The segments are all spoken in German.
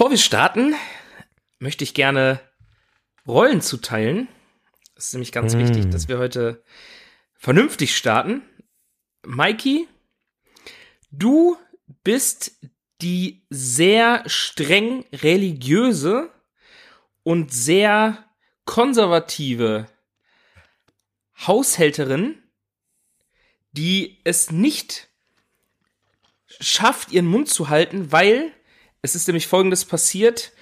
Bevor wir starten, möchte ich gerne Rollen zuteilen. Das ist nämlich ganz Mm. wichtig, dass wir heute vernünftig starten. Mikey, du bist die sehr streng religiöse und sehr konservative Haushälterin, die es nicht schafft, ihren Mund zu halten, weil es ist nämlich folgendes passiert.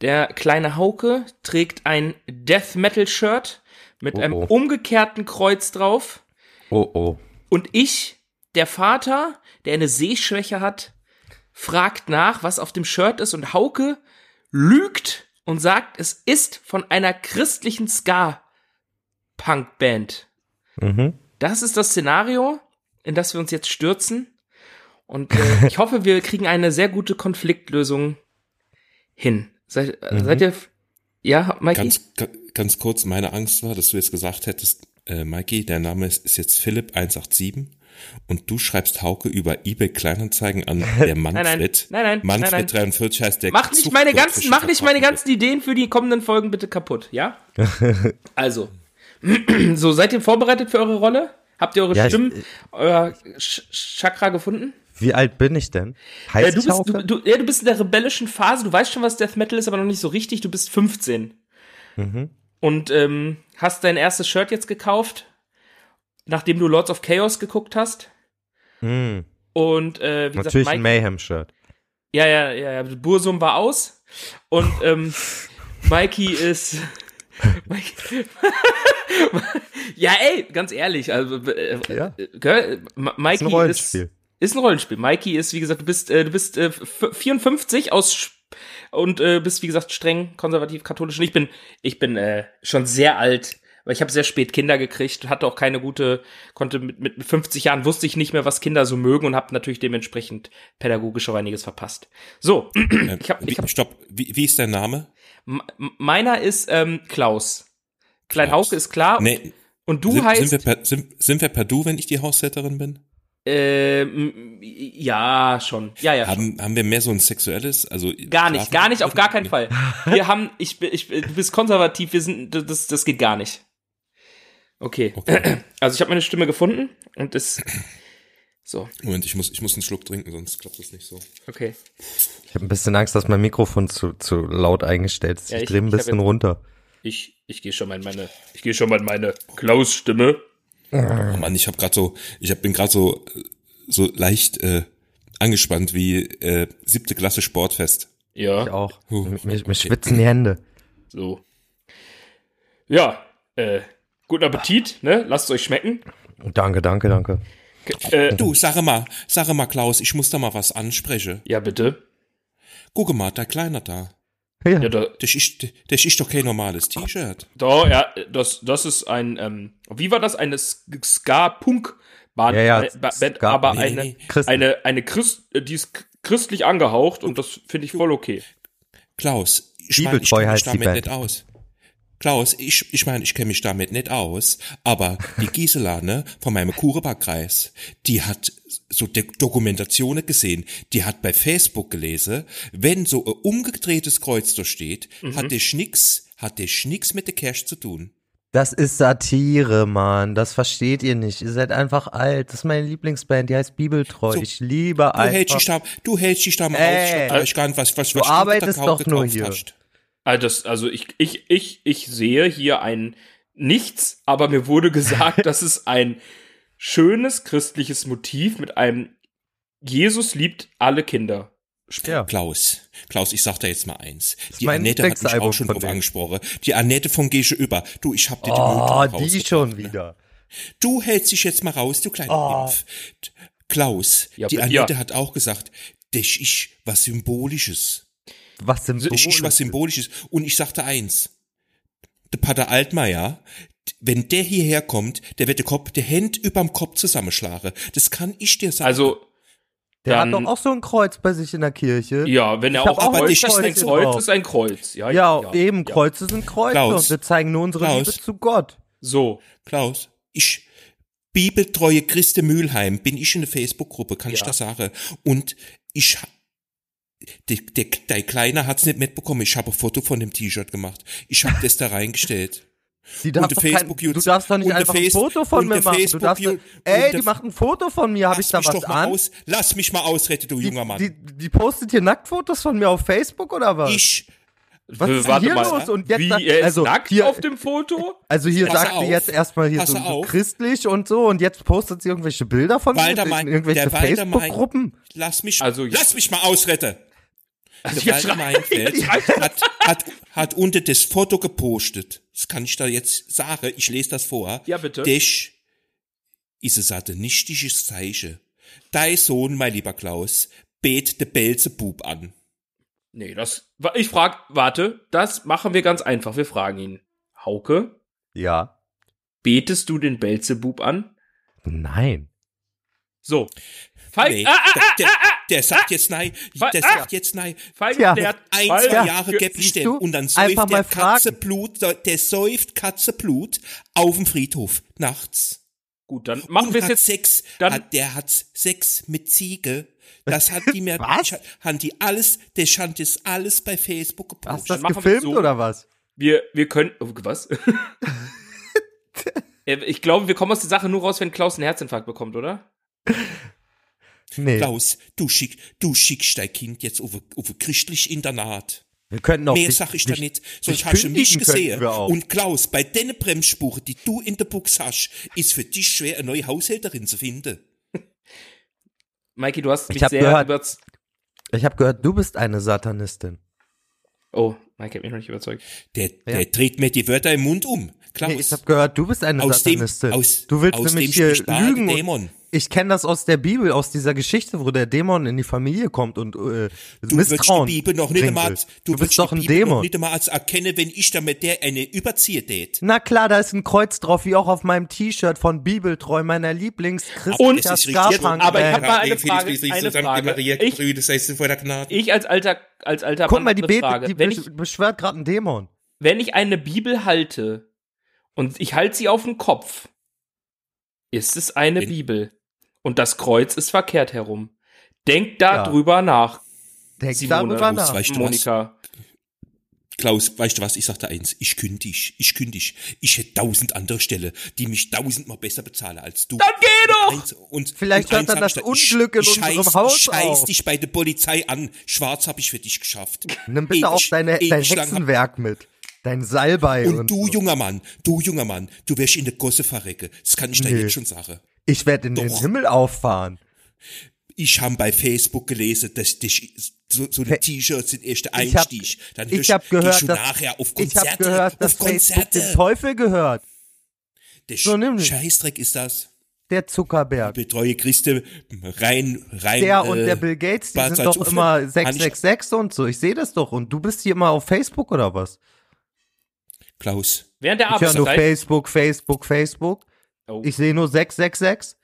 Der kleine Hauke trägt ein Death Metal Shirt mit Oh, einem oh. umgekehrten Kreuz drauf. Oh oh. Und ich, der Vater, der eine Sehschwäche hat, fragt nach, was auf dem Shirt ist. Und Hauke lügt und sagt, es ist von einer christlichen Ska-Punk-Band. Mhm. Das ist das Szenario, in das wir uns jetzt stürzen. Und äh, ich hoffe, wir kriegen eine sehr gute Konfliktlösung hin. Seid, Mhm. seid ihr. Ja, Mikey? Ganz, ga- ganz kurz, meine Angst war, dass du jetzt gesagt hättest, äh, Mikey, der Name ist, ist jetzt Philipp 187 und du schreibst Hauke über eBay Kleinanzeigen an, der Manfred. nein, nein, Manfred nein, nein. 43 heißt der. Mach nicht meine ganzen, mach nicht meine ganzen Ideen für die kommenden Folgen bitte kaputt, ja? Also, so seid ihr vorbereitet für eure Rolle? Habt ihr eure Ja, Stimmen, euer Ch Chakra gefunden? Wie alt bin ich denn? Heißt du, ich bist, du, du, ja, du bist in der rebellischen Phase, du weißt schon, was Death Metal ist, aber noch nicht so richtig. Du bist 15 Mhm. und ähm, hast dein erstes Shirt jetzt gekauft, nachdem du Lords of Chaos geguckt hast. Hm. Und äh, wie gesagt, Natürlich ein Mike, Mayhem-Shirt. ja, ja, ja, ja, Bursum war aus und ähm, Mikey ist. Ja, ey, ganz ehrlich, also äh, Ja. äh, Ist Mikey ein Rollenspiel. Ist ein Rollenspiel. Mikey ist, wie gesagt, du bist, äh, du bist äh, f- 54 aus Sch- und äh, bist, wie gesagt, streng konservativ katholisch. Und ich bin, ich bin äh, schon sehr alt, weil ich habe sehr spät Kinder gekriegt, hatte auch keine gute, konnte mit, mit 50 Jahren wusste ich nicht mehr, was Kinder so mögen und habe natürlich dementsprechend pädagogisch auch einiges verpasst. So, Äh, ich hab, ich wie, hab, stopp, wie, wie ist dein Name? meiner ist ähm, Klaus. Klein Klaus. Hauke ist klar. Nee, Und du sind, heißt. sind, wir per, sind, sind wir per Du, wenn ich die Haushälterin bin? Ähm, ja, schon. Ja, ja. schon. Haben, haben wir mehr so ein sexuelles, also Gar nicht, gar nicht, auf gar keinen Fall. Wir haben, ich, bin- ich, bin- du bist konservativ, wir sind, das, das geht gar nicht. Okay. Okay. Also ich habe meine Stimme gefunden und das, so, Moment, ich muss, ich muss einen Schluck trinken, sonst klappt das nicht so. okay. Ich habe ein bisschen Angst, dass mein Mikrofon zu, zu laut eingestellt ist. Ja, ich ich- drehe ein bisschen jetzt- runter. Ich, ich gehe schon mal in meine, ich gehe schon mal in meine Klaus-Stimme. Oh Mann, ich habe gerade so, ich hab, bin gerade so, so leicht äh, angespannt wie äh, siebte Klasse Sportfest. Ja, Ich auch. Huh, mir, mir okay. schwitzen die Hände. so. Ja, äh, guten Appetit, ne? Lasst euch schmecken. Danke, danke, danke. Äh, Du, sag mal, sag mal, Klaus, ich muss da mal was ansprechen. ja, bitte. Guck mal, der Kleiner da. Ja, Ja, da, Das ist, das ist doch kein normales T-Shirt. da, ja, das, das ist ein, ähm, wie war das? Eine Ska-Punk-Band, Ja, ja, äh, Ska- Band, aber nee, eine, nee. Christen. eine, eine Christ, die ist christlich angehaucht und das finde ich voll okay. Klaus, ich meine, ich kenne mich damit Band. nicht aus. Klaus, ich, ich meine, ich kenne mich damit nicht aus, aber die Gisela, ne, von meinem Kurebackreis, die hat so De Dokumentationen gesehen, die hat bei Facebook gelesen, wenn so ein umgedrehtes Kreuz da steht, Mhm. hat der nix, hat der nix mit der Cash zu tun. Das ist Satire, Mann. Das versteht ihr nicht. Ihr seid einfach alt. Das ist meine Lieblingsband. Die heißt Bibeltreu. So, ich liebe Du hältst einfach. dich da, du hältst dich da mal Ey. auf, ich gar nicht, was, was, Du was arbeitest da doch nur hier. hast. Also, das, also ich, ich, ich, ich sehe hier ein nichts, aber mir wurde gesagt, dass es ein schönes christliches Motiv mit einem Jesus liebt alle Kinder. Ja. Klaus, Klaus, ich sag dir jetzt mal eins. Die Annette hat mich auch schon drauf angesprochen. Die Annette von Gesche über. Du, ich hab dir die Oh, die rausgebracht, schon ne? wieder. Du hältst dich jetzt mal raus, du kleiner Oh. Impf. Klaus, Ja, die ja. Annette hat auch gesagt, das ist was Symbolisches. Was Das ist symbolisch. was Symbolisches. Und ich sagte eins. Der Pater Altmaier, wenn der hierher kommt, der wird den Kopf, der Hand überm Kopf zusammenschlagen. Das kann ich dir sagen. Also, Der dann- hat doch auch so ein Kreuz bei sich in der Kirche. ja, wenn er Ich auch auch Kreuz ist, ein Kreuz ist ein Kreuz. Ja, Ja, eben, ja. Kreuze sind Kreuze Klaus. und wir zeigen nur unsere Klaus. Liebe zu Gott. So, Klaus, ich Bibeltreue Christe Mülheim bin ich in der Facebook-Gruppe, kann ich Ja. das sagen. Und ich, der, der, der Kleine hat's nicht mitbekommen. Ich habe ein Foto von dem T-Shirt gemacht. Ich habe das da reingestellt. Die darf Und doch kein, du darfst doch nicht einfach ein Foto von mir machen. Du darfst, ey, die macht ein Foto von mir. Habe ich Lass da mich was doch mal an? aus. Lass mich mal ausretten, du Die, junger Mann. die, die postet hier Nacktfotos von mir auf Facebook oder was? ich, was ist denn Warte hier mal, los? Und jetzt, Wie, er ist also, nackt hier, auf dem Foto? also hier Pass sagt auf. sie jetzt erstmal hier so, so christlich und so und jetzt postet sie irgendwelche Bilder von Walter mir in irgendwelche der Walter mein- Facebook-Gruppen. lass mich, Also, lass mich mal ausretten. Also, Walter schrei- Meinfeld hat, hat, hat unter das Foto gepostet. Das kann ich da jetzt sagen. Ich lese das vor. Ja, bitte. Das ist es ein nichtiges Zeichen. Dein Sohn, mein lieber Klaus, bet de Belzebub an. Nee, das. Ich frag, warte, das machen wir ganz einfach. Wir fragen ihn. Hauke, Ja. betest du den Belzebub an? Nein. So. Falk, Nee, ah, ah, der, ah, der, ah, ah, der sagt jetzt nein. Der ah. sagt jetzt nein. Falk, der hat Ein, zwei zwei Ja. Jahre dem. du? Und dann säuft der. Katzeblut, der säuft Katzeblut auf dem Friedhof nachts. Gut, dann machen wir jetzt. Sex, dann- hat, der hat Sex mit Ziege. Das hat die mir, Was? haben die alles, der scheint das alles bei Facebook Hast gepostet. du das gefilmt so. oder was? Wir, wir können. Oh, was? Äh, ich glaube, wir kommen aus der Sache nur raus, wenn Klaus einen Herzinfarkt bekommt, oder? Nee. Klaus, du schick, du schickst dein Kind jetzt auf, ein- auf ein christlich Internat. Wir könnten auch Mehr sag ich da nicht. Sonst dich hast du mich gesehen. Und Klaus, bei den Bremsspuren, die du in der Box hast, ist für dich schwer, eine neue Haushälterin zu finden. Mikey, du hast mich Ich hab sehr gehört- überz Ich habe gehört, du bist eine Satanistin. Oh, Mikey hat mich noch nicht überzeugt. Der, der dreht mir die Wörter im Mund um. Klaus. Nee, ich habe gehört, du bist eine aus dem, Satanistin. aus, du willst aus nämlich dem hier lügen. Und Dämon. Ich kenne das aus der Bibel, aus dieser Geschichte, wo der Dämon in die Familie kommt und äh, Du würdest die Misstrauen Bibel noch nicht einmal, als- Du, würdest bist doch ein Bibel noch Dämon. nicht einmal als erkenne, wenn ich da mit der eine überziehe tät. Na klar, da ist ein Kreuz drauf, wie auch auf meinem T-Shirt von Bibeltreu, meiner lieblings Und- Das ist richtig. Aber ich hab Band. mal eine Frage, eine Frage. Ich- das heißt vor der Gnade. Ich als alter, als alter Guck Mann mal, die, Frage. die wenn, ich, beschwört gerade einen Dämon. wenn ich eine Bibel halte und ich halte sie auf den Kopf, ist es eine Wenn- Bibel. Und das Kreuz ist verkehrt herum. Denk da Ja. drüber nach, Denk Simone, darüber nach. weißt du was? Monika. Klaus, weißt du was? Ich sagte eins. Ich kündig. Ich kündig. Ich hätte tausend andere Stellen, die mich tausendmal besser bezahlen als du. Dann geh doch! Eins, und, Vielleicht und hört dann das da, ich- Unglück in ich unserem scheiß, Haus Ich scheiß auf. dich bei der Polizei an. Schwarz hab ich für dich geschafft. Nimm bitte auch Ewig- deine, dein hab- Hexenwerk mit. Dein Salbei und, Und du, so. junger Mann, du, junger Mann, du wirst in der Gosse verrecke. Das kann ich dir Nee. jetzt schon sagen. Ich werde in den Doch. Himmel auffahren. Ich habe bei Facebook gelesen, dass dich so, so eine T-Shirts sind erste Ich hab- Einstieg. Dann Ich hörst- habe gehört, gehst du dass, nachher auf ich Konzerte, habe gehört, dass auf Facebook Konzerte. dem Teufel gehört. Der So nämlich. Scheißdreck ist das. Der Zuckerberg. Betreue Christe rein, rein. Der und äh, der Bill Gates, die Bad sind doch Salzuflen. immer 666 und so. Ich sehe das doch. Und du bist hier immer auf Facebook oder was? Klaus, Während der Ich höre nur. Facebook, Facebook, Facebook. Oh. Ich sehe nur 666.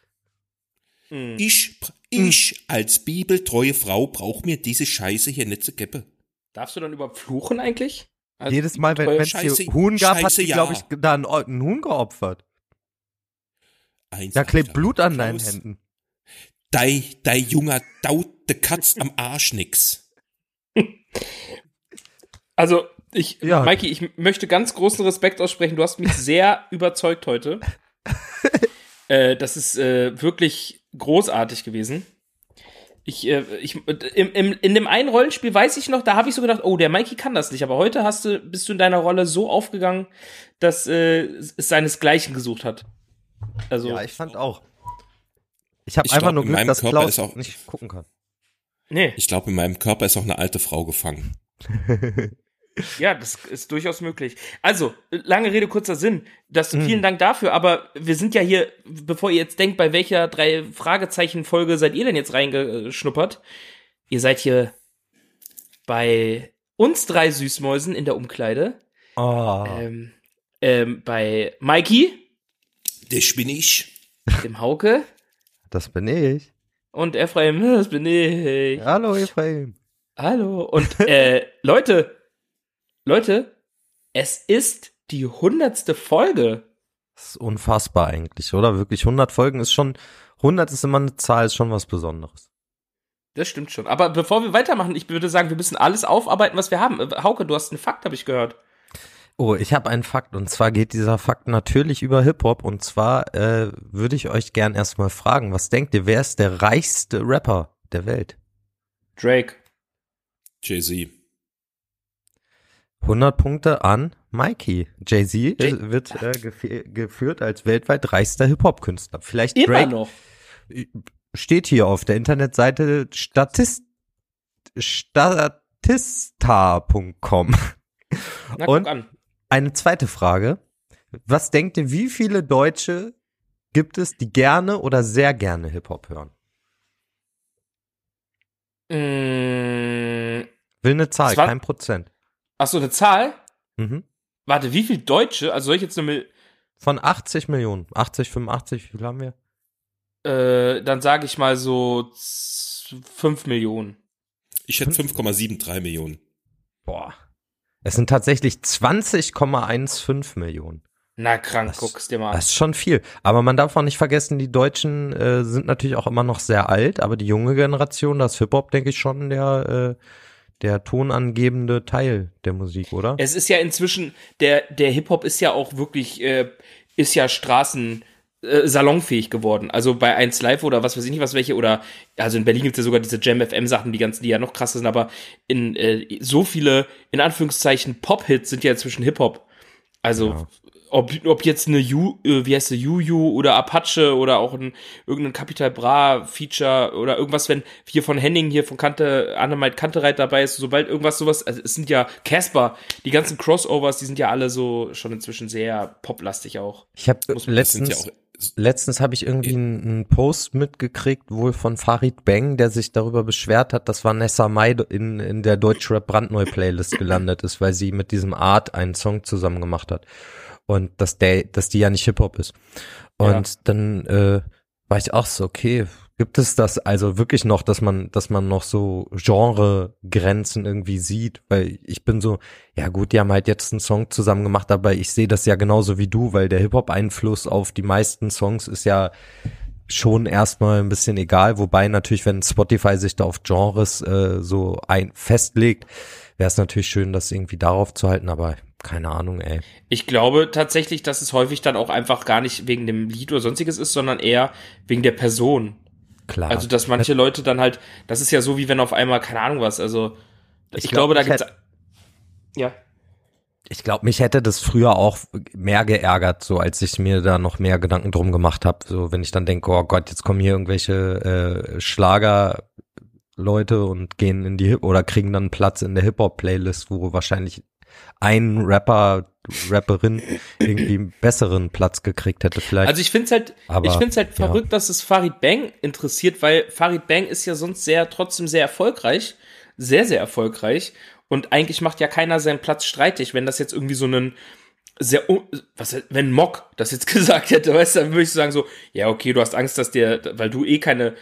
Hm. ich, ich als bibeltreue Frau brauch mir diese Scheiße hier nicht zu geben. Darfst du dann überhaupt fluchen eigentlich? Also, Jedes Mal, wenn es hier Huhn gab, hat Scheiße, sie, ja. glaube ich, da ein, ein Huhn geopfert. Eins, Da klebt Alter. Blut an deinen Klaus, Händen. Dei, dei Junger daut de Katz am Arsch nix. Also, ich, Ja. Mikey, ich möchte ganz großen Respekt aussprechen. Du hast mich sehr überzeugt heute. äh, das ist äh, wirklich großartig gewesen. Ich, äh, ich, im, im, in dem einen Rollenspiel weiß ich noch, da habe ich so gedacht, oh, der Mikey kann das nicht. Aber heute hast du, bist du in deiner Rolle so aufgegangen, dass äh, es seinesgleichen gesucht hat. Also, Ja, ich fand auch. Ich habe Ich einfach glaub, nur Glück, dass Körper Klaus auch- nicht gucken kann. nee, Ich glaube, in meinem Körper ist auch eine alte Frau gefangen. ja, das ist durchaus möglich. Also, lange Rede, kurzer Sinn. Das, Mhm. Vielen Dank dafür, aber wir sind ja hier, bevor ihr jetzt denkt, bei welcher drei Fragezeichen-Folge seid ihr denn jetzt reingeschnuppert? Ihr seid hier bei uns drei Süßmäusen in der Umkleide. Oh. Ähm, ähm, bei Mikey, Das bin ich. dem Hauke Das bin ich. und Ephraim, das bin ich. Hallo, Ephraim. Hallo. Und äh, Leute, Leute, es ist die hundertste Folge. Das ist unfassbar eigentlich, oder? Wirklich 100 Folgen ist schon, 100 ist immer eine Zahl, ist schon was Besonderes. Das stimmt schon. Aber bevor wir weitermachen, ich würde sagen, wir müssen alles aufarbeiten, was wir haben. Äh, Hauke, du hast einen Fakt, habe ich gehört. Oh, ich habe einen Fakt und zwar geht dieser Fakt natürlich über Hip-Hop und zwar äh, würde ich euch gern erstmal fragen, was denkt ihr, wer ist der reichste Rapper der Welt? Drake. Jay-Z. 100 Punkte an Mikey. Jay-Z äh, wird äh, gef geführt als weltweit reichster Hip-Hop-Künstler. Vielleicht Immer Drake noch. steht hier auf der Internetseite Statist statista.com. Und an. eine zweite Frage. Was denkt ihr, wie viele Deutsche gibt es, die gerne oder sehr gerne Hip-Hop hören? Mm, Will eine Zahl, kein Prozent. Ach so, eine Zahl? Mhm. Warte, wie viel Deutsche? Also soll ich jetzt nur Von 80 Millionen. 80, 85, wie viel haben wir? äh, dann sage ich mal so 5 Millionen. Ich hätte 5,73 Millionen. Boah. Es sind tatsächlich 20,15 Millionen. Na krank, Das- guck's dir mal an. Das ist schon viel. Aber man darf auch nicht vergessen, die Deutschen äh, sind natürlich auch immer noch sehr alt, aber die junge Generation, das Hip-Hop, denke ich schon, der, äh, der tonangebende Teil der Musik, oder? Es ist ja inzwischen, der, der Hip-Hop ist ja auch wirklich, äh, ist ja Straßen äh, salonfähig geworden. Also bei 1 Live oder was weiß ich nicht was welche oder also in Berlin gibt es ja sogar diese Jam FM Sachen, die ganzen, die ja noch krasser sind, aber in äh, so viele in Anführungszeichen Pop-Hits sind ja inzwischen Hip-Hop. Also Ja. Ob, ob jetzt eine Yu, äh, wie heißt sie, Yu oder Apache oder auch ein irgendein Capital Bra Feature oder irgendwas, wenn hier von Henning hier von Kante Annemalt Kantereit dabei ist, sobald irgendwas sowas, also es sind ja Casper, die ganzen Crossovers, die sind ja alle so schon inzwischen sehr poplastig auch. Ich habe letztens, ja letztens habe ich irgendwie einen, einen Post mitgekriegt, wohl von Farid Bang, der sich darüber beschwert hat, dass Vanessa Mai in, in der Deutschrap brandneu Playlist gelandet ist, weil sie mit diesem Art einen Song zusammen gemacht hat. Und dass der, dass die ja nicht Hip-Hop ist. Und dann äh, war ich auch so, okay, gibt es das also wirklich noch, dass man, dass man noch so Genregrenzen irgendwie sieht? Weil ich bin so, ja gut, die haben halt jetzt einen Song zusammen gemacht, aber ich sehe das ja genauso wie du, weil der Hip-Hop-Einfluss auf die meisten Songs ist ja schon erstmal ein bisschen egal, wobei natürlich, wenn Spotify sich da auf Genres äh, so ein festlegt, wäre es natürlich schön, das irgendwie darauf zu halten, aber keine Ahnung, ey. Ich glaube tatsächlich, dass es häufig dann auch einfach gar nicht wegen dem Lied oder sonstiges ist, sondern eher wegen der Person. Klar. Also, dass manche Leute dann halt, das ist ja so, wie wenn auf einmal, keine Ahnung was, also, ich, Ich glaube, glaub, da ich gibt's, ja. Ich glaube, mich hätte das früher auch mehr geärgert, so als ich mir da noch mehr Gedanken drum gemacht habe. So, wenn ich dann denke, oh Gott, jetzt kommen hier irgendwelche äh, Schlager Leute und gehen in die Hip oder kriegen dann Platz in der Hip Hop Playlist, wo wahrscheinlich ein Rapper, Rapperin irgendwie einen besseren Platz gekriegt hätte vielleicht. Also ich finde es halt, Aber, ich find's halt ja. verrückt, dass es Farid Bang interessiert, weil Farid Bang ist ja sonst sehr, trotzdem sehr erfolgreich, sehr, sehr erfolgreich und eigentlich macht ja keiner seinen Platz streitig, wenn das jetzt irgendwie so einen sehr, was, wenn Mock das jetzt gesagt hätte, weißt du, dann würde ich sagen so, ja okay, du hast Angst, dass der, weil du eh keine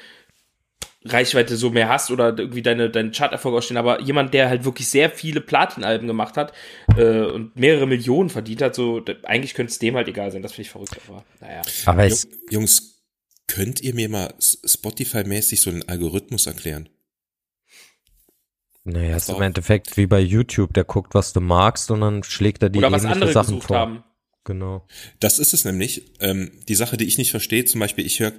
Reichweite so mehr hast oder irgendwie deine, deine Charterfolge ausstehen, aber jemand, der halt wirklich sehr viele Platinalben gemacht hat äh, und mehrere Millionen verdient hat, so, da- eigentlich könnte es dem halt egal sein, das finde ich verrückt, aber naja. aber ich, Jung- Jungs, könnt ihr mir mal Spotify-mäßig so einen Algorithmus erklären? naja, ist im. Endeffekt wie bei YouTube, der guckt, was du magst und dann schlägt er die Oder was ähnliche andere Sachen gesucht vor. haben. Genau. Das ist es nämlich. Ähm, die Sache, die ich nicht verstehe, zum Beispiel, ich höre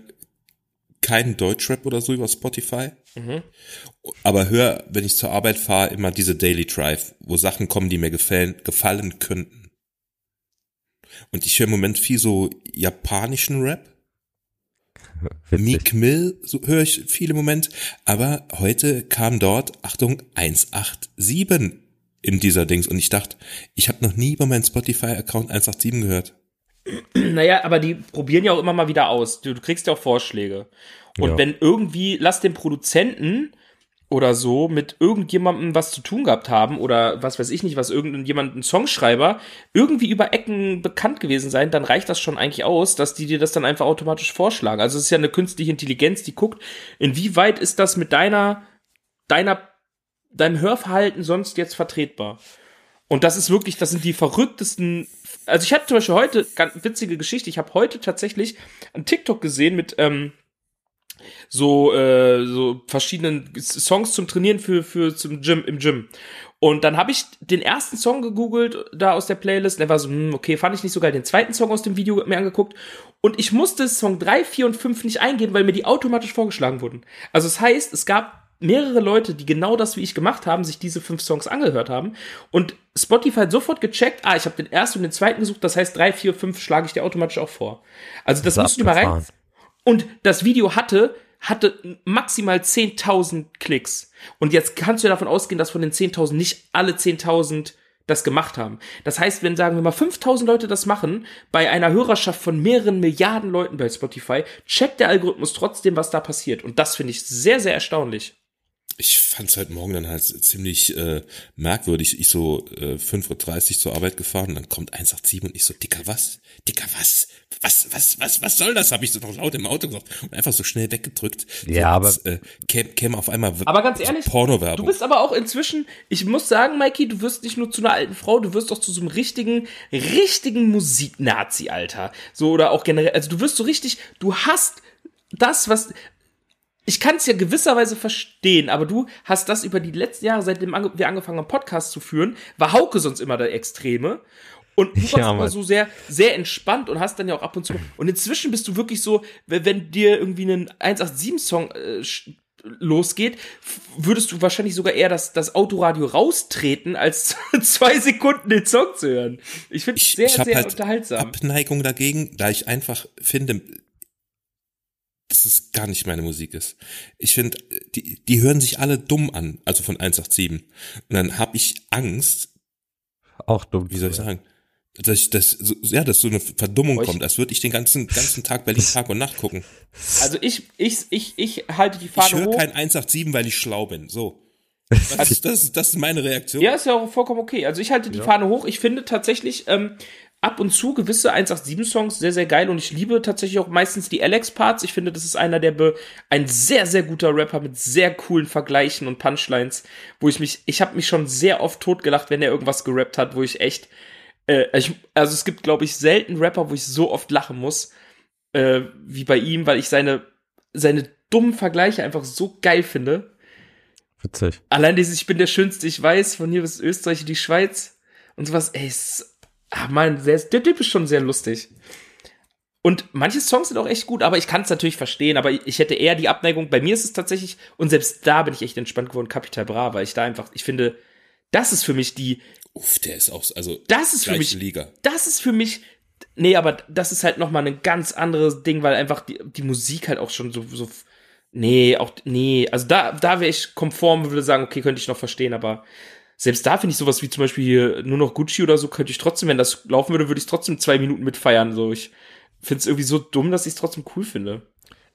keinen Deutschrap oder so über Spotify, Mhm. aber höre, wenn ich zur Arbeit fahre, immer diese Daily Drive, wo Sachen kommen, die mir gefallen, gefallen könnten. Und ich höre im Moment viel so japanischen Rap. Witzig. Meek Mill so höre ich viel im Moment, aber heute kam dort, Achtung, 187 in dieser Dings und ich dachte, ich habe noch nie über meinen Spotify-Account 187 gehört. Naja, aber die probieren ja auch immer mal wieder aus. Du, du kriegst ja auch Vorschläge. Und Ja. wenn irgendwie, lass den Produzenten oder so mit irgendjemandem was zu tun gehabt haben oder was weiß ich nicht, was irgendjemand, ein Songschreiber, irgendwie über Ecken bekannt gewesen sein, dann reicht das schon eigentlich aus, dass die dir das dann einfach automatisch vorschlagen. Also es ist ja eine künstliche Intelligenz, die guckt, inwieweit ist das mit deiner, deiner, deinem Hörverhalten sonst jetzt vertretbar. Und das ist wirklich, das sind die verrücktesten. Also ich hatte zum Beispiel heute, ganz witzige Geschichte, ich habe heute tatsächlich einen TikTok gesehen mit ähm, so, äh, so verschiedenen Songs zum Trainieren für, für zum Gym, im Gym. Und dann habe ich den ersten Song gegoogelt, da aus der Playlist. Der war so, hm, okay, fand ich nicht so geil. Den zweiten Song aus dem Video mir angeguckt. Und ich musste Song 3, 4 und 5 nicht eingeben, weil mir die automatisch vorgeschlagen wurden. Also das heißt, es gab mehrere Leute, die genau das wie ich gemacht haben, sich diese fünf Songs angehört haben. Und Spotify hat sofort gecheckt, ah, ich habe den ersten und den zweiten gesucht, das heißt 3, 4, 5 schlage ich dir automatisch auch vor. Also das, das musst du mal rein. Und das Video hatte hatte maximal 10.000 Klicks. Und jetzt kannst du davon ausgehen, dass von den 10.000 nicht alle 10.000 das gemacht haben. Das heißt, wenn sagen wir mal 5000 Leute das machen, bei einer Hörerschaft von mehreren Milliarden Leuten bei Spotify, checkt der Algorithmus trotzdem, was da passiert. Und das finde ich sehr, sehr erstaunlich ich fand's heute Morgen dann halt ziemlich äh, merkwürdig. Ich so äh, 5.30 Uhr zur Arbeit gefahren und dann kommt 187 und ich so, Dicker, was? Dicker, was? Was, was, was, was soll das? Habe ich so noch laut im Auto gesagt und einfach so schnell weggedrückt. Ja, so, aber als, äh, käme, käme auf einmal aber ganz ehrlich, so Porno-Werbung. Du bist aber auch inzwischen, ich muss sagen, Mikey, du wirst nicht nur zu einer alten Frau, du wirst auch zu so einem richtigen, richtigen Musik-Nazi, Alter. So oder auch generell, also du wirst so richtig, du hast das, was, ich kann es ja gewisserweise verstehen, aber du hast das über die letzten Jahre, seitdem wir angefangen haben, Podcast zu führen, war Hauke sonst immer der Extreme. Und du warst ja, immer so sehr, sehr entspannt und hast dann ja auch ab und zu. Und inzwischen bist du wirklich so, wenn dir irgendwie ein 187-Song äh, losgeht, würdest du wahrscheinlich sogar eher das, das Autoradio raustreten, als zwei Sekunden den Song zu hören. Ich finde es sehr, sehr halt unterhaltsam. Abneigung dagegen, da ich einfach finde, dass es gar nicht meine Musik ist. Ich finde, die, die hören sich alle dumm an, also von 187. Und dann habe ich Angst. Auch dumm. Wie soll ich sagen? Dass, ich, dass, so, ja, dass so eine Verdummung ich, kommt, als würde ich den ganzen, ganzen Tag Berlin Tag und Nacht gucken. Also ich, ich, ich, ich halte die Fahne ich höre hoch. kein 187, weil ich schlau bin. So. Das ist, das, ist, das ist meine Reaktion. Ja, ist ja auch vollkommen okay. Also ich halte die ja. Fahne hoch. Ich finde tatsächlich, ähm, ab und zu gewisse 187-Songs sehr, sehr geil und ich liebe tatsächlich auch meistens die Alex-Parts. Ich finde, das ist einer der, Be ein sehr, sehr guter Rapper mit sehr coolen Vergleichen und Punchlines, wo ich mich, ich habe mich schon sehr oft totgelacht, wenn er irgendwas gerappt hat, wo ich echt, äh, ich, also es gibt, glaube ich, selten Rapper, wo ich so oft lachen muss, äh, wie bei ihm, weil ich seine, seine dummen Vergleiche einfach so geil finde. Witzig. Allein dieses Ich bin der Schönste, ich weiß, von hier bis Österreich, die Schweiz und sowas, ey, ist Ach man, der, der Typ ist schon sehr lustig. Und manche Songs sind auch echt gut, aber ich kann es natürlich verstehen. Aber ich hätte eher die Abneigung. Bei mir ist es tatsächlich, und selbst da bin ich echt entspannt geworden, Capital Bra, weil ich da einfach, ich finde, das ist für mich die. Uff, der ist auch, also. Das ist für mich. Liga. Das ist für mich. Nee, aber das ist halt nochmal ein ganz anderes Ding, weil einfach die, die Musik halt auch schon so, so. Nee, auch, nee. Also da, da wäre ich konform, würde sagen, okay, könnte ich noch verstehen, aber selbst da finde ich sowas wie zum Beispiel hier nur noch Gucci oder so, könnte ich trotzdem, wenn das laufen würde, würde ich trotzdem zwei Minuten mitfeiern. So, ich finde es irgendwie so dumm, dass ich es trotzdem cool finde.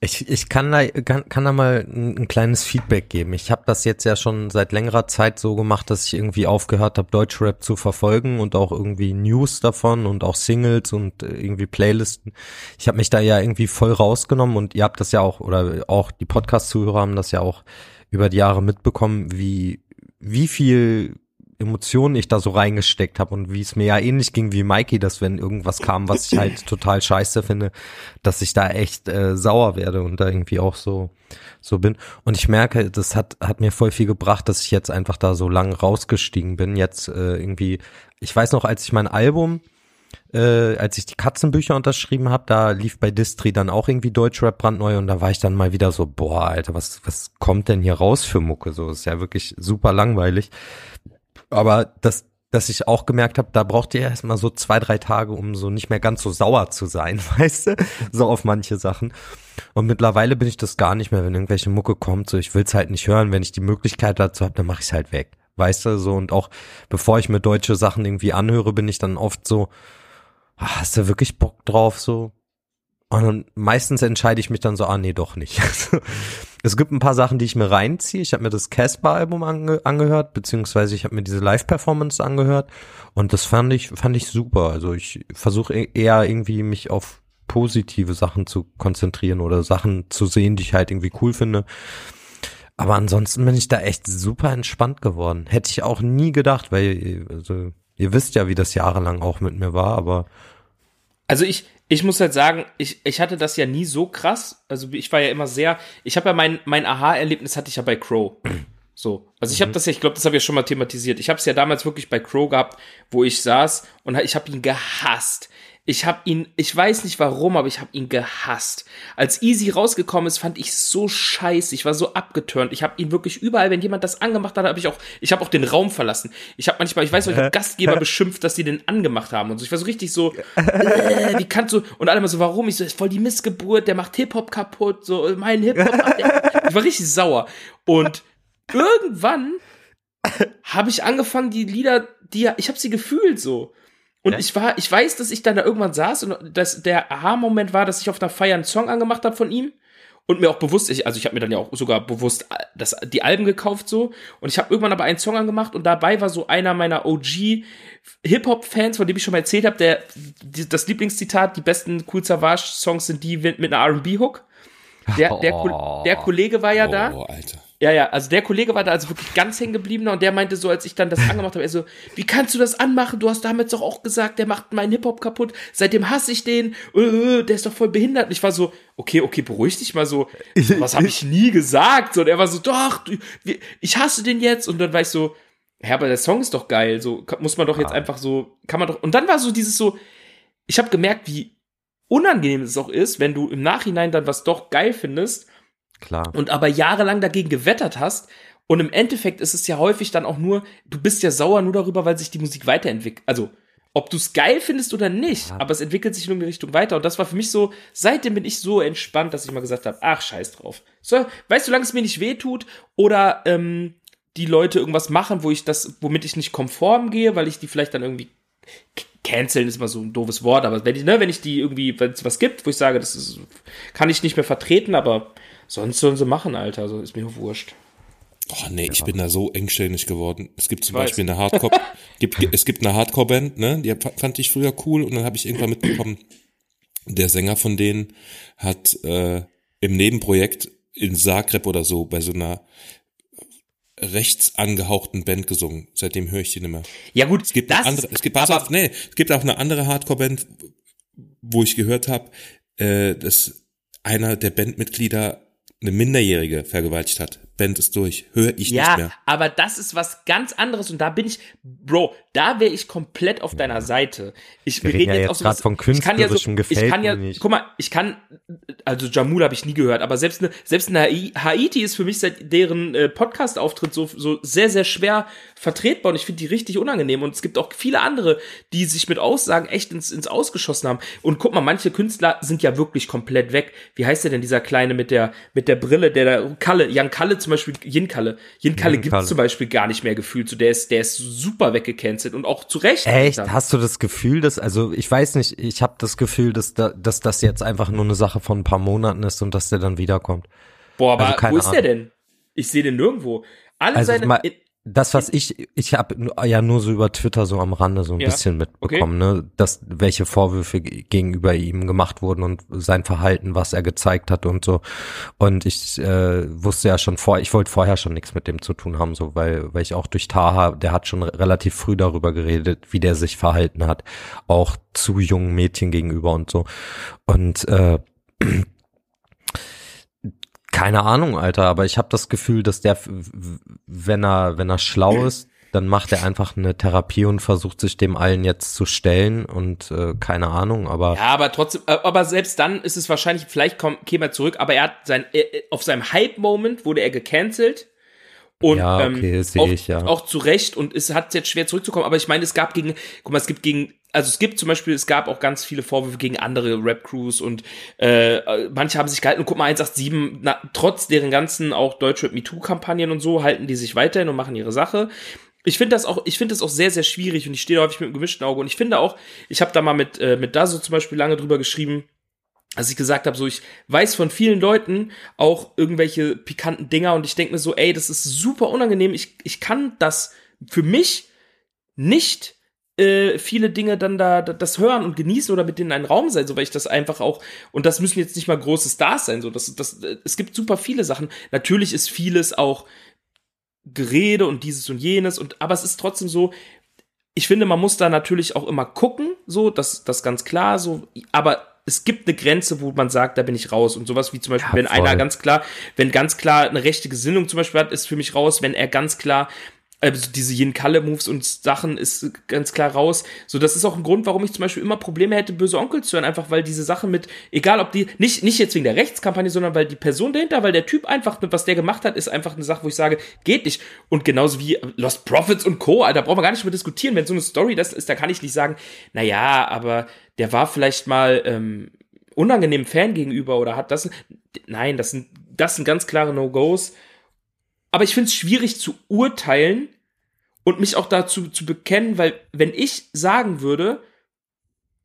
Ich, ich kann da kann, kann da mal ein, ein kleines Feedback geben. Ich habe das jetzt ja schon seit längerer Zeit so gemacht, dass ich irgendwie aufgehört habe, Deutschrap zu verfolgen und auch irgendwie News davon und auch Singles und irgendwie Playlisten. Ich habe mich da ja irgendwie voll rausgenommen und ihr habt das ja auch oder auch die Podcast-Zuhörer haben das ja auch über die Jahre mitbekommen, wie wie viel Emotionen ich da so reingesteckt habe und wie es mir ja ähnlich ging wie Mikey, dass wenn irgendwas kam, was ich halt total scheiße finde, dass ich da echt äh, sauer werde und da irgendwie auch so so bin. Und ich merke, das hat hat mir voll viel gebracht, dass ich jetzt einfach da so lang rausgestiegen bin. Jetzt äh, irgendwie, ich weiß noch, als ich mein Album äh, als ich die Katzenbücher unterschrieben habe, da lief bei Distri dann auch irgendwie Deutschrap brandneu und da war ich dann mal wieder so, boah, Alter, was, was kommt denn hier raus für Mucke? So, ist ja wirklich super langweilig. Aber das, dass ich auch gemerkt habe, da braucht ihr erstmal so zwei, drei Tage, um so nicht mehr ganz so sauer zu sein, weißt du? So auf manche Sachen. Und mittlerweile bin ich das gar nicht mehr, wenn irgendwelche Mucke kommt, so ich will's halt nicht hören, wenn ich die Möglichkeit dazu habe, dann mache ich's halt weg. Weißt du, so und auch bevor ich mir deutsche Sachen irgendwie anhöre, bin ich dann oft so, ah, hast du wirklich Bock drauf so? Und meistens entscheide ich mich dann so, ah nee, doch nicht. es gibt ein paar Sachen, die ich mir reinziehe. Ich habe mir das Casper-Album ange angehört, beziehungsweise ich habe mir diese Live-Performance angehört und das fand ich, fand ich super. Also ich versuche e-, eher irgendwie mich auf positive Sachen zu konzentrieren oder Sachen zu sehen, die ich halt irgendwie cool finde. Aber ansonsten bin ich da echt super entspannt geworden. Hätte ich auch nie gedacht, weil also, ihr wisst ja, wie das jahrelang auch mit mir war, aber. Also ich, ich muss halt sagen, ich, ich hatte das ja nie so krass. Also ich war ja immer sehr, ich habe ja mein, mein Aha-Erlebnis hatte ich ja bei Crow. So, also ich habe mhm. das ja, ich glaube, das habe ich ja schon mal thematisiert. Ich habe es ja damals wirklich bei Crow gehabt, wo ich saß und ich habe ihn gehasst. Ich habe ihn, ich weiß nicht warum, aber ich habe ihn gehasst. Als Easy rausgekommen ist, fand ich so scheiße. Ich war so abgeturnt. Ich habe ihn wirklich überall, wenn jemand das angemacht hat, habe ich auch, ich habe auch den Raum verlassen. Ich habe manchmal, ich weiß noch, ich habe Gastgeber beschimpft, dass die den angemacht haben und so. Ich war so richtig so, äh, wie kannst du? Und alle mal so, warum? Ich so, ist voll die Missgeburt. Der macht Hip Hop kaputt. So, mein Hip Hop. ich war richtig sauer. Und irgendwann habe ich angefangen, die Lieder, die ich habe sie gefühlt so. Und ja. ich war, ich weiß, dass ich dann da irgendwann saß und dass der Aha-Moment war, dass ich auf einer Feier einen Song angemacht habe von ihm und mir auch bewusst, ich, also ich habe mir dann ja auch sogar bewusst äh, das, die Alben gekauft so und ich habe irgendwann aber einen Song angemacht und dabei war so einer meiner OG Hip-Hop-Fans, von dem ich schon mal erzählt habe, der die, das Lieblingszitat, die besten Cool Savage Songs sind die mit einer R&B-Hook. Der, der, oh. der Kollege war ja oh, da. Alter. Ja, ja, also der Kollege war da also wirklich ganz hängen geblieben und der meinte so, als ich dann das angemacht habe, er so, wie kannst du das anmachen? Du hast damals doch auch gesagt, der macht meinen Hip-Hop kaputt. Seitdem hasse ich den. Äh, der ist doch voll behindert. Und ich war so, okay, okay, beruhig dich mal so. Was habe ich nie gesagt? So, und er war so, doch, ich hasse den jetzt. Und dann war ich so, ja, aber der Song ist doch geil. So muss man doch jetzt einfach so, kann man doch. Und dann war so dieses so, ich habe gemerkt, wie unangenehm es auch ist, wenn du im Nachhinein dann was doch geil findest Klar. Und aber jahrelang dagegen gewettert hast. Und im Endeffekt ist es ja häufig dann auch nur, du bist ja sauer nur darüber, weil sich die Musik weiterentwickelt. Also, ob du es geil findest oder nicht, ja. aber es entwickelt sich nur in die Richtung weiter. Und das war für mich so, seitdem bin ich so entspannt, dass ich mal gesagt habe, ach, scheiß drauf. So, weißt du, solange es mir nicht weh tut oder ähm, die Leute irgendwas machen, wo ich das, womit ich nicht konform gehe, weil ich die vielleicht dann irgendwie canceln ist immer so ein doofes Wort, aber wenn ich, ne, wenn ich die irgendwie, wenn es was gibt, wo ich sage, das ist, kann ich nicht mehr vertreten, aber Sonst sollen sie machen, Alter. Also ist mir wurscht. Oh nee, ja. ich bin da so engstirnig geworden. Es gibt zum ich Beispiel weiß. eine Hardcore, gibt, es gibt eine Hardcore-Band, ne? Die fand ich früher cool und dann habe ich irgendwann mitbekommen, der Sänger von denen hat äh, im Nebenprojekt in Zagreb oder so bei so einer rechts angehauchten Band gesungen. Seitdem höre ich die nicht mehr. Ja gut, es gibt das, andere, es gibt pass auf, nee, es gibt auch eine andere Hardcore-Band, wo ich gehört habe, äh, dass einer der Bandmitglieder eine Minderjährige vergewaltigt hat. Band ist durch. Höre ich ja, nicht mehr. Ja, aber das ist was ganz anderes und da bin ich, Bro, da wäre ich komplett auf deiner Seite. Ich wir reden ja jetzt, jetzt auch so von künstlerischem ich kann ja so, ich kann ja, nicht. guck mal, ich kann, also Jamul habe ich nie gehört, aber selbst eine, selbst eine Haiti ist für mich seit deren äh, Podcast-Auftritt so, so sehr, sehr schwer vertretbar und ich finde die richtig unangenehm und es gibt auch viele andere, die sich mit Aussagen echt ins, ins Ausgeschossen haben und guck mal, manche Künstler sind ja wirklich komplett weg. Wie heißt der denn, dieser Kleine mit der, mit der Brille, der da, Kalle, Jan Kalle zum Beispiel, Jinkalle. Jinkalle Yin gibt's zum Beispiel gar nicht mehr gefühlt, so der ist, der ist super weggecancelt und auch zu Recht. Echt? Hast du das Gefühl, dass, also ich weiß nicht, ich habe das Gefühl, dass, da, dass das jetzt einfach nur eine Sache von ein paar Monaten ist und dass der dann wiederkommt. Boah, aber also wo ist Ahnung. der denn? Ich sehe den nirgendwo. Alle also seine, mal, das, was ich, ich habe ja nur so über Twitter so am Rande so ein ja, bisschen mitbekommen, okay. ne, dass welche Vorwürfe gegenüber ihm gemacht wurden und sein Verhalten, was er gezeigt hat und so. Und ich äh, wusste ja schon vor, ich wollte vorher schon nichts mit dem zu tun haben, so weil, weil ich auch durch Taha, der hat schon relativ früh darüber geredet, wie der sich verhalten hat, auch zu jungen Mädchen gegenüber und so. Und äh, keine Ahnung, Alter, aber ich habe das Gefühl, dass der, wenn er, wenn er schlau ist, dann macht er einfach eine Therapie und versucht sich dem allen jetzt zu stellen und äh, keine Ahnung, aber ja, aber trotzdem, äh, aber selbst dann ist es wahrscheinlich, vielleicht komm, käme er zurück, aber er hat sein äh, auf seinem Hype-Moment wurde er gecancelt und ja, okay, ähm, auch, ich, ja. auch zu Recht und es hat jetzt schwer zurückzukommen, aber ich meine, es gab gegen, guck mal, es gibt gegen also es gibt zum Beispiel, es gab auch ganz viele Vorwürfe gegen andere Rap-Crews und äh, manche haben sich gehalten und guck mal, 187, na, trotz deren ganzen auch Deutschrap MeToo-Kampagnen und so, halten die sich weiterhin und machen ihre Sache. Ich finde das auch, ich finde das auch sehr, sehr schwierig und ich stehe häufig mit einem gemischten Auge und ich finde auch, ich habe da mal mit, äh, mit Dazo zum Beispiel lange drüber geschrieben, als ich gesagt habe, so ich weiß von vielen Leuten auch irgendwelche pikanten Dinger und ich denke mir so, ey, das ist super unangenehm, ich, ich kann das für mich nicht äh, viele Dinge dann da, da das hören und genießen oder mit denen in einen Raum sein, so weil ich das einfach auch und das müssen jetzt nicht mal große Stars sein, so das das es gibt super viele Sachen. Natürlich ist vieles auch Gerede und dieses und jenes und aber es ist trotzdem so, ich finde, man muss da natürlich auch immer gucken, so, das, das ganz klar, so, aber es gibt eine Grenze, wo man sagt, da bin ich raus. Und sowas wie zum Beispiel, ja, wenn einer ganz klar, wenn ganz klar eine rechte Gesinnung zum Beispiel hat, ist für mich raus, wenn er ganz klar also diese Yin Kalle Moves und Sachen ist ganz klar raus. So, das ist auch ein Grund, warum ich zum Beispiel immer Probleme hätte, böse Onkel zu hören, einfach weil diese Sachen mit, egal ob die, nicht, nicht jetzt wegen der Rechtskampagne, sondern weil die Person dahinter, weil der Typ einfach, was der gemacht hat, ist einfach eine Sache, wo ich sage, geht nicht. Und genauso wie Lost Profits und Co., Alter, brauchen wir gar nicht mehr diskutieren. Wenn so eine Story das ist, da kann ich nicht sagen, na ja, aber der war vielleicht mal, ähm, unangenehm Fan gegenüber oder hat das, nein, das sind, das sind ganz klare No-Gos aber ich finde es schwierig zu urteilen und mich auch dazu zu bekennen, weil wenn ich sagen würde,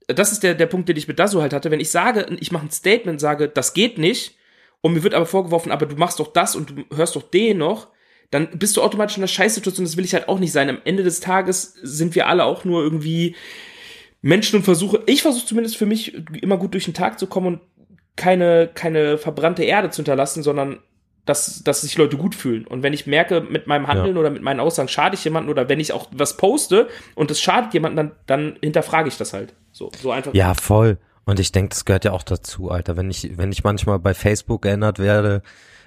das ist der, der Punkt, den ich mit Dasu halt hatte, wenn ich sage, ich mache ein Statement, sage, das geht nicht, und mir wird aber vorgeworfen, aber du machst doch das und du hörst doch den noch, dann bist du automatisch in einer Scheißsituation, das will ich halt auch nicht sein. Am Ende des Tages sind wir alle auch nur irgendwie Menschen und versuche, ich versuche zumindest für mich immer gut durch den Tag zu kommen und keine, keine verbrannte Erde zu hinterlassen, sondern dass, dass sich Leute gut fühlen. Und wenn ich merke, mit meinem Handeln ja. oder mit meinen Aussagen schade ich jemanden oder wenn ich auch was poste und es schadet jemanden, dann, dann hinterfrage ich das halt. So, so einfach. Ja, voll. Und ich denke, das gehört ja auch dazu, Alter. Wenn ich, wenn ich manchmal bei Facebook erinnert werde,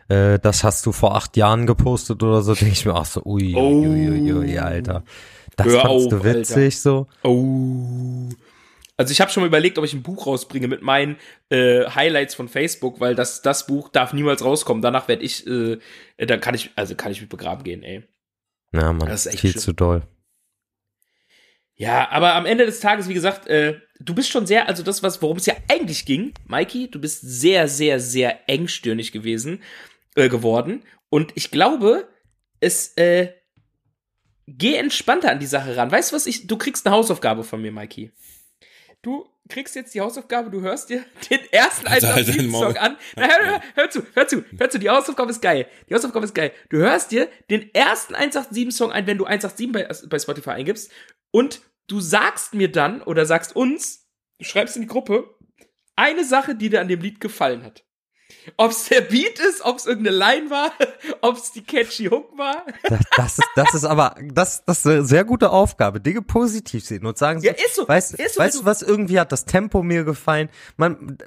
äh, das hast du vor acht Jahren gepostet oder so, denke ich mir auch so, ui, ui, ui, ui, ui Alter. Das Hör fandst auf, du witzig Alter. so. Oh. Also ich habe schon mal überlegt, ob ich ein Buch rausbringe mit meinen äh, Highlights von Facebook, weil das das Buch darf niemals rauskommen. Danach werde ich, äh, dann kann ich, also kann ich mit begraben gehen, ey. Ja, man, das ist echt viel schlimm. zu doll. Ja, aber am Ende des Tages, wie gesagt, äh, du bist schon sehr, also das, was, worum es ja eigentlich ging, Mikey, du bist sehr, sehr, sehr engstirnig gewesen, äh, geworden. Und ich glaube, es, äh, geh entspannter an die Sache ran. Weißt du was, ich, du kriegst eine Hausaufgabe von mir, Mikey du kriegst jetzt die Hausaufgabe, du hörst dir den ersten also, Song an. Na, hör, hör, hör, zu, hör zu, hör zu, die Hausaufgabe ist geil. Die Hausaufgabe ist geil. Du hörst dir den ersten 187-Song ein, wenn du 187 bei, bei Spotify eingibst und du sagst mir dann oder sagst uns, du schreibst in die Gruppe, eine Sache, die dir an dem Lied gefallen hat. Ob es der Beat ist, ob es irgendeine Line war, ob es die catchy Hook war. Das, das, ist, das ist aber, das, das ist eine sehr gute Aufgabe. Dinge positiv sehen und sagen so, ja, ist so, weißt, ist so, weißt du, was irgendwie hat das Tempo mir gefallen? Man,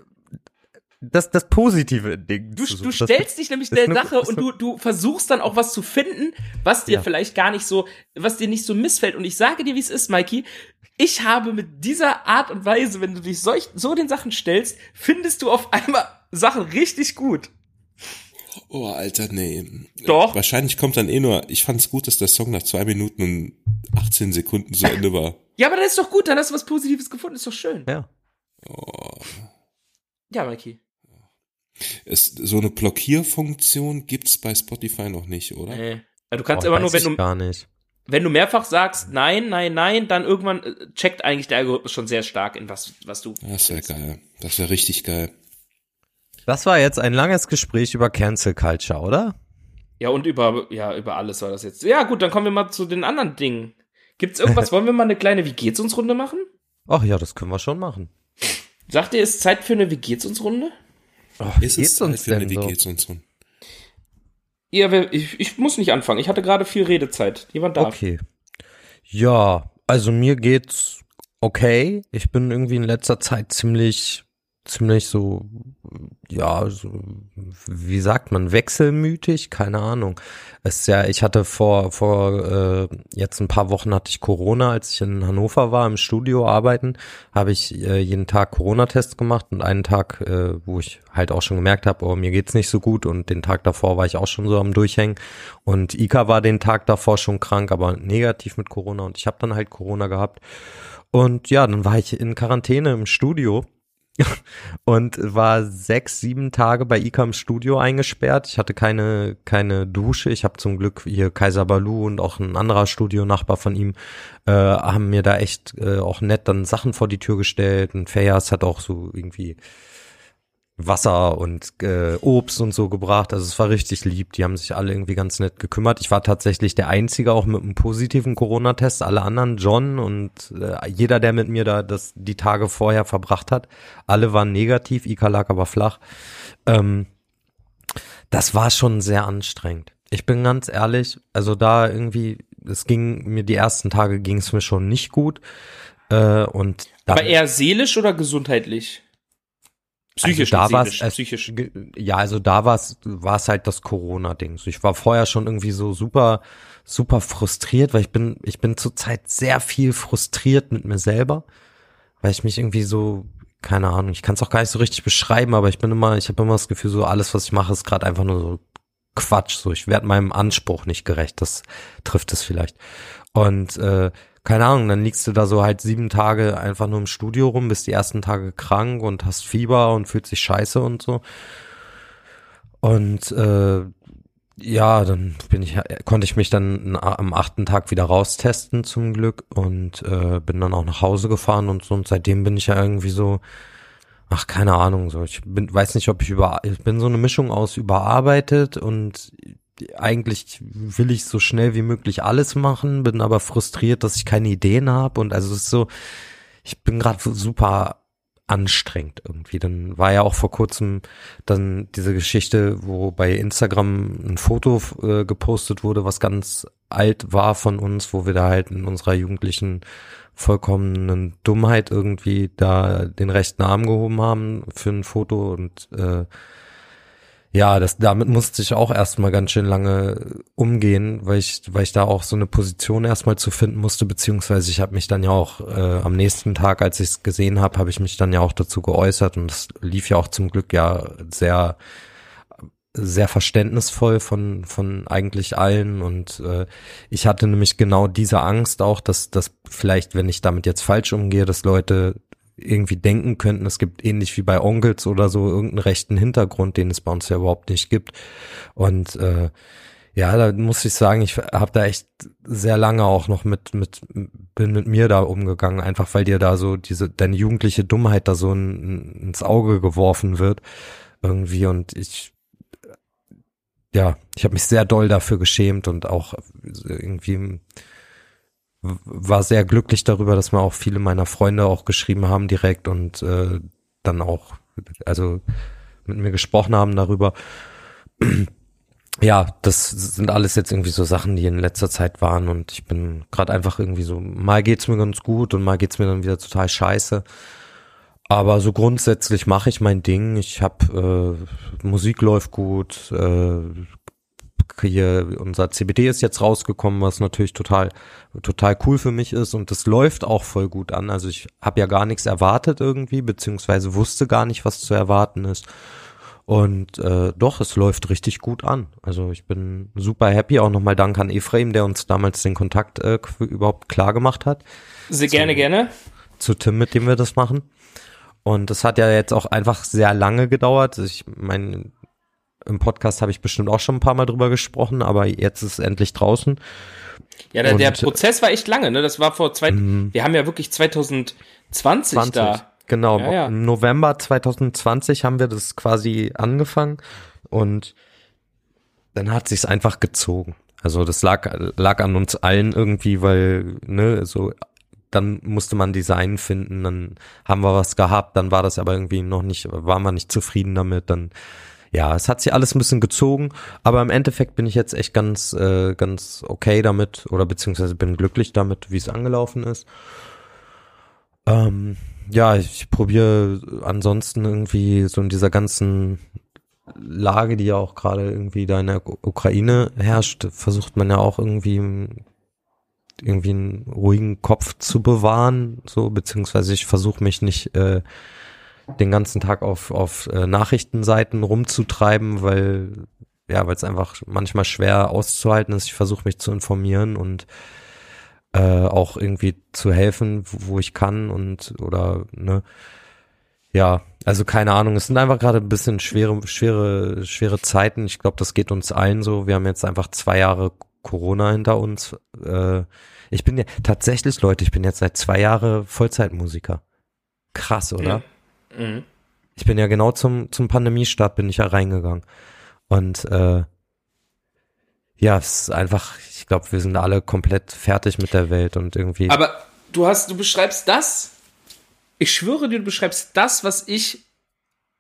das, das positive Ding. Du, du stellst dich nämlich der Sache und du, du versuchst dann auch was zu finden, was dir ja. vielleicht gar nicht so, was dir nicht so missfällt. Und ich sage dir, wie es ist, Mikey. Ich habe mit dieser Art und Weise, wenn du dich solch, so den Sachen stellst, findest du auf einmal Sachen richtig gut. Oh, Alter, nee. Doch. Wahrscheinlich kommt dann eh nur, ich fand es gut, dass der Song nach zwei Minuten und 18 Sekunden zu Ende war. ja, aber das ist doch gut, dann hast du was Positives gefunden, ist doch schön. Ja. Oh. Ja, Mikey. Es, so eine Blockierfunktion gibt's bei Spotify noch nicht, oder? Nee. Du kannst oh, immer nur, wenn du, gar nicht. wenn du mehrfach sagst, nein, nein, nein, dann irgendwann äh, checkt eigentlich der Algorithmus schon sehr stark in was, was du. Das wäre geil. Das wäre richtig geil. Das war jetzt ein langes Gespräch über Cancel Culture, oder? Ja, und über, ja, über alles war das jetzt. Ja, gut, dann kommen wir mal zu den anderen Dingen. Gibt's irgendwas? Wollen wir mal eine kleine Wie geht's uns Runde machen? Ach ja, das können wir schon machen. Sagt ihr, ist Zeit für eine Wie geht's uns Runde? Ach, ist es Zeit für eine Wie geht's uns Runde? Ja, ich, ich muss nicht anfangen. Ich hatte gerade viel Redezeit. Jemand darf. Okay. Ja, also mir geht's okay. Ich bin irgendwie in letzter Zeit ziemlich ziemlich so, ja, so, wie sagt man, wechselmütig, keine Ahnung. Es ist ja, ich hatte vor, vor äh, jetzt ein paar Wochen hatte ich Corona, als ich in Hannover war, im Studio arbeiten, habe ich äh, jeden Tag Corona-Test gemacht und einen Tag, äh, wo ich halt auch schon gemerkt habe, oh, mir geht's nicht so gut und den Tag davor war ich auch schon so am Durchhängen und Ika war den Tag davor schon krank, aber negativ mit Corona und ich habe dann halt Corona gehabt. Und ja, dann war ich in Quarantäne im Studio und war sechs, sieben Tage bei Icam Studio eingesperrt. Ich hatte keine keine Dusche. Ich habe zum Glück hier Kaiser Balu und auch ein anderer Studionachbar von ihm äh, haben mir da echt äh, auch nett dann Sachen vor die Tür gestellt. Und Fejas hat auch so irgendwie Wasser und äh, Obst und so gebracht. Also es war richtig lieb. Die haben sich alle irgendwie ganz nett gekümmert. Ich war tatsächlich der Einzige auch mit einem positiven Corona-Test. Alle anderen, John und äh, jeder, der mit mir da das die Tage vorher verbracht hat, alle waren negativ. Ika lag aber flach. Ähm, das war schon sehr anstrengend. Ich bin ganz ehrlich, also da irgendwie, es ging mir die ersten Tage ging es mir schon nicht gut. Äh, und dann, Aber eher seelisch oder gesundheitlich? Psychisch, also da war's, psychisch. Ja, also da war es war es halt das Corona-Ding. So, Ich war vorher schon irgendwie so super, super frustriert, weil ich bin, ich bin zurzeit sehr viel frustriert mit mir selber, weil ich mich irgendwie so, keine Ahnung, ich kann es auch gar nicht so richtig beschreiben, aber ich bin immer, ich habe immer das Gefühl, so alles, was ich mache, ist gerade einfach nur so Quatsch. So, ich werde meinem Anspruch nicht gerecht. Das trifft es vielleicht. Und äh, keine Ahnung, dann liegst du da so halt sieben Tage einfach nur im Studio rum, bist die ersten Tage krank und hast Fieber und fühlt sich scheiße und so. Und äh, ja, dann bin ich, konnte ich mich dann am achten Tag wieder raustesten zum Glück und äh, bin dann auch nach Hause gefahren und so. Und seitdem bin ich ja irgendwie so, ach keine Ahnung, so ich bin, weiß nicht, ob ich über, ich bin so eine Mischung aus überarbeitet und eigentlich will ich so schnell wie möglich alles machen, bin aber frustriert, dass ich keine Ideen habe und also es ist so, ich bin gerade super anstrengend irgendwie. Dann war ja auch vor kurzem dann diese Geschichte, wo bei Instagram ein Foto äh, gepostet wurde, was ganz alt war von uns, wo wir da halt in unserer jugendlichen vollkommenen Dummheit irgendwie da den rechten Arm gehoben haben für ein Foto und äh, ja, das, damit musste ich auch erstmal ganz schön lange umgehen, weil ich, weil ich da auch so eine Position erstmal zu finden musste, beziehungsweise ich habe mich dann ja auch äh, am nächsten Tag, als ich es gesehen habe, habe ich mich dann ja auch dazu geäußert und es lief ja auch zum Glück ja sehr sehr verständnisvoll von von eigentlich allen und äh, ich hatte nämlich genau diese Angst auch, dass dass vielleicht, wenn ich damit jetzt falsch umgehe, dass Leute irgendwie denken könnten, es gibt ähnlich wie bei Onkels oder so irgendeinen rechten Hintergrund, den es bei uns ja überhaupt nicht gibt. Und äh, ja, da muss ich sagen, ich habe da echt sehr lange auch noch mit mit bin mit mir da umgegangen, einfach weil dir da so diese deine jugendliche Dummheit da so in, ins Auge geworfen wird irgendwie und ich ja, ich habe mich sehr doll dafür geschämt und auch irgendwie war sehr glücklich darüber, dass mir auch viele meiner Freunde auch geschrieben haben direkt und äh, dann auch, also mit mir gesprochen haben darüber. ja, das sind alles jetzt irgendwie so Sachen, die in letzter Zeit waren und ich bin gerade einfach irgendwie so, mal geht's mir ganz gut und mal geht's mir dann wieder total scheiße. Aber so grundsätzlich mache ich mein Ding. Ich habe äh, Musik läuft gut, äh, hier unser CBD ist jetzt rausgekommen, was natürlich total total cool für mich ist und das läuft auch voll gut an. Also ich habe ja gar nichts erwartet irgendwie, beziehungsweise wusste gar nicht, was zu erwarten ist. Und äh, doch, es läuft richtig gut an. Also ich bin super happy. Auch nochmal Dank an Ephraim, der uns damals den Kontakt äh, überhaupt klar gemacht hat. Sehr gerne, gerne. Zu Tim, mit dem wir das machen. Und das hat ja jetzt auch einfach sehr lange gedauert. Ich meine, im Podcast habe ich bestimmt auch schon ein paar Mal drüber gesprochen, aber jetzt ist es endlich draußen. Ja, der, der Prozess war echt lange, ne? Das war vor zwei, mhm. wir haben ja wirklich 2020 20, da. Genau, ja, ja. im November 2020 haben wir das quasi angefangen und dann hat sich's einfach gezogen. Also das lag lag an uns allen irgendwie, weil ne, so dann musste man Design finden, dann haben wir was gehabt, dann war das aber irgendwie noch nicht, war man nicht zufrieden damit, dann ja, es hat sich alles ein bisschen gezogen, aber im Endeffekt bin ich jetzt echt ganz, äh, ganz okay damit oder beziehungsweise bin glücklich damit, wie es angelaufen ist. Ähm, ja, ich probiere ansonsten irgendwie so in dieser ganzen Lage, die ja auch gerade irgendwie da in der Ukraine herrscht, versucht man ja auch irgendwie irgendwie einen ruhigen Kopf zu bewahren, so beziehungsweise ich versuche mich nicht äh, den ganzen Tag auf, auf äh, Nachrichtenseiten rumzutreiben, weil ja, weil es einfach manchmal schwer auszuhalten ist. Ich versuche mich zu informieren und äh, auch irgendwie zu helfen, wo ich kann und oder ne ja, also keine Ahnung, es sind einfach gerade ein bisschen schwere, schwere, schwere Zeiten. Ich glaube, das geht uns allen so. Wir haben jetzt einfach zwei Jahre Corona hinter uns. Äh, ich bin ja tatsächlich, Leute, ich bin jetzt seit zwei Jahren Vollzeitmusiker. Krass, oder? Mhm. Ich bin ja genau zum, zum Pandemiestart bin ich ja reingegangen. Und äh, ja, es ist einfach, ich glaube, wir sind alle komplett fertig mit der Welt und irgendwie. Aber du hast, du beschreibst das, ich schwöre dir, du beschreibst das, was ich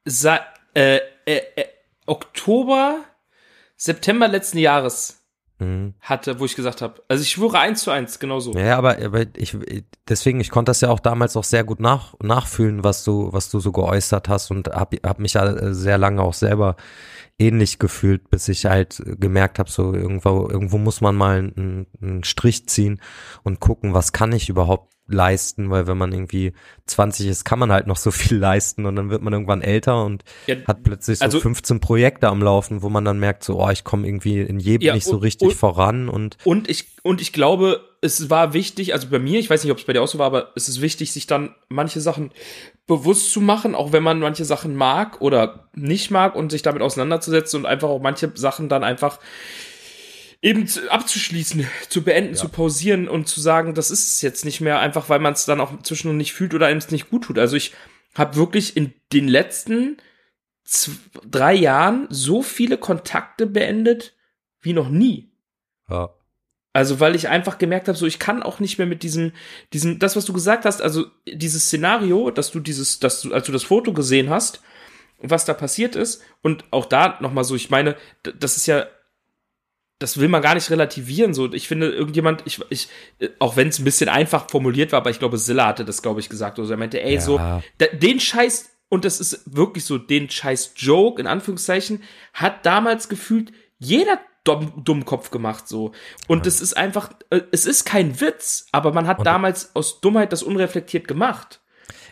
seit äh, äh, äh, Oktober, September letzten Jahres Mhm. hatte, wo ich gesagt habe. Also ich schwöre eins zu eins, genau so. Ja, aber, aber ich deswegen, ich konnte das ja auch damals auch sehr gut nach, nachfühlen, was du, was du so geäußert hast und hab, hab mich ja sehr lange auch selber ähnlich gefühlt, bis ich halt gemerkt habe, so irgendwo, irgendwo muss man mal einen, einen Strich ziehen und gucken, was kann ich überhaupt leisten, weil wenn man irgendwie 20 ist, kann man halt noch so viel leisten und dann wird man irgendwann älter und Ja, hat plötzlich so also- 15 Projekte am Laufen, wo man dann merkt, so, oh, ich komme irgendwie in jedem Ja, nicht so und- richtig und- voran und Und ich, und ich glaube, es war wichtig, also bei mir, ich weiß nicht, ob es bei dir auch so war, aber es ist wichtig, sich dann manche Sachen bewusst zu machen, auch wenn man manche Sachen mag oder nicht mag und sich damit auseinanderzusetzen und einfach auch manche Sachen dann einfach eben zu, abzuschließen, zu beenden, zu pausieren und zu sagen, das ist es jetzt nicht mehr, einfach weil man es dann auch zwischendurch nicht fühlt oder einem es nicht gut tut. Also ich habe wirklich in den letzten zw- drei Jahren so viele Kontakte beendet wie noch nie. ja. Also, weil ich einfach gemerkt habe, so ich kann auch nicht mehr mit diesem, diesem, das, was du gesagt hast, also dieses Szenario, dass du dieses, dass du, als du das Foto gesehen hast, was da passiert ist, und auch da nochmal so, ich meine, das ist ja, das will man gar nicht relativieren. So, ich finde, irgendjemand, ich, ich, auch wenn es ein bisschen einfach formuliert war, aber ich glaube, Silla hatte das, glaube ich, gesagt. Also er meinte, ey, Ja. so, da, den Scheiß, und das ist wirklich so, den Scheiß Joke, in Anführungszeichen, hat damals gefühlt jeder dumm, Dummkopf gemacht, so. Und es ist einfach, äh, es ist kein Witz, aber man hat Und- damals aus Dummheit das unreflektiert gemacht.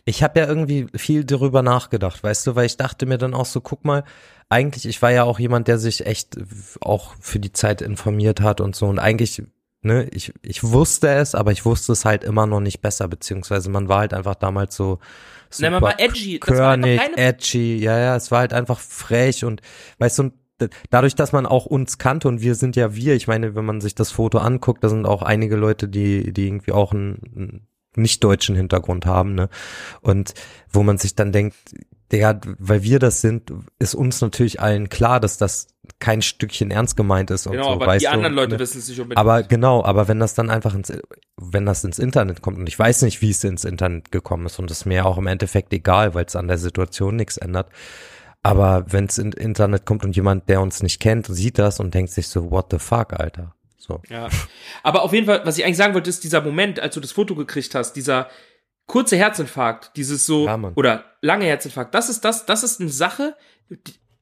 Ich habe ja irgendwie viel darüber nachgedacht, weißt du, weil ich dachte mir dann auch so, guck mal, eigentlich, ich war ja auch jemand, der sich echt auch für die Zeit informiert hat und so und eigentlich, ne, ich, ich wusste es, aber ich wusste es halt immer noch nicht besser, beziehungsweise man war halt einfach damals so Nein, man war edgy. Das war körnig, keine- edgy, ja, ja, es war halt einfach frech und weißt du, dadurch, dass man auch uns kannte und wir sind ja wir, ich meine, wenn man sich das Foto anguckt, da sind auch einige Leute, die, die irgendwie auch einen, einen nicht-deutschen Hintergrund haben, ne? Und wo man sich dann denkt, der, weil wir das sind, ist uns natürlich allen klar, dass das kein Stückchen ernst gemeint ist und Genau, so, aber die du, anderen Leute ne? wissen es nicht unbedingt. Aber genau, aber wenn das dann einfach ins, wenn das ins Internet kommt und ich weiß nicht, wie es ins Internet gekommen ist und es ist mir auch im Endeffekt egal, weil es an der Situation nichts ändert. Aber wenn es ins Internet kommt und jemand, der uns nicht kennt, sieht das und denkt sich so, what the fuck, Alter. So. Ja. Aber auf jeden Fall, was ich eigentlich sagen wollte, ist dieser Moment, als du das Foto gekriegt hast, dieser kurze Herzinfarkt, dieses so, Ja, oder lange Herzinfarkt, das ist das, das ist eine Sache,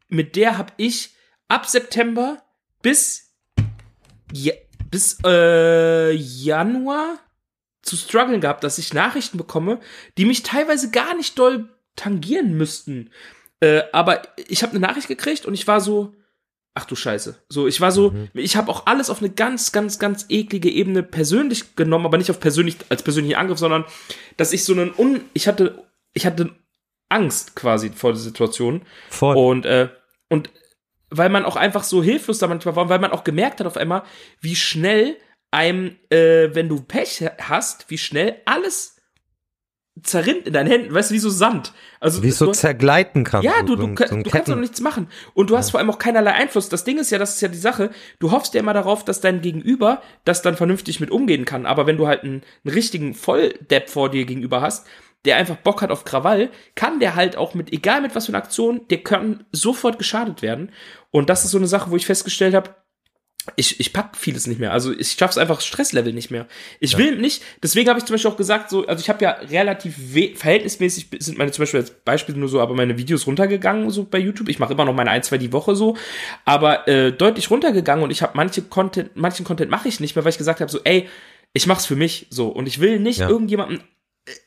mit der habe ich ab September bis, ja, bis äh, Januar zu strugglen gehabt, dass ich Nachrichten bekomme, die mich teilweise gar nicht doll tangieren müssten. Äh, aber ich habe eine Nachricht gekriegt und ich war so, ach du Scheiße. So, ich war so, ich habe auch alles auf eine ganz, ganz, ganz eklige Ebene persönlich genommen, aber nicht auf persönlich als persönlichen Angriff, sondern dass ich so einen un, ich hatte, ich hatte Angst quasi vor der Situation Voll. und äh, und weil man auch einfach so hilflos da manchmal war, weil man auch gemerkt hat auf einmal, wie schnell einem, äh, wenn du Pech hast, wie schnell alles zerrinnt in deinen Händen, weißt du, wie so Sand. Also wie so du- zergleiten kann. ja, so- du, so du, so du kannst doch nichts machen. Und du hast vor allem auch keinerlei Einfluss. Das Ding ist ja, das ist ja die Sache, du hoffst ja immer darauf, dass dein Gegenüber das dann vernünftig mit umgehen kann. Aber wenn du halt einen, einen richtigen Volldepp vor dir gegenüber hast, der einfach Bock hat auf Krawall, kann der halt auch mit, egal mit was für einer Aktion, der kann sofort geschadet werden. Und das ist so eine Sache, wo ich festgestellt habe, ich, ich pack vieles nicht mehr. Also ich schaff's einfach Stresslevel nicht mehr. Ich will nicht, deswegen habe ich zum Beispiel auch gesagt, so, also ich habe ja relativ verhältnismäßig sind meine zum Beispiel als Beispiel nur so, aber meine Videos runtergegangen, so bei YouTube. Ich mache immer noch meine ein, zwei die Woche so, aber äh, deutlich runtergegangen und ich habe manche Content, manchen Content mache ich nicht mehr, weil ich gesagt habe, so, ey, ich mach's für mich so und ich will nicht Ja. irgendjemanden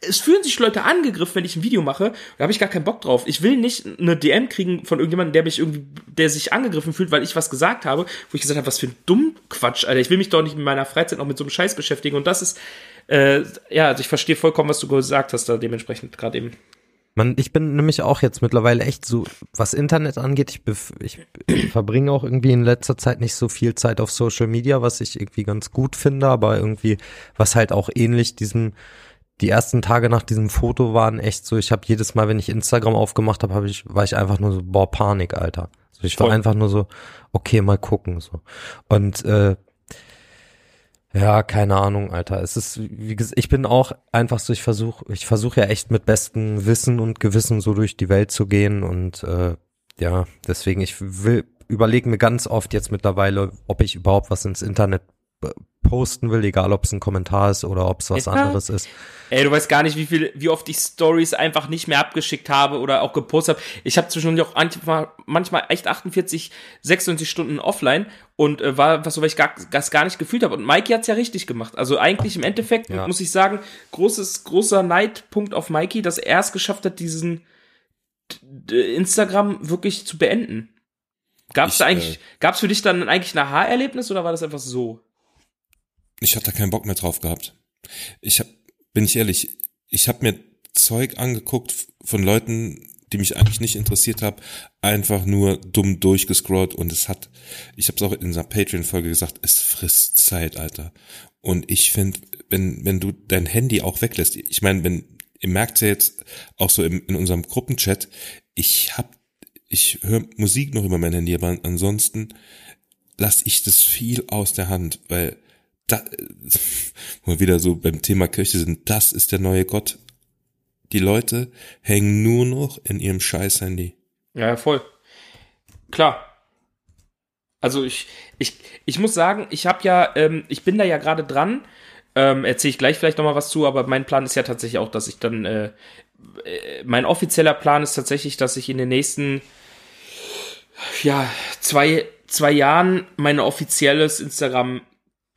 es fühlen sich Leute angegriffen, wenn ich ein Video mache. Da habe ich gar keinen Bock drauf. Ich will nicht eine DM kriegen von irgendjemandem, der mich irgendwie, der sich angegriffen fühlt, weil ich was gesagt habe, wo ich gesagt habe, was für ein Dummquatsch, Alter. Ich will mich doch nicht in meiner Freizeit noch mit so einem Scheiß beschäftigen. Und das ist, äh, ja, also ich verstehe vollkommen, was du gesagt hast, da dementsprechend gerade eben. Man, ich bin nämlich auch jetzt mittlerweile echt so, was Internet angeht, ich, bef ich verbringe auch irgendwie in letzter Zeit nicht so viel Zeit auf Social Media, was ich irgendwie ganz gut finde, aber irgendwie, was halt auch ähnlich diesem, die ersten Tage nach diesem Foto waren echt so, ich habe jedes Mal, wenn ich Instagram aufgemacht habe, hab ich, war ich einfach nur so, boah, Panik, Alter. Also ich war Voll. einfach nur so, okay, mal gucken. so. Und äh, ja, keine Ahnung, Alter. Es ist, wie gesagt, ich bin auch einfach so, ich versuche, ich versuche ja echt mit bestem Wissen und Gewissen so durch die Welt zu gehen und äh, ja, deswegen, ich will, überlege mir ganz oft jetzt mittlerweile, ob ich überhaupt was ins Internet posten will, egal ob es ein Kommentar ist oder ob es was anderes ist. Ey, du weißt gar nicht, wie viel, wie oft ich Stories einfach nicht mehr abgeschickt habe oder auch gepostet habe. Ich habe zwischendurch auch manchmal, manchmal echt 48, 96 Stunden offline und äh, war was so, weil ich gar, das gar nicht gefühlt habe. Und Mikey hat's ja richtig gemacht. Also eigentlich im Endeffekt Ja. muss ich sagen, großes, großer Neidpunkt auf Mikey, dass er es geschafft hat, diesen Instagram wirklich zu beenden. Gab's Ich, da eigentlich, äh, gab's für dich dann eigentlich ein Aha-Erlebnis oder war das einfach so? Ich hatte da keinen Bock mehr drauf gehabt. Ich hab, bin ich ehrlich, ich habe mir Zeug angeguckt von Leuten, die mich eigentlich nicht interessiert haben, einfach nur dumm durchgescrollt und es hat, ich habe es auch in unserer Patreon-Folge gesagt, es frisst Zeit, Alter. Und ich finde, wenn, wenn du dein Handy auch weglässt, ich meine, wenn, ihr merkt ja jetzt auch so im, in unserem Gruppenchat, ich hab, ich höre Musik noch über mein Handy, aber ansonsten lasse ich das viel aus der Hand, weil da, wo wieder so beim Thema Kirche sind, das ist der neue Gott. Die Leute hängen nur noch in ihrem Scheiß-Handy. Ja, ja, voll. Klar. Also ich, ich, ich muss sagen, ich habe ja, ähm, ich bin da ja gerade dran. Ähm, Erzähle ich gleich vielleicht noch mal was zu, aber mein Plan ist ja tatsächlich auch, dass ich dann, äh, äh, mein offizieller Plan ist tatsächlich, dass ich in den nächsten, ja, zwei, zwei Jahren mein offizielles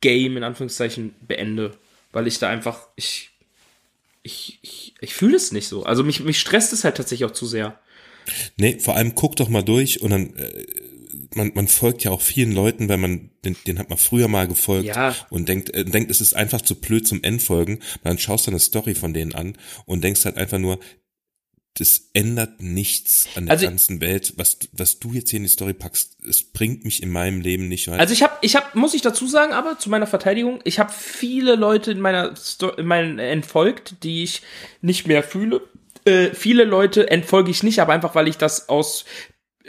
Instagram-Game in Anführungszeichen beende. Weil ich da einfach, ich, ich, ich, ich fühle es nicht so. Also mich, mich stresst es halt tatsächlich auch zu sehr. Nee, vor allem guck doch mal durch und dann, äh, man, man folgt ja auch vielen Leuten, weil man, den, den hat man früher mal gefolgt Ja. und denkt, äh, denkt, es ist einfach zu blöd zum Endfolgen. Dann schaust du eine Story von denen an und denkst halt einfach nur, das ändert nichts an der Also- ganzen Welt, was, was du jetzt hier in die Story packst. Es bringt mich in meinem Leben nicht weiter. Also ich habe, ich habe, muss ich dazu sagen, aber zu meiner Verteidigung, ich habe viele Leute in meiner, Sto in meinen entfolgt, die ich nicht mehr fühle. Äh, viele Leute entfolge ich nicht, aber einfach weil ich das aus,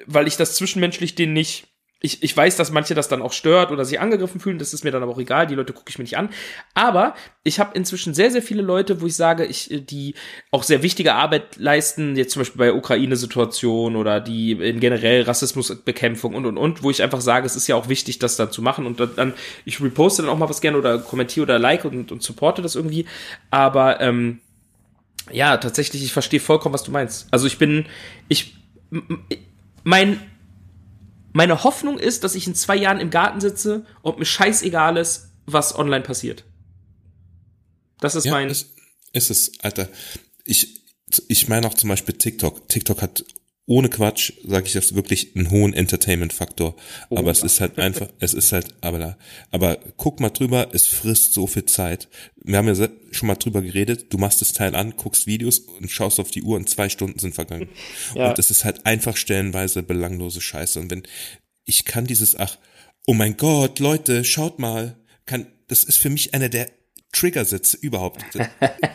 weil ich das zwischenmenschlich denen nicht. Ich, ich weiß, dass manche das dann auch stört oder sich angegriffen fühlen, das ist mir dann aber auch egal, die Leute gucke ich mir nicht an. Aber ich habe inzwischen sehr, sehr viele Leute, wo ich sage, ich, äh, die auch sehr wichtige Arbeit leisten, jetzt zum Beispiel bei Ukraine-Situation oder die in generell Rassismusbekämpfung und und und, wo ich einfach sage, es ist ja auch wichtig, das dann zu machen und dann, ich reposte dann auch mal was gerne oder kommentiere oder like und, und supporte das irgendwie. Aber ähm, ja, tatsächlich, ich verstehe vollkommen, was du meinst. Also ich bin, ich, mein, meine Hoffnung ist, dass ich in zwei Jahren im Garten sitze und mir scheißegal ist, was online passiert. Das ist Ja, mein. ist, ist es, Alter. Ich, ich meine auch zum Beispiel TikTok. TikTok hat ohne Quatsch, sage ich das wirklich, einen hohen Entertainment-Faktor. Oh, aber es ja. ist halt einfach, es ist halt, aber, aber guck mal drüber, es frisst so viel Zeit. Wir haben ja schon mal drüber geredet, du machst das Teil an, guckst Videos und schaust auf die Uhr und zwei Stunden sind vergangen. Ja. Und es ist halt einfach stellenweise belanglose Scheiße. Und wenn, ich kann dieses, ach, oh mein Gott, Leute, schaut mal, kann, das ist für mich einer der Triggersätze überhaupt.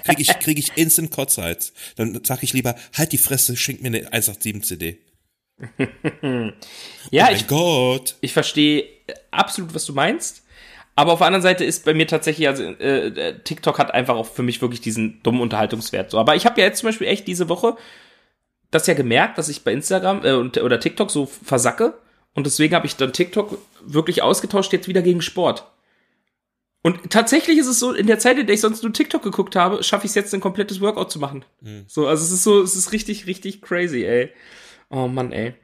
Krieg ich, krieg ich instant Kotzreiz. Dann sag ich lieber, halt die Fresse, schenk mir eine 187 CD. ja, oh mein ich, Gott. ich verstehe absolut, was du meinst. Aber auf der anderen Seite ist bei mir tatsächlich, also äh, äh, TikTok hat einfach auch für mich wirklich diesen dummen Unterhaltungswert. So, aber ich habe ja jetzt zum Beispiel echt diese Woche das ja gemerkt, dass ich bei Instagram äh, oder TikTok so versacke. Und deswegen habe ich dann TikTok wirklich ausgetauscht jetzt wieder gegen Sport. Und tatsächlich ist es so, in der Zeit, in der ich sonst nur TikTok geguckt habe, schaffe ich es jetzt, ein komplettes Workout zu machen. So, also es ist so, es ist richtig, richtig crazy, ey. Oh Mann, ey.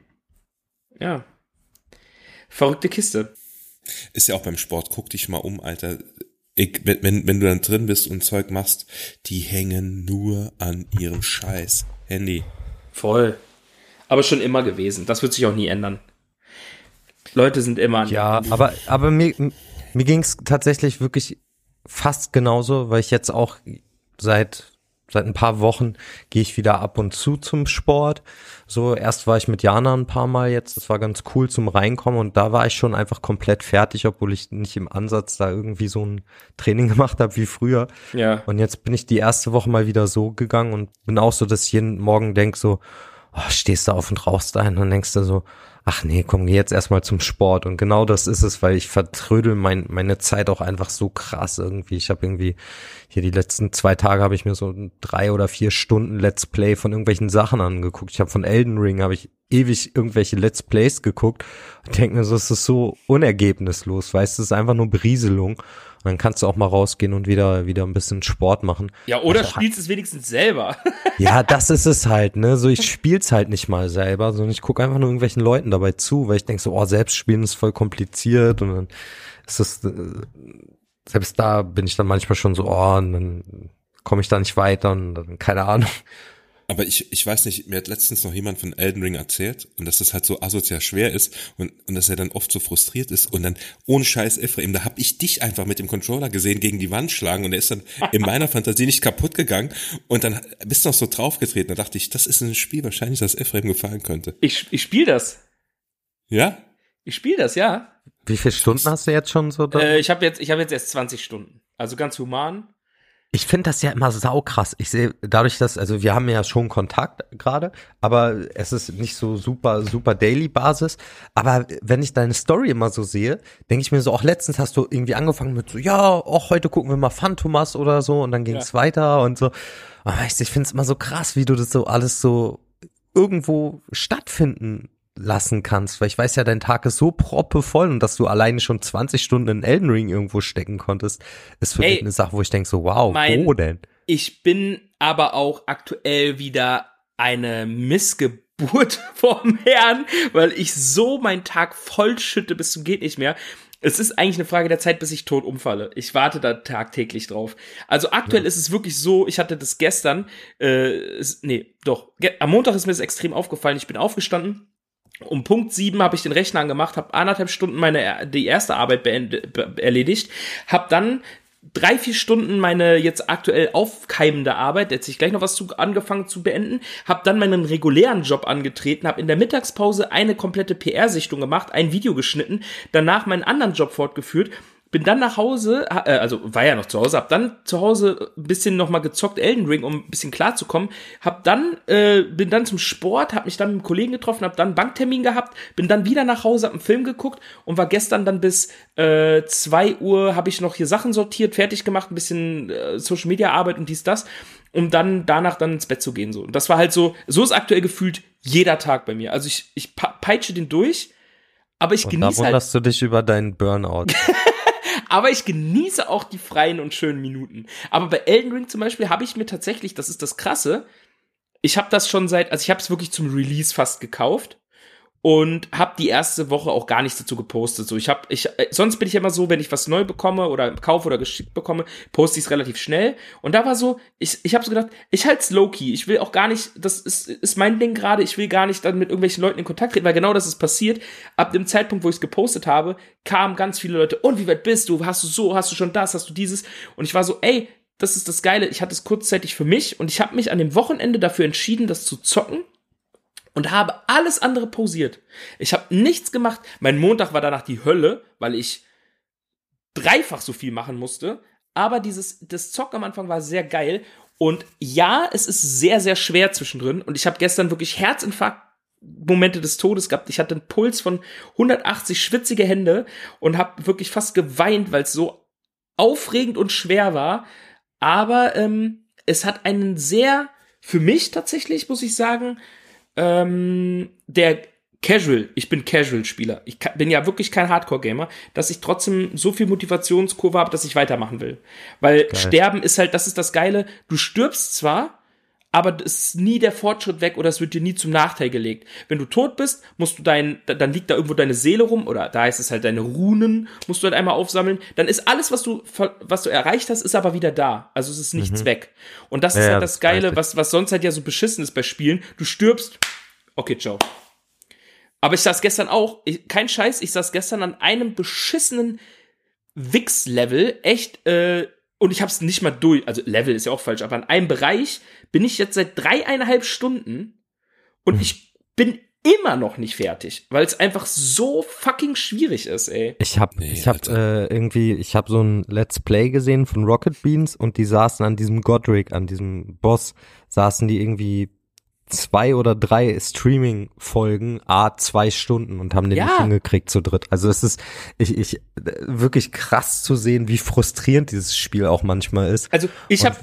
Ja. Verrückte Kiste. Ist ja auch beim Sport, guck dich mal um, Alter. Ich, wenn, wenn, wenn du dann drin bist und Zeug machst, die hängen nur an ihrem Scheiß Handy. Voll. Aber schon immer gewesen. Das wird sich auch nie ändern. Leute sind immer an. Ja, aber, aber mir, mir ging's tatsächlich wirklich fast genauso, weil ich jetzt auch seit seit ein paar Wochen gehe ich wieder ab und zu zum Sport. So, erst war ich mit Jana ein paar Mal jetzt, das war ganz cool zum Reinkommen und da war ich schon einfach komplett fertig, obwohl ich nicht im Ansatz da irgendwie so ein Training gemacht habe wie früher. Ja. Und jetzt bin ich die erste Woche mal wieder so gegangen und bin auch so, dass ich jeden Morgen denk so, oh, stehst du auf und rauchst ein und denkst du so, ach nee, komm, geh jetzt erstmal zum Sport. Und genau das ist es, weil ich vertrödel mein, meine Zeit auch einfach so krass irgendwie. Ich habe irgendwie hier die letzten zwei Tage habe ich mir so drei oder vier Stunden Let's Play von irgendwelchen Sachen angeguckt. Ich habe von Elden Ring habe ich ewig irgendwelche Let's Plays geguckt und denke mir so, es ist so unergebnislos, weißt du, es ist einfach nur Berieselung. Und dann kannst du auch mal rausgehen und wieder, wieder ein bisschen Sport machen. Ja, oder Also, spielst es wenigstens selber. ja, das ist es halt, ne? So, ich spiel's halt nicht mal selber, sondern ich gucke einfach nur irgendwelchen Leuten dabei zu, weil ich denke so, oh, selbst spielen ist voll kompliziert und dann ist es, äh, selbst da bin ich dann manchmal schon so, oh, und dann komme ich da nicht weiter und dann, keine Ahnung. Aber ich, ich weiß nicht, mir hat letztens noch jemand von Elden Ring erzählt und dass das halt so asozial schwer ist und, und dass er dann oft so frustriert ist und dann ohne Scheiß Ephraim, da hab ich dich einfach mit dem Controller gesehen gegen die Wand schlagen und er ist dann in meiner Fantasie nicht kaputt gegangen und dann bist du noch so draufgetreten. Da dachte ich, das ist ein Spiel wahrscheinlich, das Ephraim gefallen könnte. Ich, ich spiele das. Ja? Ich spiele das, ja. Wie viele Stunden hast du jetzt schon so da? Äh, ich habe jetzt, ich habe jetzt erst 20 Stunden. Also ganz human. Ich finde das ja immer saukrass. Ich sehe dadurch, dass, also wir haben ja schon Kontakt gerade, aber es ist nicht so super, super Daily Basis. Aber wenn ich deine Story immer so sehe, denke ich mir so, auch letztens hast du irgendwie angefangen mit so, ja, auch heute gucken wir mal Phantomas oder so und dann ging es Ja. weiter und so. Aber du, ich finde es immer so krass, wie du das so alles so irgendwo stattfinden lassen kannst, weil ich weiß ja, dein Tag ist so proppevoll und dass du alleine schon 20 Stunden in Elden Ring irgendwo stecken konntest, ist für Ey, mich eine Sache, wo ich denke so, wow, mein- wo denn? Ich bin aber auch aktuell wieder eine Missgeburt vom Herrn, weil ich so meinen Tag vollschütte bis zum geht nicht mehr. Es ist eigentlich eine Frage der Zeit, bis ich tot umfalle. Ich warte da tagtäglich drauf. Also aktuell ist es wirklich so, ich hatte das gestern, äh, es, nee, doch, am Montag ist mir das extrem aufgefallen. Ich bin aufgestanden, um Punkt sieben habe ich den Rechner angemacht, habe anderthalb Stunden meine die erste Arbeit beend, be, erledigt, habe dann drei, vier Stunden meine jetzt aktuell aufkeimende Arbeit, jetzt ich gleich noch was zu, angefangen zu beenden, habe dann meinen regulären Job angetreten, habe in der Mittagspause eine komplette PR-Sichtung gemacht, ein Video geschnitten, danach meinen anderen Job fortgeführt, bin dann nach Hause, äh, also war ja noch zu Hause, hab dann zu Hause ein bisschen noch mal gezockt Elden Ring, um ein bisschen klarzukommen, hab dann äh, bin dann zum Sport, hab mich dann mit einem Kollegen getroffen, hab dann einen Banktermin gehabt, bin dann wieder nach Hause, hab einen Film geguckt und war gestern dann bis äh, 2 Uhr habe ich noch hier Sachen sortiert, fertig gemacht, ein bisschen äh, Social Media Arbeit und dies das, um dann danach dann ins Bett zu gehen so. Und das war halt so, so ist aktuell gefühlt jeder Tag bei mir. Also ich ich peitsche den durch, aber ich Und da genieße halt wunderst du dich über deinen Burnout. aber ich genieße auch die freien und schönen Minuten. Aber bei Elden Ring zum Beispiel habe ich mir tatsächlich, das ist das Krasse, ich habe das schon seit, also ich habe es wirklich zum Release fast gekauft und habe die erste Woche auch gar nichts dazu gepostet. So, ich habe, ich, äh, sonst bin ich immer so, wenn ich was neu bekomme oder kaufe oder geschickt bekomme, poste ich es relativ schnell. Und da war so, ich, ich habe so gedacht, ich halte es low key. Ich will auch gar nicht, das ist, ist mein Ding gerade. Ich will gar nicht dann mit irgendwelchen Leuten in Kontakt treten, weil genau das ist passiert. Ab dem Zeitpunkt, wo ich es gepostet habe, kamen ganz viele Leute. Und wie weit bist du? Hast du so? Hast du schon das? Hast du dieses? Und ich war so, ey, das ist das Geile. Ich hatte es kurzzeitig für mich und ich habe mich an dem Wochenende dafür entschieden, das zu zocken und habe alles andere pausiert. Ich habe nichts gemacht. Mein Montag war danach die Hölle, weil ich dreifach so viel machen musste. Aber dieses das Zocken am Anfang war sehr geil. Und ja, es ist sehr, sehr schwer zwischendrin. Und ich habe gestern wirklich Herzinfarkt. Momente des Todes gehabt. Ich hatte einen Puls von 180 schwitzige Hände und habe wirklich fast geweint, weil es so aufregend und schwer war. Aber ähm, es hat einen sehr, für mich tatsächlich, muss ich sagen, ähm, der Casual, ich bin Casual-Spieler. Ich bin ja wirklich kein Hardcore-Gamer, dass ich trotzdem so viel Motivationskurve habe, dass ich weitermachen will. Weil Sterben ist halt, das ist das Geile. Du stirbst zwar, aber es ist nie der Fortschritt weg oder es wird dir nie zum Nachteil gelegt. Wenn du tot bist, musst du dein, da- dann liegt da irgendwo deine Seele rum oder da heißt es halt deine Runen, musst du halt einmal aufsammeln. Dann ist alles, was du, was du erreicht hast, ist aber wieder da. Also es ist nichts weg. Und das ist Ja, halt ja, das das Geile, was, was sonst halt ja so beschissen ist bei Spielen. Du stirbst, okay, ciao. Aber ich saß gestern auch, ich, kein Scheiß, ich saß gestern an einem beschissenen Wix-Level, echt, äh, und ich hab's nicht mal durch, also Level ist ja auch falsch, aber in einem Bereich bin ich jetzt seit dreieinhalb Stunden und Hm. ich bin immer noch nicht fertig, weil es einfach so fucking schwierig ist, ey. Ich habe Nee, ich hab, äh, irgendwie, ich habe so ein Let's Play gesehen von Rocket Beans und die saßen an diesem Godric, an diesem Boss, saßen die irgendwie zwei oder drei Streaming-Folgen, a zwei Stunden und haben den Ja. nicht hingekriegt zu dritt. Also es ist ich, ich wirklich krass zu sehen, wie frustrierend dieses Spiel auch manchmal ist. Also ich Und- hab,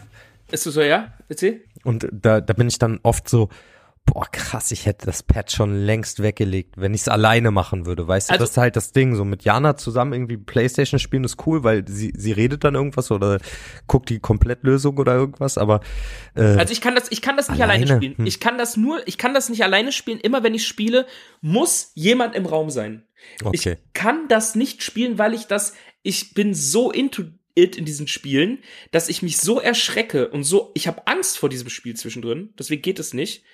ist das so, ja? Erzähl? Und da, da bin ich dann oft so, boah, krass, ich hätte das Pad schon längst weggelegt, wenn ich es alleine machen würde. Weißt du, Also- das ist halt das Ding. So mit Jana zusammen irgendwie Playstation spielen ist cool, weil sie, sie redet dann irgendwas oder guckt die Komplettlösung oder irgendwas, aber äh, Also ich kann das, ich kann das nicht alleine, Alleine? spielen. Hm. Ich kann das nur, ich kann das nicht alleine spielen. Immer wenn ich spiele, muss jemand im Raum sein. okay. Ich kann das nicht spielen, weil ich das, ich bin so into it in diesen Spielen, dass ich mich so erschrecke und so, ich habe Angst vor diesem Spiel zwischendrin. Deswegen geht es nicht.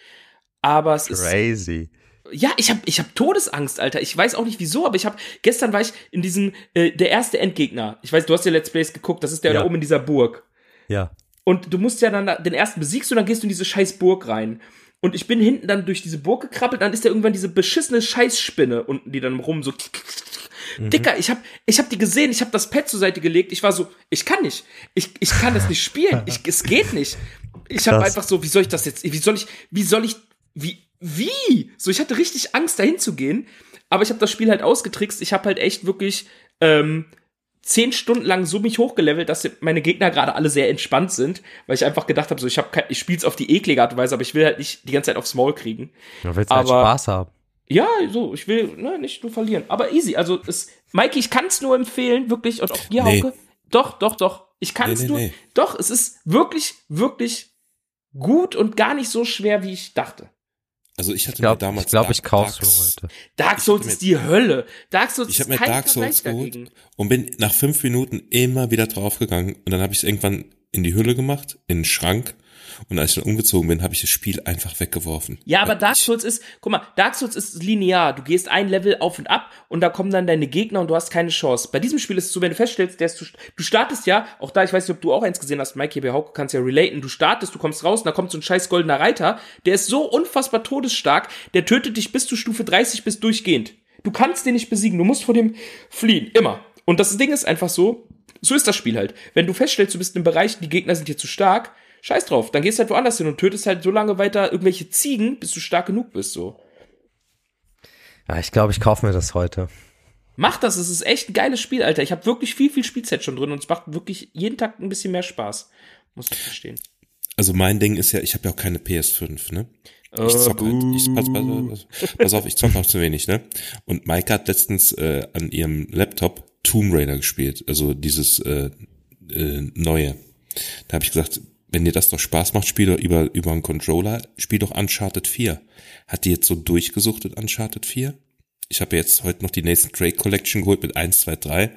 Aber es ist Crazy. ja, ich habe ich hab Todesangst, Alter. Ich weiß auch nicht wieso, aber ich habe gestern war ich in diesem äh, der erste Endgegner. Ich weiß, du hast ja Let's Plays geguckt, das ist der Ja. da oben in dieser Burg. Ja. Und du musst ja dann da- den ersten besiegst du, dann gehst du in diese scheiß Burg rein. Und ich bin hinten dann durch diese Burg gekrabbelt, dann ist da irgendwann diese beschissene Scheißspinne unten, die dann rum so. Dicker, ich hab, ich hab die gesehen, ich hab das Pad zur Seite gelegt, ich war so, ich kann nicht, ich, ich kann das nicht spielen, ich, es geht nicht. Ich hab einfach so, wie soll ich das jetzt, wie soll ich, wie soll ich, wie, wie? So, ich hatte richtig Angst, dahin zu gehen, aber ich habe das Spiel halt ausgetrickst, ich habe halt echt wirklich, ähm, zehn Stunden lang so mich hochgelevelt, dass meine Gegner gerade alle sehr entspannt sind, weil ich einfach gedacht habe, so ich habe ich spiel's auf die eklige Art und Weise, aber ich will halt nicht die ganze Zeit aufs Maul kriegen. Du willst halt Aber- Spaß haben. Ja, so, ich will ne, nicht nur verlieren, aber easy, also es Mikey, ich kann's nur empfehlen, wirklich und auch dir Nee. Hauke. Doch, doch, doch. Ich kann's Nee, nee, nur nee. Doch, es ist wirklich wirklich gut und gar nicht so schwer, wie ich dachte. Also ich hatte Ich glaube, mir damals ich, glaub, ich Dark- kauf's mir Dark- heute. Dark Ich Souls ist die Hölle. Dark Souls Ich habe ist mir kein Dark Souls Vergleich geholt dagegen. und bin nach fünf Minuten immer wieder draufgegangen und dann habe ich es irgendwann in die Hülle gemacht, in den Schrank und als ich dann umgezogen bin, habe ich das Spiel einfach weggeworfen. Ja, aber Dark Souls ist, guck mal, Dark Souls ist linear. Du gehst ein Level auf und ab und da kommen dann deine Gegner und du hast keine Chance. Bei diesem Spiel ist es so, wenn du feststellst, der ist, zu- du startest ja, auch da, ich weiß nicht, ob du auch eins gesehen hast, Mikey bei Hauke kannst ja relaten, du startest, du kommst raus und da kommt so ein scheiß goldener Reiter, der ist so unfassbar todesstark, der tötet dich bis zu Stufe 30 bis durchgehend. Du kannst den nicht besiegen, du musst vor dem fliehen, immer. Und das Ding ist einfach so, so ist das Spiel halt. Wenn du feststellst, du bist in einem Bereich, die Gegner sind dir zu stark, scheiß drauf, dann gehst du halt woanders hin und tötest halt so lange weiter irgendwelche Ziegen, bis du stark genug bist, so. Ja, ich glaube, ich kaufe mir das heute. Mach das, es ist echt ein geiles Spiel, Alter. Ich habe wirklich viel, viel Spielzeit schon drin und es macht wirklich jeden Tag ein bisschen mehr Spaß. Muss ich verstehen. Also mein Ding ist ja, ich habe ja auch keine PS5, ne? Äh, Ich zock halt, ich, pass, pass, pass, pass auf, ich zock auch zu wenig, ne? Und Maike hat letztens äh, an ihrem Laptop Tomb Raider gespielt, also dieses äh, äh, neue. Da habe ich gesagt, wenn dir das doch Spaß macht, spiel doch über, über einen Controller, spiel doch Uncharted 4. Hat die jetzt so durchgesuchtet, Uncharted 4? Ich habe jetzt heute noch die Nathan Drake Collection geholt mit 1, 2, 3. Und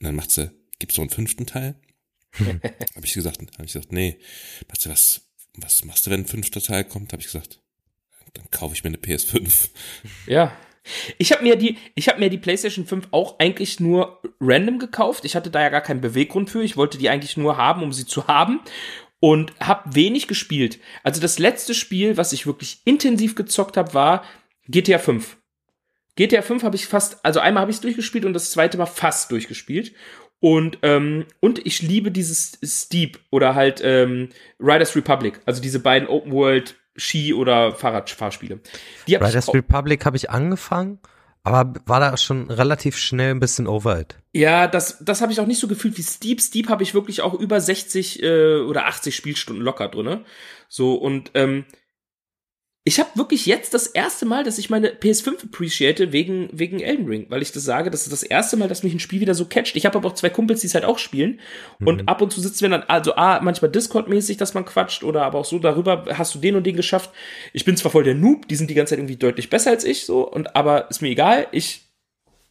dann macht sie, gibt's so einen fünften Teil? habe ich gesagt, habe ich gesagt, nee. Macht sie, was, was machst du, wenn ein fünfter Teil kommt? Habe ich gesagt, dann kaufe ich mir eine PS5. Ja. Ich habe mir die, ich habe mir die PlayStation 5 auch eigentlich nur random gekauft. Ich hatte da ja gar keinen Beweggrund für. Ich wollte die eigentlich nur haben, um sie zu haben und habe wenig gespielt. Also das letzte Spiel, was ich wirklich intensiv gezockt habe, war GTA 5. GTA 5 habe ich fast, also einmal habe ich es durchgespielt und das zweite Mal fast durchgespielt. Und, ähm, und ich liebe dieses Steep oder halt ähm, Riders Republic, also diese beiden Open World Ski- oder Fahrradfahrspiele. Die hab ich Riders Republic habe ich angefangen, aber war da schon relativ schnell ein bisschen over it. Ja, das, das habe ich auch nicht so gefühlt wie Steep. Steep habe ich wirklich auch über 60 äh, oder 80 Spielstunden locker drinne. So, und ähm, ich habe wirklich jetzt das erste Mal, dass ich meine PS5 appreciate wegen, wegen Elden Ring, weil ich das sage, das ist das erste Mal, dass mich ein Spiel wieder so catcht. Ich habe aber auch zwei Kumpels, die es halt auch spielen. Und ab und zu sitzen wir dann, also A, manchmal Discord-mäßig, dass man quatscht, oder aber auch so darüber, hast du den und den geschafft. Ich bin zwar voll der Noob, die sind die ganze Zeit irgendwie deutlich besser als ich, so, und aber ist mir egal, ich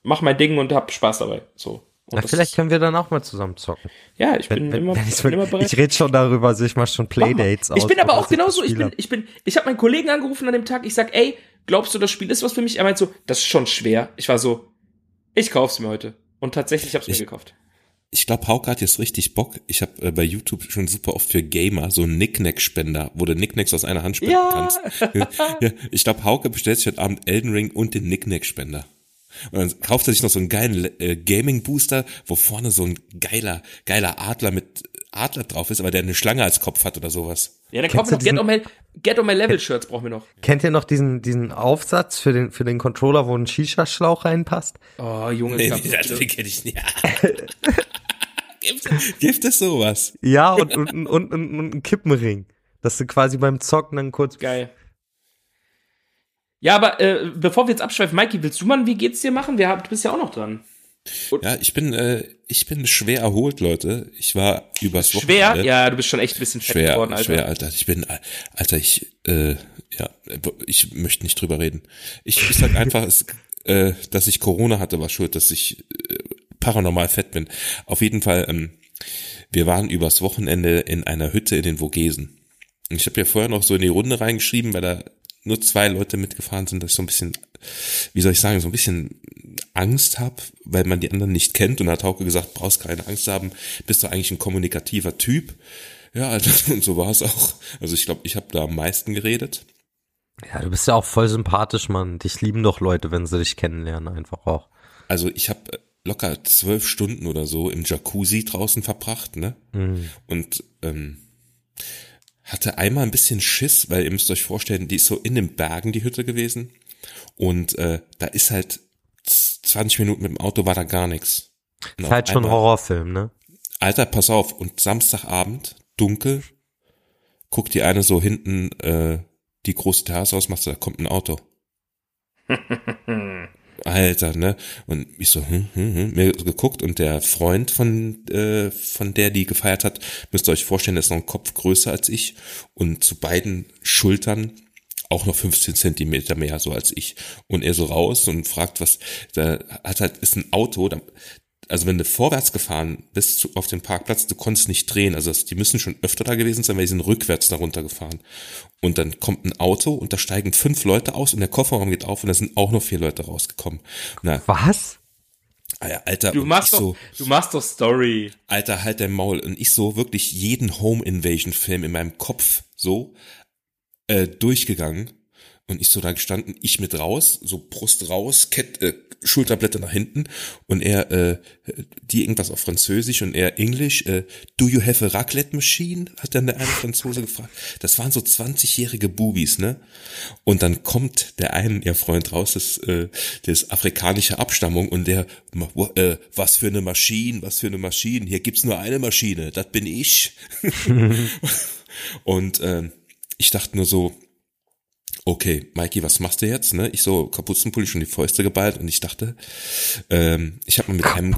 mach mein Ding und hab Spaß dabei. So. Und Na, vielleicht können wir dann auch mal zusammen zocken. ja, ich bin Wenn, wenn, immer, wenn ich's bin immer bereit. ich rede schon darüber, also ich mache schon. Playdates aus. Ich bin aber auch ich genauso, ich bin, ich bin, ich habe meinen Kollegen angerufen an dem Tag, ich sag, ey, glaubst du, das Spiel ist was für mich? Er meint so, das ist schon schwer. Ich war so, ich kauf's mir heute. Und tatsächlich, ich hab's mir Ich- gekauft. Ich glaube, Hauke hat jetzt richtig Bock. Ich habe äh, bei YouTube schon super oft für Gamer so einen Nicknack-Spender, wo du Nicknacks aus einer Hand spenden Ja. kannst. ja, ich glaube, Hauke bestellt sich heute Abend Elden Ring und den Nicknack-Spender. Und dann kauft er sich noch so einen geilen äh, Gaming-Booster, wo vorne so ein geiler, geiler Adler mit Adler drauf ist, aber der eine Schlange als Kopf hat oder sowas. Ja, dann kaufen wir noch Get on, my, Get on my Level Shirts brauchen wir noch. Kennt ihr noch diesen, diesen Aufsatz für den, für den Controller, wo ein Shisha-Schlauch reinpasst? Oh, Junge, Nee, nee, das kenne ich nicht. gibt, gibt es sowas? Ja, und, und, und, und, und, und ein Kippenring. Dass du quasi beim Zocken dann kurz. Geil. Ja, aber äh, bevor wir jetzt abschweifen, Mikey, willst du mal ein Wie geht's dir machen? Wir, haben- du bist ja auch noch dran. Ja, ich bin, äh, ich bin schwer erholt, Leute. Ich war übers Schwer? Wochenende. Ja, du bist schon echt ein bisschen fett Schwer, geworden, Alter. schwer, Alter. Ich bin, Alter, ich, äh, ja, ich möchte nicht drüber reden. Ich, ich sag einfach, es, äh, dass ich Corona hatte, war schuld, dass ich äh, paranormal fett bin. Auf jeden Fall, ähm, wir waren übers Wochenende in einer Hütte in den Vogesen. Und ich habe ja vorher noch so in die Runde reingeschrieben, weil da nur zwei Leute mitgefahren sind, dass ich so ein bisschen, wie soll ich sagen, so ein bisschen Angst habe, weil man die anderen nicht kennt. Und da hat Hauke gesagt, brauchst keine Angst haben, bist du eigentlich ein kommunikativer Typ. Ja, Alter, und so war es auch. Also ich glaube, ich habe da am meisten geredet. Ja, du bist ja auch voll sympathisch, Mann. Dich lieben doch Leute, wenn sie dich kennenlernen, einfach auch. Also ich habe locker zwölf Stunden oder so im Jacuzzi draußen verbracht, ne? Und ähm, hatte einmal ein bisschen Schiss, weil ihr müsst euch vorstellen, die ist so in den Bergen, die Hütte gewesen. Und äh, da ist halt z- 20 Minuten mit dem Auto war da gar nichts. Ist halt schon einmal- Horrorfilm, ne? Alter, pass auf, und Samstagabend, dunkel, guckt die eine so hinten äh, die große Terrasse aus, macht so, da kommt ein Auto. Alter, ne? Und ich so, hm, hm, hm, mir geguckt und der Freund von, äh, von der, die gefeiert hat, müsst ihr euch vorstellen, der ist noch ein Kopf größer als ich und zu beiden Schultern auch noch 15 Zentimeter mehr so als ich. Und er so raus und fragt, was, da hat halt, ist ein Auto, da, also wenn du vorwärts gefahren bist zu, auf den Parkplatz, du konntest nicht drehen. Also das, die müssen schon öfter da gewesen sein, weil die sind rückwärts da runtergefahren. Und dann kommt ein Auto und da steigen fünf Leute aus und der Kofferraum geht auf und da sind auch noch vier Leute rausgekommen. Na, Was? Alter, Du machst ich doch, so, du machst doch Story. Alter, halt dein Maul. Und ich so wirklich jeden Home Invasion Film in meinem Kopf so äh, durchgegangen. Und ich so da gestanden, ich mit raus, so Brust raus, Kett, äh, Schulterblätter nach hinten und er, äh, die irgendwas auf Französisch und er Englisch, äh, do you have a raclette machine? Hat dann der eine Franzose gefragt. Das waren so 20-jährige Bubis, ne? Und dann kommt der einen, ihr Freund raus, das, äh, das afrikanische Abstammung und der, äh, was für eine Maschine, was für eine Maschine, hier gibt's nur eine Maschine, das bin ich. und ähm, ich dachte nur so, okay, Mikey, was machst du jetzt? Ne? Ich so Kapuzenpulli schon die Fäuste geballt und ich dachte, ähm, ich habe mal mit einem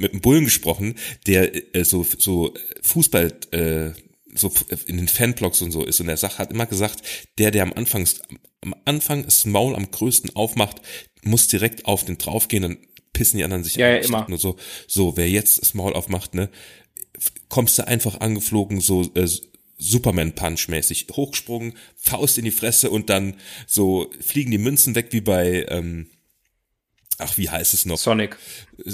mit einem Bullen gesprochen, der äh, so so Fußball äh, so in den Fanblogs und so ist und der Sache hat immer gesagt, der der am Anfang am Anfang das Maul am größten aufmacht, muss direkt auf den draufgehen, dann pissen die anderen sich Ja, an. ja, Ich immer. Nur so, so wer jetzt das Maul aufmacht, ne, kommst du einfach angeflogen, so äh, Superman-Punch-mäßig, hochgesprungen, Faust in die Fresse und dann so fliegen die Münzen weg wie bei, ähm, ach, wie heißt es noch? Sonic.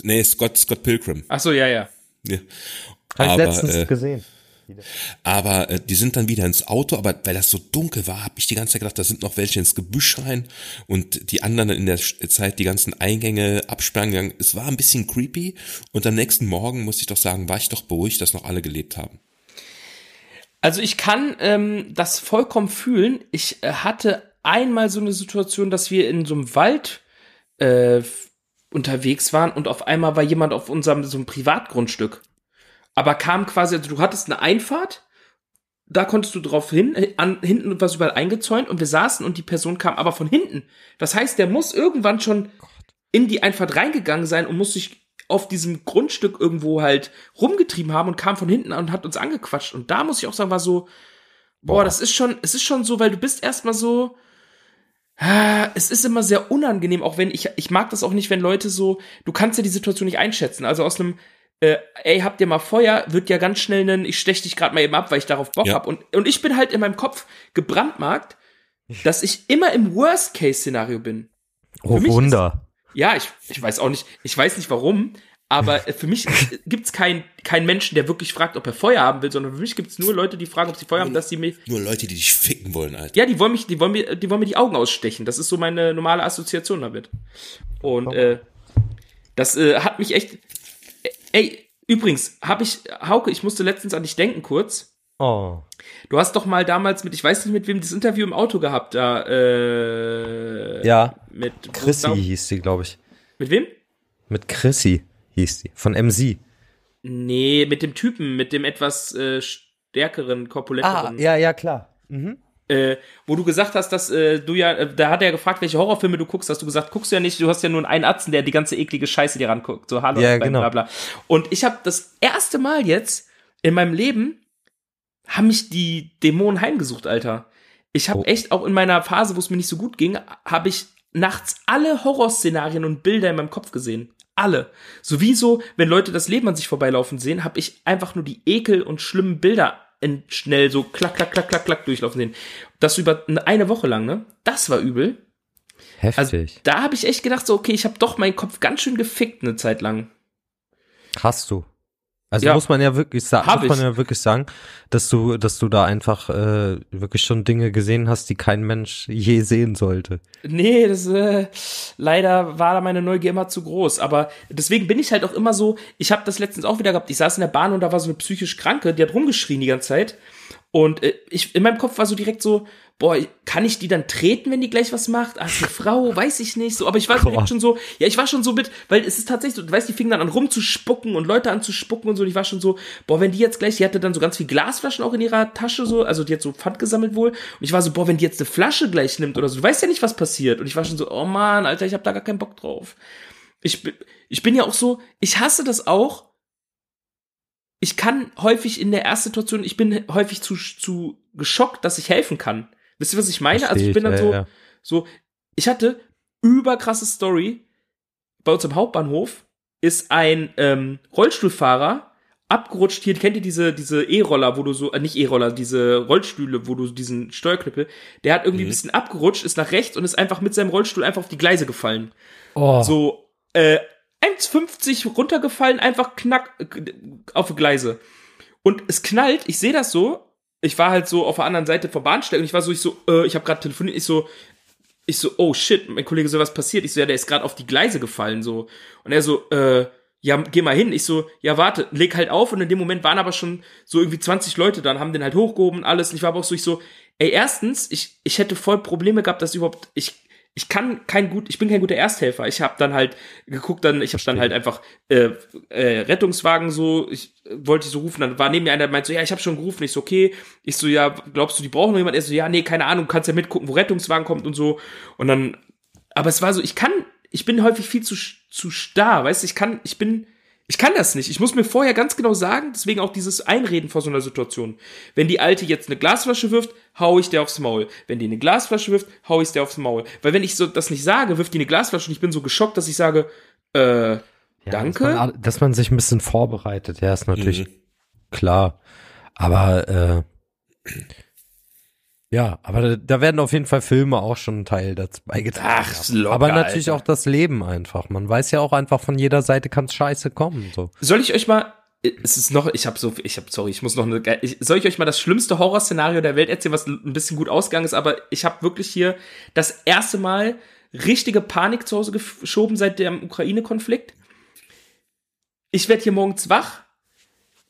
Nee, Scott, Scott Pilgrim. Ach so, ja, ja. Ja. Hab ich Aber, letztens äh, gesehen. aber äh, die sind dann wieder ins Auto, aber weil das so dunkel war, habe ich die ganze Zeit gedacht, da sind noch welche ins Gebüsch rein und die anderen in der Zeit die ganzen Eingänge absperren gegangen. Es war ein bisschen creepy und am nächsten Morgen, muss ich doch sagen, war ich doch beruhigt, dass noch alle gelebt haben. Also ich kann ähm, das vollkommen fühlen. Ich äh, hatte einmal so eine Situation, dass wir in so einem Wald äh, unterwegs waren und auf einmal war jemand auf unserem so einem Privatgrundstück. Aber kam quasi, also du hattest eine Einfahrt, da konntest du drauf hin, äh, an, hinten was überall eingezäunt und wir saßen und die Person kam aber von hinten. Das heißt, der muss irgendwann schon in die Einfahrt reingegangen sein und muss sich auf diesem Grundstück irgendwo halt rumgetrieben haben und kam von hinten an und hat uns angequatscht. Und da muss ich auch sagen, war so, boah, Boah. das ist schon, es ist schon so, weil du bist erstmal so, ah, es ist immer sehr unangenehm, auch wenn ich, ich mag das auch nicht, wenn Leute so, du kannst ja die Situation nicht einschätzen. Also aus einem, äh, ey, habt ihr mal Feuer, wird ja ganz schnell ein, ich stech dich gerade mal eben ab, weil ich darauf Bock Ja. hab. Und, und ich bin halt in meinem Kopf gebrandmarkt, dass ich immer im Worst-Case-Szenario bin. Oh, Wunder. Ja, ich, ich weiß auch nicht, ich weiß nicht warum, Aber für mich gibt's keinen kein Menschen, der wirklich fragt, ob er Feuer haben will, sondern für mich gibt's nur Leute, die fragen, ob sie Feuer haben, dass sie mir. Nur Leute, die dich ficken wollen, Alter. Ja, die wollen mich, die wollen mir, die wollen mir die Augen ausstechen. Das ist so meine normale Assoziation damit. Und äh, das äh, hat mich echt. Äh, ey, übrigens, habe ich, Hauke, ich musste letztens an dich denken kurz. Oh. Du hast doch mal damals mit, ich weiß nicht mit wem, das Interview im Auto gehabt, da, äh, Ja. mit Chrissy Gustav- hieß sie, glaube ich. Mit wem? Mit Chrissy hieß sie. Von MC. Nee, mit dem Typen, mit dem etwas äh, stärkeren, korpulenteren. Ah, ja, ja, klar. äh, wo du gesagt hast, dass äh, du ja, äh, da hat er gefragt, welche Horrorfilme du guckst, hast du gesagt, guckst du ja nicht, du hast ja nur einen Atzen, der die ganze eklige Scheiße dir ranguckt, so Hallo, Ja, bla, genau. bla bla. Und ich habe das erste Mal jetzt in meinem Leben haben mich die Dämonen heimgesucht, Alter. Ich habe Oh. echt auch in meiner Phase, wo es mir nicht so gut ging, habe ich nachts alle Horrorszenarien und Bilder in meinem Kopf gesehen. Alle. Sowieso, wenn Leute das Leben an sich vorbeilaufen sehen, habe ich einfach nur die Ekel und schlimmen Bilder schnell so klack, klack, klack, klack, klack durchlaufen sehen. Das über eine Woche lang, ne? Das war übel. Also Heftig. da habe ich echt gedacht, so, okay, ich habe doch meinen Kopf ganz schön gefickt eine Zeit lang. Hast du. Also Ja. muss man ja wirklich sagen, Hab muss man ich. ja wirklich sagen, dass du, dass du da einfach äh, wirklich schon Dinge gesehen hast, die kein Mensch je sehen sollte. Nee, das äh, leider war da meine Neugier immer zu groß. Aber deswegen bin ich halt auch immer so. Ich habe das letztens auch wieder gehabt. Ich saß in der Bahn und da war so eine psychisch Kranke, die hat rumgeschrien die ganze Zeit. Und äh, ich in meinem Kopf war so direkt so, boah, kann ich die dann treten, wenn die gleich was macht? Ah, ist eine Frau, weiß ich nicht. So, aber ich war direkt schon so, ja, ich war schon so mit, weil es ist tatsächlich so, du weißt, die fingen dann an rumzuspucken und Leute anzuspucken und so. Und ich war schon so, boah, wenn die jetzt gleich, die hatte dann so ganz viel Glasflaschen auch in ihrer Tasche so, also die hat so Pfand gesammelt wohl. Und ich war so, boah, wenn die jetzt eine Flasche gleich nimmt oder so, du weißt ja nicht, was passiert. Und ich war schon so, oh man, Alter, ich hab da gar keinen Bock drauf. Ich bin, ich bin ja auch so, ich hasse das auch. Ich kann häufig in der ersten Situation, ich bin häufig zu, zu geschockt, dass ich helfen kann. Wisst ihr, was ich meine? also ich bin dann ich, so, ja, ja. so, ich hatte überkrasse Story. Bei uns im Hauptbahnhof ist ein ähm, Rollstuhlfahrer abgerutscht. Hier kennt ihr diese diese E-Roller, wo du so äh, nicht E-Roller, diese Rollstühle, wo du diesen Steuerknüppel. Der hat irgendwie ein bisschen abgerutscht, ist nach rechts und ist einfach mit seinem Rollstuhl einfach auf die Gleise gefallen. Oh, So äh, 1,50 runtergefallen, einfach knack äh, auf die Gleise. Und es knallt, ich sehe das so. Ich war halt so auf der anderen Seite vom Bahnsteig und ich war so, ich so, äh, ich habe gerade telefoniert, ich so, ich so, oh shit, mein Kollege so was passiert. Ich so, ja, der ist gerade auf die Gleise gefallen, so. Und er so, äh, ja, geh mal hin. Ich so, ja, warte, leg halt auf. Und in dem Moment waren aber schon so irgendwie 20 Leute dann, haben den halt hochgehoben und alles. Und ich war aber auch so, ich so, ey, erstens, ich, ich hätte voll Probleme gehabt, dass überhaupt, ich, ich kann kein gut, ich bin kein guter Ersthelfer. Ich habe dann halt geguckt, dann, ich habe dann halt einfach äh, äh, Rettungswagen so, ich äh, wollte ich so rufen, dann war neben mir einer, der meinte so, ja, ich habe schon gerufen. Ich so, okay. Ich so, ja, glaubst du, die brauchen noch jemand? Er so, ja, nee, keine Ahnung, kannst ja mitgucken, wo Rettungswagen kommt und so. Und dann, aber es war so, ich kann, ich bin häufig viel zu zu starr, weißt ich kann, ich bin ich kann das nicht. Ich muss mir vorher ganz genau sagen, deswegen auch dieses Einreden vor so einer Situation. Wenn die Alte jetzt eine Glasflasche wirft, hau ich der aufs Maul. Wenn die eine Glasflasche wirft, hau ich der aufs Maul. Weil wenn ich so das nicht sage, wirft die eine Glasflasche und ich bin so geschockt, dass ich sage, äh, Ja, danke. Dass man, dass man sich ein bisschen vorbereitet, ja, ist natürlich Mhm. klar. Aber äh, ja, aber da, da werden auf jeden Fall Filme auch schon ein Teil dazu beigetragen. Ach, locker, aber natürlich Alter. auch das Leben einfach. Man weiß ja auch einfach von jeder Seite kann scheiße kommen. So. Soll ich euch mal es ist noch, ich habe so, ich habe, sorry, ich muss noch eine, ich, soll ich euch mal das schlimmste Horrorszenario der Welt erzählen, was ein bisschen gut ausgegangen ist, aber ich habe wirklich hier das erste Mal richtige Panik zu Hause geschoben seit dem Ukraine-Konflikt. Ich werde hier morgens wach,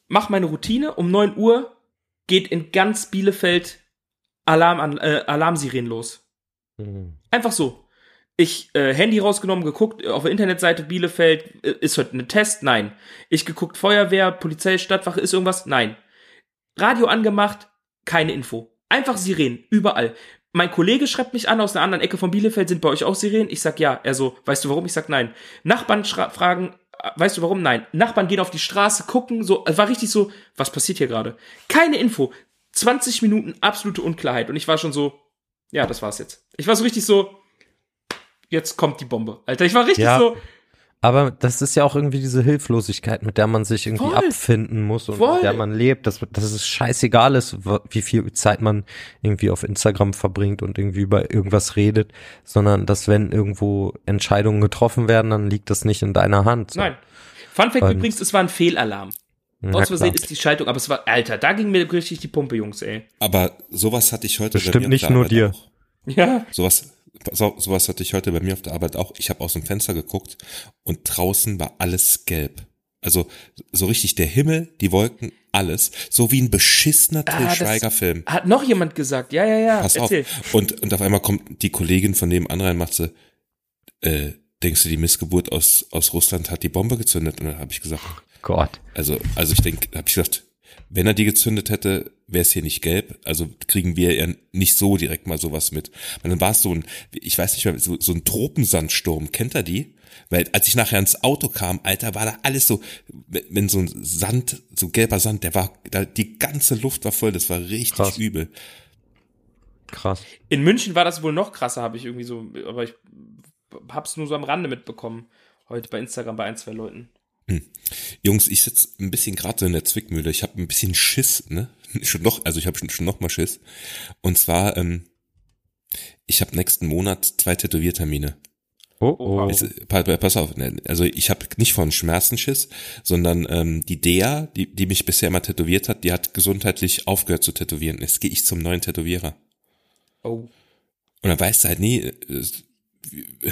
mach meine Routine, um 9 Uhr geht in ganz Bielefeld Alarm an, äh, Alarmsirenen los. Mhm. Einfach so. Ich äh, Handy rausgenommen, geguckt, auf der Internetseite Bielefeld, äh, ist heute ein Test? Nein. Ich geguckt, Feuerwehr, Polizei, Stadtwache, ist irgendwas? Nein. Radio angemacht, keine Info. Einfach Sirenen, überall. Mein Kollege schreibt mich an aus einer anderen Ecke von Bielefeld, sind bei euch auch Sirenen? Ich sag ja. Er so, weißt du warum? Ich sag nein. Nachbarn fragen, äh, weißt du warum? Nein. Nachbarn gehen auf die Straße, gucken, so, es war richtig so, was passiert hier gerade? Keine Info. 20 Minuten absolute Unklarheit. Und ich war schon so, ja, das war's jetzt. Ich war so richtig so, jetzt kommt die Bombe. Alter, ich war richtig Ja. so, Aber das ist ja auch irgendwie diese Hilflosigkeit, mit der man sich irgendwie Voll. abfinden muss und Voll. mit der man lebt, dass, dass es scheißegal ist, wie viel Zeit man irgendwie auf Instagram verbringt und irgendwie über irgendwas redet, sondern dass wenn irgendwo Entscheidungen getroffen werden, dann liegt das nicht in deiner Hand. So. nein. Fun Fact Und- übrigens, es war ein Fehlalarm. Ja, Aus Versehen klar. ist die Schaltung, aber es war, Alter, da ging mir richtig die Pumpe, Jungs, ey. Aber sowas hatte ich heute Bestimmt auf nicht der nur Arbeit dir. Auch. Ja. Sowas, so, sowas hatte ich heute bei mir auf der Arbeit auch. Ich habe aus dem Fenster geguckt und draußen war alles gelb. Also so richtig der Himmel, die Wolken, alles. So wie ein beschissener Till Ah, Schweiger-Film. Hat noch jemand gesagt, ja, ja, ja. Pass Erzähl. auf. Und, und auf einmal kommt die Kollegin von nebenan rein und macht so, äh, denkst du, die Missgeburt aus, aus Russland hat die Bombe gezündet? Und dann habe ich gesagt, Gott. also, also ich denke, habe ich gesagt, wenn er die gezündet hätte, wäre es hier nicht gelb. Also kriegen wir ja nicht so direkt mal sowas mit. Und dann war es so ein, ich weiß nicht mehr, so, so ein Tropensandsturm. Kennt er die? Weil als ich nachher ins Auto kam, Alter, war da alles so, wenn so ein Sand, so gelber Sand, der war, da, die ganze Luft war voll, das war richtig Krass. übel. Krass. In München war das wohl noch krasser, habe ich irgendwie so, aber ich hab's nur so am Rande mitbekommen. Heute bei Instagram bei ein, zwei Leuten. Jungs, ich sitze ein bisschen gerade so in der Zwickmühle. Ich habe ein bisschen Schiss, ne? Schon noch, also ich habe schon, schon noch mal Schiss. Und zwar, ähm, ich habe nächsten Monat zwei Tätowiertermine. Oh, oh. Pa- pa- Pass auf, ne, also ich habe nicht von Schmerzenschiss, sondern ähm, die Dea, die, die mich bisher immer tätowiert hat, die hat gesundheitlich aufgehört zu tätowieren. Jetzt gehe ich zum neuen Tätowierer. Oh. Und dann weißt du halt nie, äh,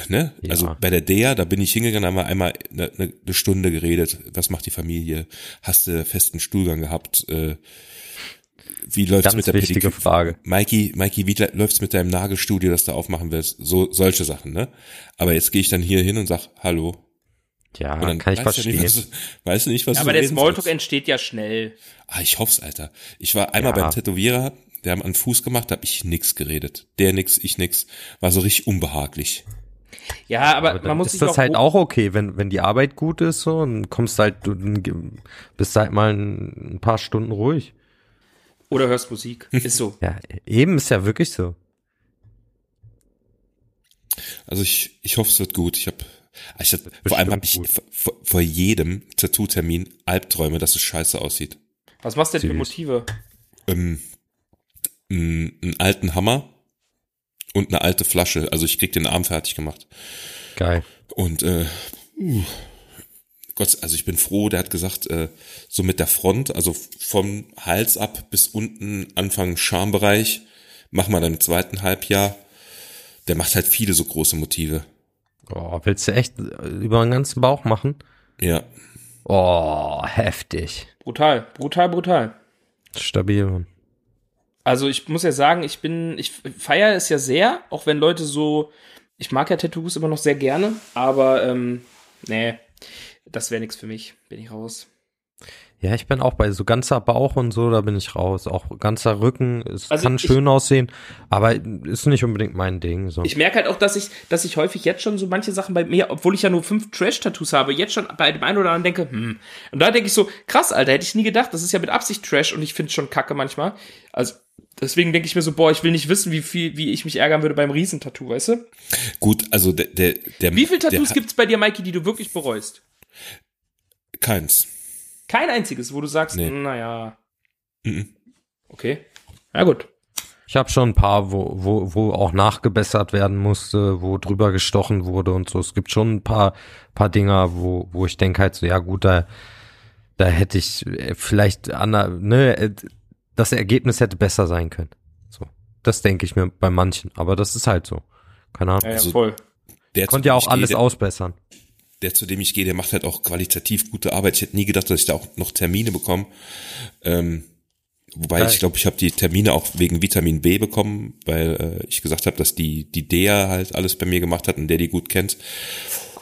ne? Ja. Also bei der Dea, da bin ich hingegangen, haben wir einmal eine, eine, eine Stunde geredet. Was macht die Familie? Hast du festen Stuhlgang gehabt? Äh, wie läuft's Ganz mit der wichtige Pediküre? Frage. Mikey, Mikey, wie läuft's mit deinem Nagelstudio, das du aufmachen willst? So solche Sachen, ne? Aber jetzt gehe ich dann hier hin und sag Hallo. Ja, Und dann kann ich verstehen. Nicht, was, weißt du nicht, was Ja, du aber der Smalltalk sollst. entsteht ja schnell. Ah, ich hoff's, Alter. Ich war einmal Ja. beim Tätowierer, der haben einen Fuß gemacht, da hab ich nix geredet. Der nix, ich nix. War so richtig unbehaglich. Ja, aber, Aber dann man muss ist sich das auch, halt auch okay, wenn, wenn die Arbeit gut ist, so, und kommst halt, du dann bist halt mal ein, ein paar Stunden ruhig. oder hörst Musik. Ist so. Ja, eben ist ja wirklich so. Also ich, ich hoffe, es wird gut. Ich habe, ich hab, vor allem habe ich vor, vor jedem Tattoo-Termin Albträume, dass es scheiße aussieht. Was machst du denn für Süß. Motive? Ähm, einen, einen alten Hammer und eine alte Flasche. Also ich krieg den Arm fertig gemacht. Geil. Und äh, uh, Gott, also ich bin froh, der hat gesagt, äh, so mit der Front, also vom Hals ab bis unten Anfang Schambereich, machen wir dann im zweiten Halbjahr. Der macht halt viele so große Motive. Oh, willst du echt über den ganzen Bauch machen? Ja. Oh, heftig. Brutal, brutal, brutal. Stabil, Mann. Also ich muss ja sagen, ich bin, ich feiere es ja sehr, auch wenn Leute so, ich mag ja Tattoos immer noch sehr gerne, aber ähm, nee, das wäre nichts für mich, bin ich raus. Ja, ich bin auch bei so ganzer Bauch und so, da bin ich raus. Auch ganzer Rücken, es Also kann ich- schön aussehen, aber ist nicht unbedingt mein Ding. So. Ich merke halt auch, dass ich, dass ich häufig jetzt schon so manche Sachen bei mir, obwohl ich ja nur fünf Trash-Tattoos habe, jetzt schon bei dem einen oder anderen denke, hm. Und da denke ich so, krass, Alter, hätte ich nie gedacht, das ist ja mit Absicht Trash und ich finde es schon kacke manchmal. Also deswegen denke ich mir so, boah, ich will nicht wissen, wie viel, wie ich mich ärgern würde beim Riesentattoo, weißt du? Gut, also der, der, der Wie viele Tattoos der, gibt's bei dir, Mikey, die du wirklich bereust? Keins. Kein einziges, wo du sagst, Nee. naja, Mhm. okay. Na gut. Ich habe schon ein paar, wo, wo, wo auch nachgebessert werden musste, wo drüber gestochen wurde und so. Es gibt schon ein paar, paar Dinger, wo, wo ich denke halt so, ja gut, da, da hätte ich äh, vielleicht an, ne, äh, das Ergebnis hätte besser sein können. So. Das denke ich mir bei manchen, aber das ist halt so. Keine Ahnung. Ja, ja, Also- voll. Der, zu Konnte ja dem auch ich gehe, alles der, ausbessern. der, zu dem ich gehe, der macht halt auch qualitativ gute Arbeit. Ich hätte nie gedacht, dass ich da auch noch Termine bekomme. Ähm, wobei Geil. ich glaube, ich habe die Termine auch wegen Vitamin B bekommen, weil äh, ich gesagt habe, dass die die Dea halt alles bei mir gemacht hat und der die gut kennt.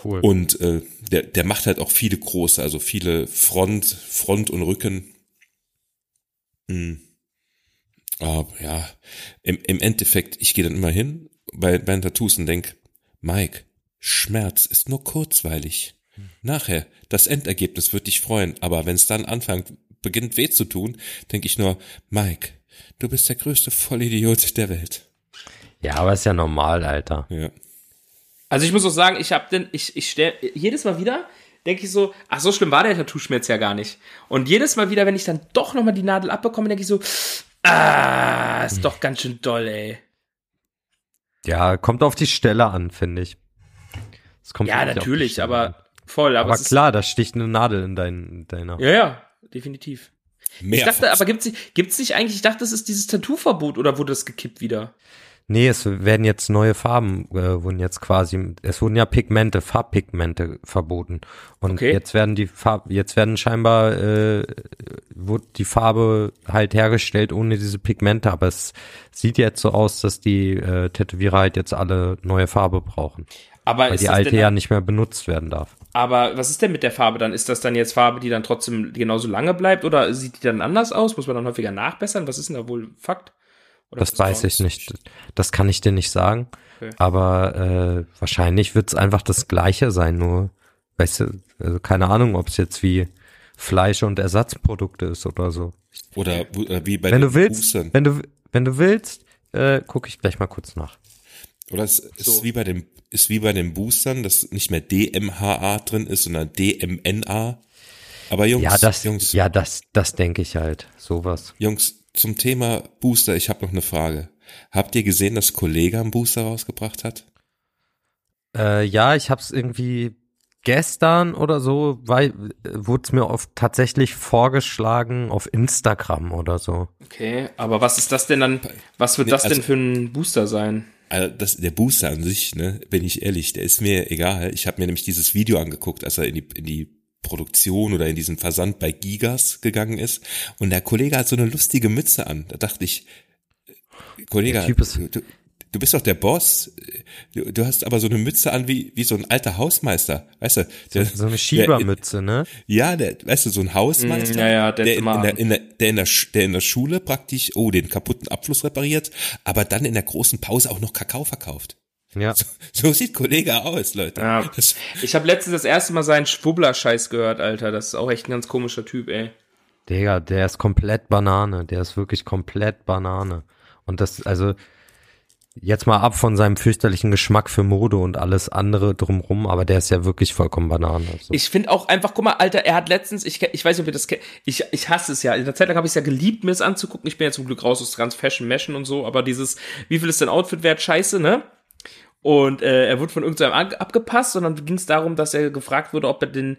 Cool. Und äh, der, der macht halt auch viele große, also viele Front, Front und Rücken. Hm. Aber ja, im, im Endeffekt, ich gehe dann immer hin bei, bei den Tattoos und denk, Mike, Schmerz ist nur kurzweilig. Nachher, das Endergebnis wird dich freuen, aber wenn es dann anfängt, beginnt weh zu tun, denk ich nur, Mike, du bist der größte Vollidiot der Welt. ja, aber ist ja normal, Alter. Ja. Also ich muss auch sagen, ich habe denn, ich, ich stell, jedes Mal wieder denke ich so, ach so schlimm war der Tattoo-Schmerz ja gar nicht. Und jedes Mal wieder, wenn ich dann doch nochmal die Nadel abbekomme, denke ich so, ah, ist doch ganz schön doll, ey. Ja, kommt auf die Stelle an, finde ich. Es kommt Ja, natürlich, aber an. Voll, aber, Aber klar, da sticht eine Nadel in dein, deiner. Ja, ja, definitiv. Mehr Ich dachte, aber gibt's nicht, gibt's nicht eigentlich, ich dachte, das ist dieses Tattoo-Verbot oder wurde das gekippt wieder? Nee, es werden jetzt neue Farben, äh, wurden jetzt quasi, es wurden ja Pigmente, Farbpigmente verboten. Und Okay. jetzt werden die Farb, jetzt werden scheinbar, äh, wurde die Farbe halt hergestellt ohne diese Pigmente, aber es sieht jetzt so aus, dass die äh, Tätowierer halt jetzt alle neue Farbe brauchen. Aber Weil ist die alte denn, ja nicht mehr benutzt werden darf. aber was ist denn mit der Farbe dann? Ist das dann jetzt Farbe, die dann trotzdem genauso lange bleibt oder sieht die dann anders aus? Muss man dann häufiger nachbessern? Was ist denn da wohl Fakt? Oder Das weiß ich nicht. Das kann ich dir nicht sagen. Okay. Aber äh, wahrscheinlich wird es einfach das Gleiche sein, nur, weißt du, also keine Ahnung, ob es jetzt wie Fleisch und Ersatzprodukte ist oder so. Oder äh, wie bei wenn den du willst, Boostern. wenn du wenn du willst, äh, gucke ich gleich mal kurz nach. Oder es ist So. wie bei dem ist wie bei den Boostern, dass nicht mehr DMHA drin ist, sondern DMNA. Aber Jungs, Ja, das, Jungs, ja, das, das denke ich halt. Sowas. Jungs, zum Thema Booster, ich habe noch eine Frage. Habt ihr gesehen, dass Kollege einen Booster rausgebracht hat? Äh, ja, ich habe es irgendwie gestern oder so, weil wurde es mir oft tatsächlich vorgeschlagen auf Instagram oder so. Okay, aber was ist das denn dann, was wird Nee, das also- denn für ein Booster sein? Also das, der Booster an sich, ne, bin ich ehrlich, der ist mir egal. Ich habe mir nämlich dieses Video angeguckt, als er in die, in die Produktion oder in diesen Versand bei Gigas gegangen ist. Und der Kollege hat so eine lustige Mütze an. Da dachte ich, äh, Kollege, du, du bist doch der Boss. Du, du hast aber so eine Mütze an wie, wie so ein alter Hausmeister. Weißt du? Der, So eine Schiebermütze, ne? Ja, der, weißt du, so ein Hausmeister, Mm, ja, ja, der in, der, in, der, der, in der, der in der Schule praktisch, oh, den kaputten Abfluss repariert, aber dann in der großen Pause auch noch Kakao verkauft. Ja. So sieht Kollege aus, Leute. Ja. Das, Ich habe letztens das erste Mal seinen Schwubbler-Scheiß gehört, Alter. Das ist auch echt ein ganz komischer Typ, ey. Digga, der ist komplett Banane. Der ist wirklich komplett Banane. Und das, also, jetzt mal ab von seinem fürchterlichen Geschmack für Mode und alles andere drumrum, aber der ist ja wirklich vollkommen Banane. Also. Ich finde auch einfach, guck mal, Alter, er hat letztens, ich, ich weiß nicht, ob ihr das kennt, ich, ich hasse es ja. In der Zeit lang habe ich es ja geliebt, mir es anzugucken. Ich bin ja zum Glück raus aus ganz Fashion Meshen und so, aber dieses, wie viel ist dein Outfit wert, scheiße, ne? Und äh, er wurde von irgendeinem ab abgepasst und dann ging es darum, dass er gefragt wurde, ob er den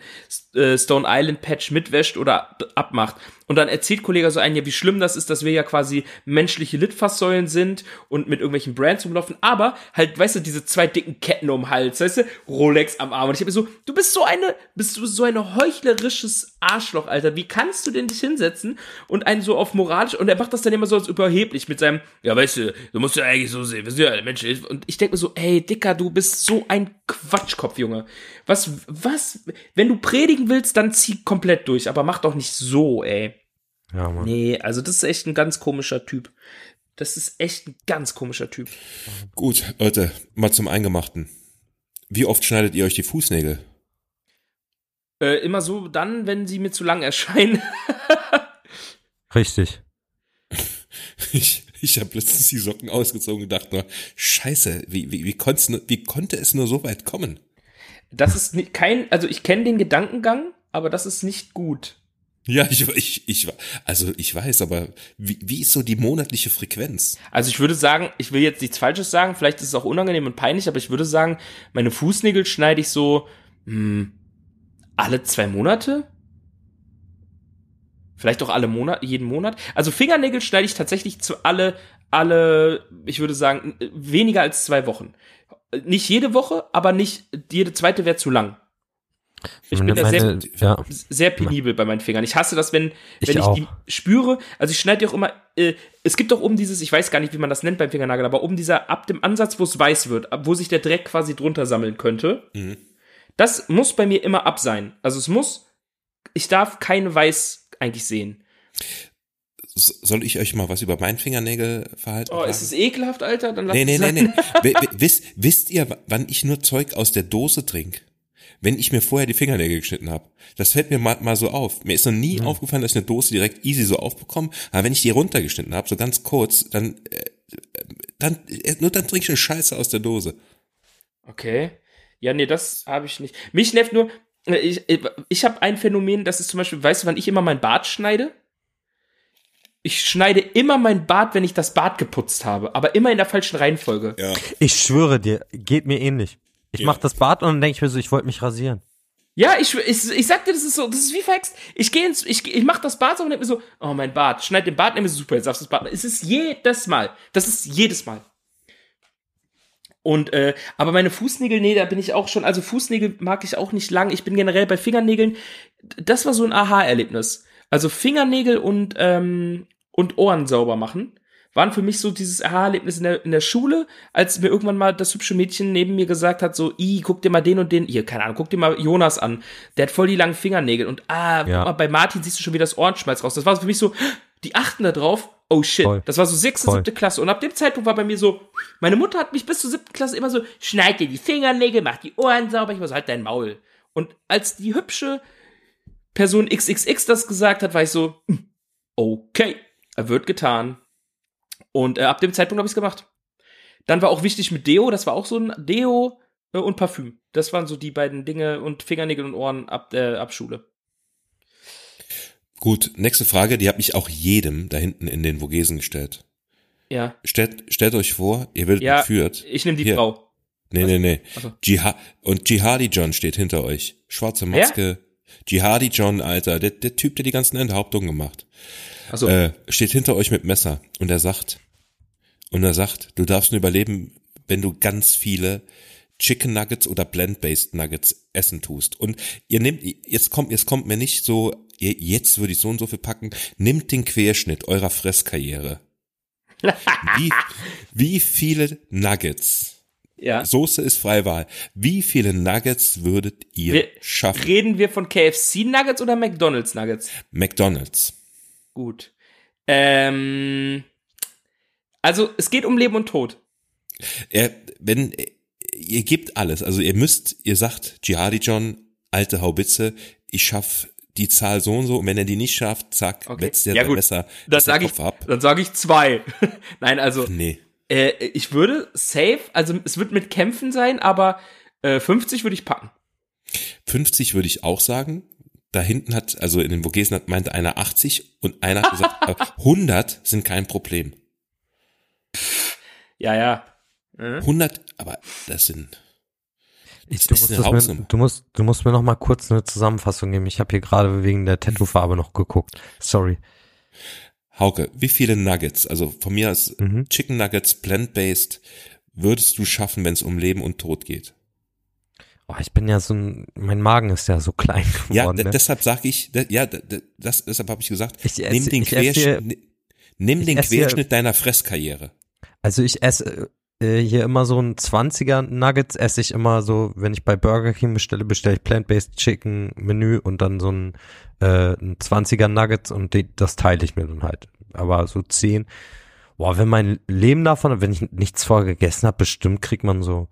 äh, Stone Island Patch mitwäscht oder ab- abmacht. Und dann erzählt Kollege so ein, ja, wie schlimm das ist, dass wir ja quasi menschliche Litfaßsäulen sind und mit irgendwelchen Brands rumlaufen, aber halt, weißt du, diese zwei dicken Ketten um den Hals, weißt du, Rolex am Arm. Und ich habe mir so, du bist so eine, bist du so ein heuchlerisches Arschloch, Alter. Wie kannst du denn dich hinsetzen und einen so auf moralisch, und er macht das dann immer so als überheblich mit seinem, ja, weißt du, du musst ja eigentlich so sehen, wir sind ja alle Menschen. Und ich denke mir so, ey, Dicker, du bist so ein Quatschkopf, Junge. Was, was, wenn du predigen willst, dann zieh komplett durch, aber mach doch nicht so, ey. ja, Mann. Nee, also das ist echt ein ganz komischer Typ. Das ist echt ein ganz komischer Typ. gut, Leute, mal zum Eingemachten. Wie oft schneidet ihr euch die Fußnägel? Äh, immer so dann, wenn sie mir zu lang erscheinen. Richtig. Ich, ich habe letztens die Socken ausgezogen und dachte nur, scheiße, wie, wie, wie, wie konnte es nur so weit kommen? Das ist ni- kein, also ich kenne den Gedankengang, aber das ist nicht gut. Ja, ich, ich, ich, also ich weiß, aber wie, wie ist so die monatliche Frequenz? Also ich würde sagen, ich will jetzt nichts Falsches sagen, vielleicht ist es auch unangenehm und peinlich, aber ich würde sagen, meine Fußnägel schneide ich so hm, alle zwei Monate. Vielleicht auch alle Monat, jeden Monat. Also Fingernägel schneide ich tatsächlich zu alle, alle, ich würde sagen, weniger als zwei Wochen. Nicht jede Woche, aber nicht jede zweite wäre zu lang. Ich bin da sehr, ja. sehr penibel bei meinen Fingern. Ich hasse das, wenn, Ich wenn ich auch. die spüre. Also ich schneide die auch immer. Äh, es gibt doch oben dieses, ich weiß gar nicht, wie man das nennt beim Fingernagel, aber oben dieser, ab dem Ansatz, wo es weiß wird, ab- wo sich der Dreck quasi drunter sammeln könnte. Mhm. Das muss bei mir immer ab sein. Also es muss, ich darf kein Weiß eigentlich sehen. Soll ich euch mal was über mein Fingernägelverhalten Oh, ist es ekelhaft, Alter? Dann lass Nee, nee, nee, nee. Wi- wi- wisst, wisst ihr, wann ich nur Zeug aus der Dose trinke? Wenn ich mir vorher die Fingernägel geschnitten habe. Das fällt mir mal, mal so auf. Mir ist noch nie aufgefallen, dass ich eine Dose direkt easy so aufbekomme. Aber wenn ich die runtergeschnitten habe, so ganz kurz, dann, äh, dann äh, nur dann trinke ich eine Scheiße aus der Dose. Okay. Ja, nee, das habe ich nicht. Mich nervt nur, ich, ich habe ein Phänomen, das ist zum Beispiel, weißt du, wann ich immer mein Bart schneide? Ich schneide immer mein Bart, wenn ich das Bad geputzt habe, aber immer in der falschen Reihenfolge. Ja. Ich schwöre dir, geht mir ähnlich. Ich Ja. mach das Bad und dann denke ich mir so, ich wollte mich rasieren. Ja, ich, ich, ich sag dir, das ist so, das ist wie verhext. Ich gehe ins, ich, ich mach das Bad so und denk mir so, oh mein Bart, schneid den Bart, nimm mir so super, jetzt darfst du das Bart. Es ist jedes Mal. Das ist jedes Mal. Und äh, aber meine Fußnägel, nee, da bin ich auch schon, also Fußnägel mag ich auch nicht lang. Ich bin generell bei Fingernägeln, das war so ein Aha-Erlebnis. Also Fingernägel und ähm, und Ohren sauber machen waren für mich so dieses Aha-Erlebnis in der, in der Schule, als mir irgendwann mal das hübsche Mädchen neben mir gesagt hat, so, i, guck dir mal den und den, hier, keine Ahnung, guck dir mal Jonas an, der hat voll die langen Fingernägel und ah, Ja. guck mal, bei Martin siehst du schon wieder das Ohrenschmalz raus. Das war für mich so, die achten da drauf, oh shit. Voll. Das war so sechste, Voll. siebte Klasse und ab dem Zeitpunkt war bei mir so, meine Mutter hat mich bis zur siebten Klasse immer so, schneid dir die Fingernägel, mach die Ohren sauber, ich war so, halt dein Maul. Und als die hübsche Person XXX das gesagt hat, war ich so, okay, er wird getan. Und äh, ab dem Zeitpunkt habe ich es gemacht. Dann war auch wichtig mit Deo, das war auch so ein Deo äh, und Parfüm. Das waren so die beiden Dinge und Fingernägel und Ohren ab, äh, ab Schule. Gut, nächste Frage, die habe ich auch jedem da hinten in den Vogesen gestellt. Ja. Stellt, stellt euch vor, ihr werdet Ja, entführt. ich nehme die Hier. Frau. Nee, nee, nee. So. Jihad und Jihadi John steht hinter euch. Schwarze Maske. Jihadi John, Alter, der, der Typ, der die ganzen Enthauptungen gemacht. Also, Äh, steht hinter euch mit Messer und er sagt, und er sagt, du darfst nur überleben, wenn du ganz viele Chicken Nuggets oder Blend-Based Nuggets essen tust. Und ihr nehmt, jetzt kommt, jetzt kommt mir nicht so, jetzt würde ich so und so viel packen, nimmt den Querschnitt eurer Fresskarriere. Wie, wie viele Nuggets ja. Soße ist Freiwahl. Wie viele Nuggets würdet ihr Wir- schaffen? Reden wir von KFC Nuggets oder McDonald's Nuggets? McDonald's. Gut. Ähm, also, es geht um Leben und Tod. Er, wenn, ihr gebt alles, also ihr müsst, ihr sagt, Jihadi John, alte Haubitze, ich schaff die Zahl so und so, und wenn er die nicht schafft, zack, Okay. wetzt der Ja, gut. Aus der sage ich, ab. dann sage ich zwei. Nein, also, Nee. äh, ich würde safe, also es wird mit Kämpfen sein, aber äh, 50 würde ich packen. 50 würde ich auch sagen. Da hinten hat, also in den Vogesen hat, meinte einer 80 und einer hat gesagt, äh, 100 sind kein Problem. Ja, ja. Mhm. 100, aber das sind, Ich, du, musst mir, du, musst, du musst mir noch mal kurz eine Zusammenfassung geben. Ich habe hier gerade wegen der Tattoo-Farbe noch geguckt. Sorry. Hauke, wie viele Nuggets, also von mir aus Mhm. Chicken Nuggets, plant-based, würdest du schaffen, wenn es um Leben und Tod geht? Oh, ich bin ja so ein, mein Magen ist ja so klein Ja, geworden. d- ne? deshalb sage ich, ja, das, deshalb habe ich gesagt, Ich esse- nimm den, hier- Querschnitt, ni- nimm den esse hier- Querschnitt deiner Fresskarriere. Also ich esse äh, hier immer so ein 20er Nuggets esse ich immer so, wenn ich bei Burger King bestelle, bestelle ich Plant-Based Chicken Menü und dann so ein, äh, ein 20er Nuggets und die, das teile ich mir dann halt. Aber so 10. Boah, wenn mein Leben davon, wenn ich nichts vorher gegessen habe, bestimmt kriegt man so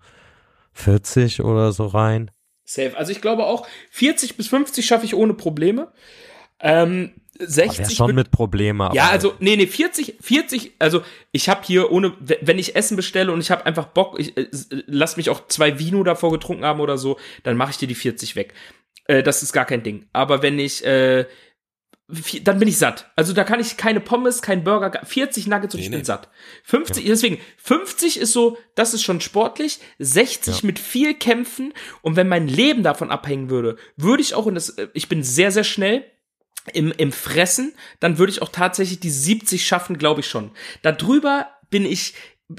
40 oder so rein. Safe. Also ich glaube auch, 40 bis 50 schaffe ich ohne Probleme. Ähm, Wäre 60 schon wird- mit Probleme. Aber Ja, also, nee, nee, 40, 40, also ich habe hier ohne, wenn ich Essen bestelle und ich habe einfach Bock, ich äh, lass mich auch zwei Vino davor getrunken haben oder so, dann mache ich dir die 40 weg. Äh, das ist gar kein Ding. Aber wenn ich, äh, dann bin ich satt. Also da kann ich keine Pommes, kein Burger, gar- 40 Nuggets und Nee, ich nee. bin satt. 50, deswegen, 50 ist so, das ist schon sportlich, 60 Ja. mit viel Kämpfen und wenn mein Leben davon abhängen würde, würde ich auch, und das, äh, ich bin sehr, sehr schnell, im, im Fressen, dann würde ich auch tatsächlich die 70 schaffen, glaube ich schon. Darüber bin ich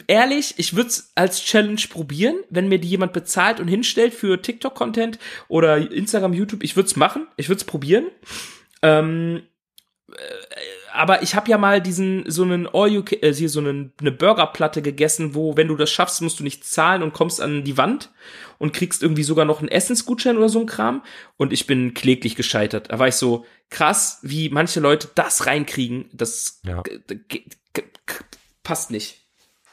ehrlich, ich würde es als Challenge probieren, wenn mir die jemand bezahlt und hinstellt für TikTok-Content oder Instagram, YouTube. Ich würde es machen, ich würde es probieren. Ähm, äh, aber ich habe ja mal diesen so einen All you äh, hier so einen, eine Burgerplatte gegessen, wo wenn du das schaffst, musst du nicht zahlen und kommst an die Wand und kriegst irgendwie sogar noch einen Essensgutschein oder so ein Kram und ich bin kläglich gescheitert. Da war ich so krass, wie manche Leute das reinkriegen, das Ja. passt nicht.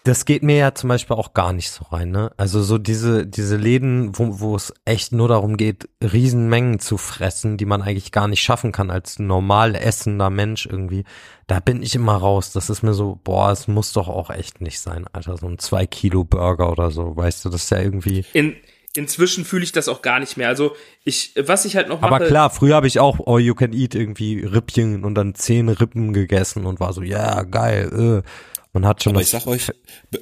Das geht mir ja zum Beispiel auch gar nicht so rein, ne? Also so diese, diese Läden, wo, wo es echt nur darum geht, Riesenmengen zu fressen, die man eigentlich gar nicht schaffen kann als normal essender Mensch irgendwie. Da bin ich immer raus. Das ist mir so, boah, es muss doch auch echt nicht sein, Alter. So ein zwei Kilo Burger oder so, weißt du, das ist ja irgendwie. In, inzwischen fühle ich das auch gar nicht mehr. Also ich, was ich halt noch Aber mache, klar, früher habe ich auch All You Can Eat irgendwie Rippchen und dann zehn Rippen gegessen und war so, ja, geil, äh. Man hat schon Aber das ich sag euch,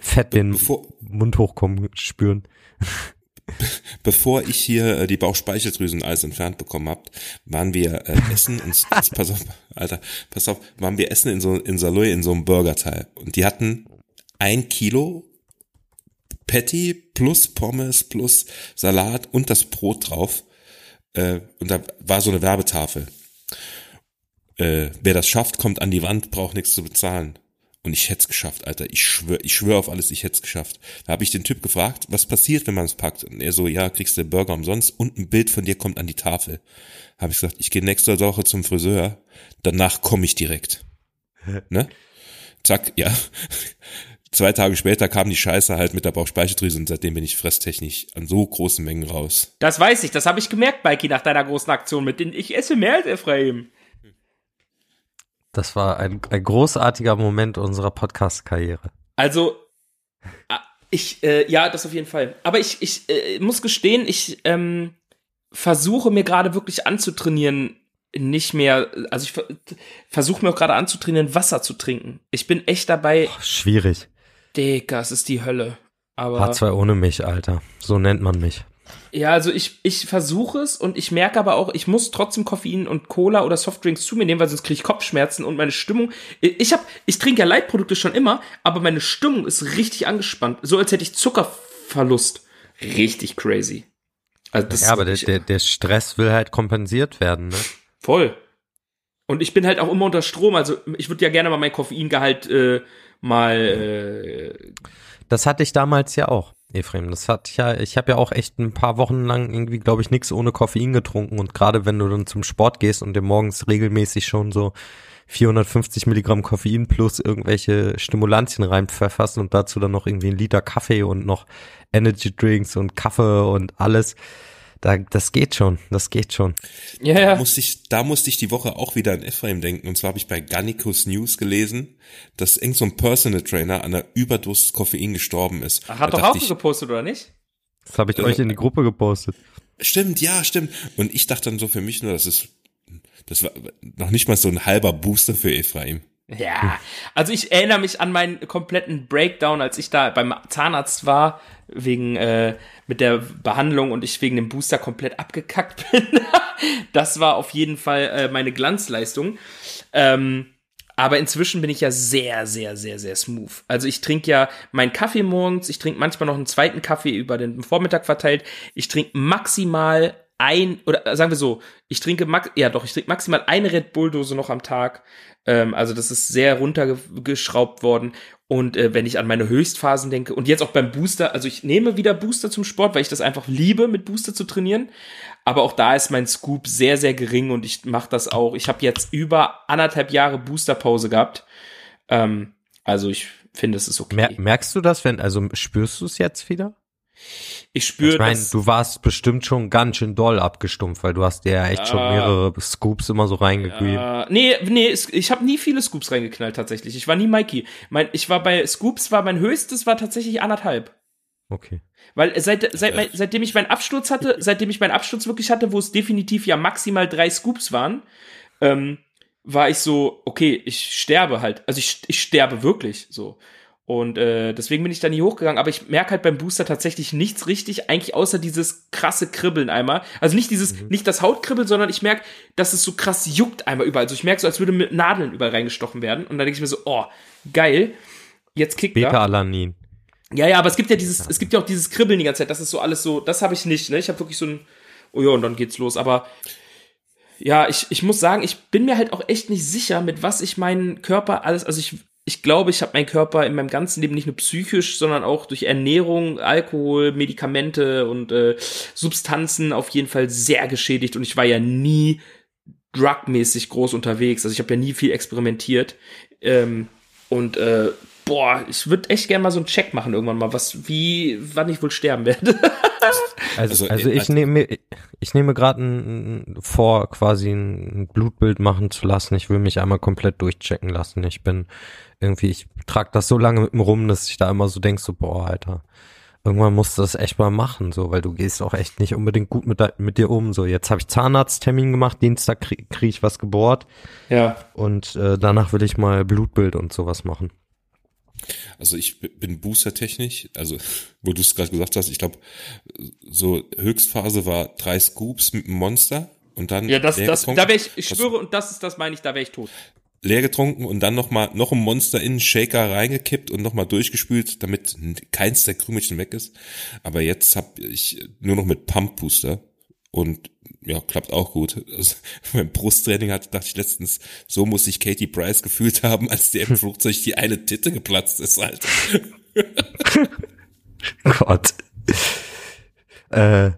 Fett den bevor, Mund hochkommen spüren. bevor ich hier äh, die Bauchspeicheldrüsen alles entfernt bekommen hab, waren wir äh, essen und pass auf, Alter, pass auf, waren wir essen in so in Saloy in so einem Burgerteil und die hatten ein Kilo Patty plus Pommes plus Salat und das Brot drauf äh, und da war so eine Werbetafel. Äh, wer das schafft, kommt an die Wand, braucht nichts zu bezahlen. Und ich hätte es geschafft, Alter. Ich schwöre, ich schwöre auf alles, ich hätte es geschafft. Da habe ich den Typ gefragt, was passiert, wenn man es packt? Und er so, ja, kriegst du den Burger umsonst und ein Bild von dir kommt an die Tafel. Habe ich gesagt, ich gehe nächste Woche zum Friseur, danach komme ich direkt. ne? Zack, ja. Zwei Tage später kam die Scheiße halt mit der Bauchspeicheldrüse und seitdem bin ich fresstechnisch an so großen Mengen raus. Das weiß ich, das habe ich gemerkt, Mikey, nach deiner großen Aktion mit den Ich esse mehr als Ephraim. Das war ein, ein großartiger Moment unserer Podcast-Karriere. Also, ah, ich, äh, ja, das auf jeden Fall. Aber ich, ich äh, muss gestehen, ich ähm, versuche mir gerade wirklich anzutrainieren, nicht mehr, also ich ver versuche mir auch gerade anzutrainieren, Wasser zu trinken. Ich bin echt dabei. Oh, schwierig. Digga, es ist die Hölle. Aber H2 ohne mich, Alter. So nennt man mich. Ja, also ich, ich versuche es und ich merke aber auch, ich muss trotzdem Koffein und Cola oder Softdrinks zu mir nehmen, weil sonst kriege ich Kopfschmerzen und meine Stimmung. Ich hab, ich trinke ja Leitprodukte schon immer, aber meine Stimmung ist richtig angespannt. So als hätte ich Zuckerverlust. Richtig crazy. Also das ja, aber der, der, der Stress will halt kompensiert werden, ne? Voll. Und ich bin halt auch immer unter Strom, also ich würde ja gerne mal mein Koffeingehalt äh, mal. Äh, das hatte ich damals ja auch. Ephraim, das hat ja, ich habe ja auch echt ein paar Wochen lang irgendwie, glaube ich, nichts ohne Koffein getrunken und gerade wenn du dann zum Sport gehst und dir morgens regelmäßig schon so 450 Milligramm Koffein plus irgendwelche Stimulantien reinpfefferst und dazu dann noch irgendwie ein Liter Kaffee und noch Energy Drinks und Kaffee und alles, da, das geht schon, das geht schon. Ja, ja. Da musste ich, da musste ich die Woche auch wieder an Ephraim denken. Und zwar habe ich bei Gannikus News gelesen, dass irgend so ein Personal Trainer an einer Überdosis Koffein gestorben ist. Ach, hat da doch auch ich, gepostet, oder nicht? Das habe ich äh, euch in die Gruppe gepostet. Stimmt, ja, stimmt. Und ich dachte dann so für mich nur, das ist, das war noch nicht mal so ein halber Booster für Ephraim. Ja, also ich erinnere mich an meinen kompletten Breakdown, als ich da beim Zahnarzt war, wegen äh, mit der Behandlung und ich wegen dem Booster komplett abgekackt bin. das war auf jeden Fall äh, meine Glanzleistung. Ähm, aber inzwischen bin ich ja sehr, sehr, sehr, sehr smooth. Also ich trinke ja meinen Kaffee morgens, ich trinke manchmal noch einen zweiten Kaffee über den Vormittag verteilt. Ich trinke maximal ein, oder sagen wir so, ich trinke, max, ja doch, ich trinke maximal eine Red Bull-Dose noch am Tag. Ähm, also das ist sehr runtergeschraubt worden. Und äh, wenn ich an meine Höchstphasen denke und jetzt auch beim Booster, also ich nehme wieder Booster zum Sport, weil ich das einfach liebe, mit Booster zu trainieren. Aber auch da ist mein Scoop sehr, sehr gering und ich mache das auch. Ich habe jetzt über anderthalb Jahre Boosterpause gehabt. Ähm, also ich finde, es ist okay. Mer merkst du das, wenn, also spürst du es jetzt wieder? Ich spüre Ich meine, du warst bestimmt schon ganz schön doll abgestumpft, weil du hast dir ja echt uh, schon mehrere Scoops immer so reingegeben. Uh, nee, nee, ich habe nie viele Scoops reingeknallt tatsächlich. Ich war nie Mikey. Mein, ich war bei Scoops, war mein höchstes war tatsächlich anderthalb. Okay. Weil seit, seit, mein, seitdem ich meinen Absturz hatte, seitdem ich meinen Absturz wirklich hatte, wo es definitiv ja maximal drei Scoops waren, ähm, war ich so, okay, ich sterbe halt. Also ich, ich sterbe wirklich so. Und äh, deswegen bin ich da nie hochgegangen, aber ich merke halt beim Booster tatsächlich nichts richtig, eigentlich außer dieses krasse Kribbeln einmal. Also nicht dieses, mhm. nicht das Hautkribbeln, sondern ich merke, dass es so krass juckt einmal überall. Also ich merke so, als würde mit Nadeln überall reingestochen werden. Und dann denke ich mir so, oh, geil. Jetzt kickt. Beta-Alanin. Ja, ja, aber es gibt ja dieses, es gibt ja auch dieses Kribbeln die ganze Zeit. Das ist so alles so, das habe ich nicht, ne? Ich habe wirklich so ein, oh ja, und dann geht's los. Aber ja, ich, ich muss sagen, ich bin mir halt auch echt nicht sicher, mit was ich meinen Körper alles, also ich ich glaube, ich habe meinen Körper in meinem ganzen Leben nicht nur psychisch, sondern auch durch Ernährung, Alkohol, Medikamente und äh, Substanzen auf jeden Fall sehr geschädigt. Und ich war ja nie drugmäßig groß unterwegs. Also ich habe ja nie viel experimentiert. Ähm, und äh, boah, ich würde echt gerne mal so einen Check machen irgendwann mal, was, wie, wann ich wohl sterben werde. also, also, also ich nehme, ich nehme gerade vor, quasi ein Blutbild machen zu lassen. Ich will mich einmal komplett durchchecken lassen. Ich bin irgendwie, ich trage das so lange mit mir rum, dass ich da immer so denk, so, boah, Alter, irgendwann musst du das echt mal machen, so, weil du gehst auch echt nicht unbedingt gut mit, mit dir um. So, jetzt habe ich Zahnarzttermin gemacht, Dienstag krieg, krieg ich was gebohrt. Ja. Und äh, danach will ich mal Blutbild und sowas machen. Also ich bin boostertechnisch, also wo du es gerade gesagt hast, ich glaube, so Höchstphase war drei Scoops mit einem Monster und dann Ja, das, das, da wäre ich, ich schwöre, und das ist das, meine ich, da wäre ich tot. leer getrunken und dann noch mal noch ein Monster in den Shaker reingekippt und noch mal durchgespült, damit keins der Krümelchen weg ist. Aber jetzt habe ich nur noch mit Pump Booster und ja, klappt auch gut. Also, beim Brusttraining hat, dachte ich letztens, so muss sich Katie Price gefühlt haben, als der im Flugzeug die eine Titte geplatzt ist, Alter. Gott. äh,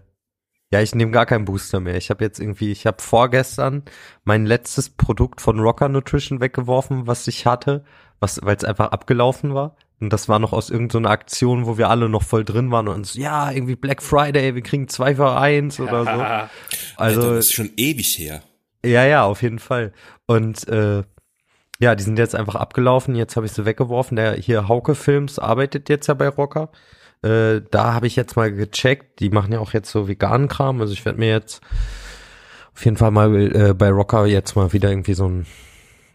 ja, ich nehme gar keinen Booster mehr. Ich habe jetzt irgendwie, ich habe vorgestern mein letztes Produkt von Rocker Nutrition weggeworfen, was ich hatte, was, weil es einfach abgelaufen war. Und das war noch aus irgendeiner Aktion, wo wir alle noch voll drin waren und uns, ja, irgendwie Black Friday, wir kriegen zwei für eins oder so. Alter, Also, das ist schon ewig her. ja, ja, auf jeden Fall. Und äh, ja, die sind jetzt einfach abgelaufen. Jetzt habe ich sie weggeworfen. Der hier Hauke Films arbeitet jetzt ja bei Rocker. Äh, da habe ich jetzt mal gecheckt. Die machen ja auch jetzt so veganen Kram. Also ich werde mir jetzt auf jeden Fall mal äh, bei Rocker jetzt mal wieder irgendwie so ein,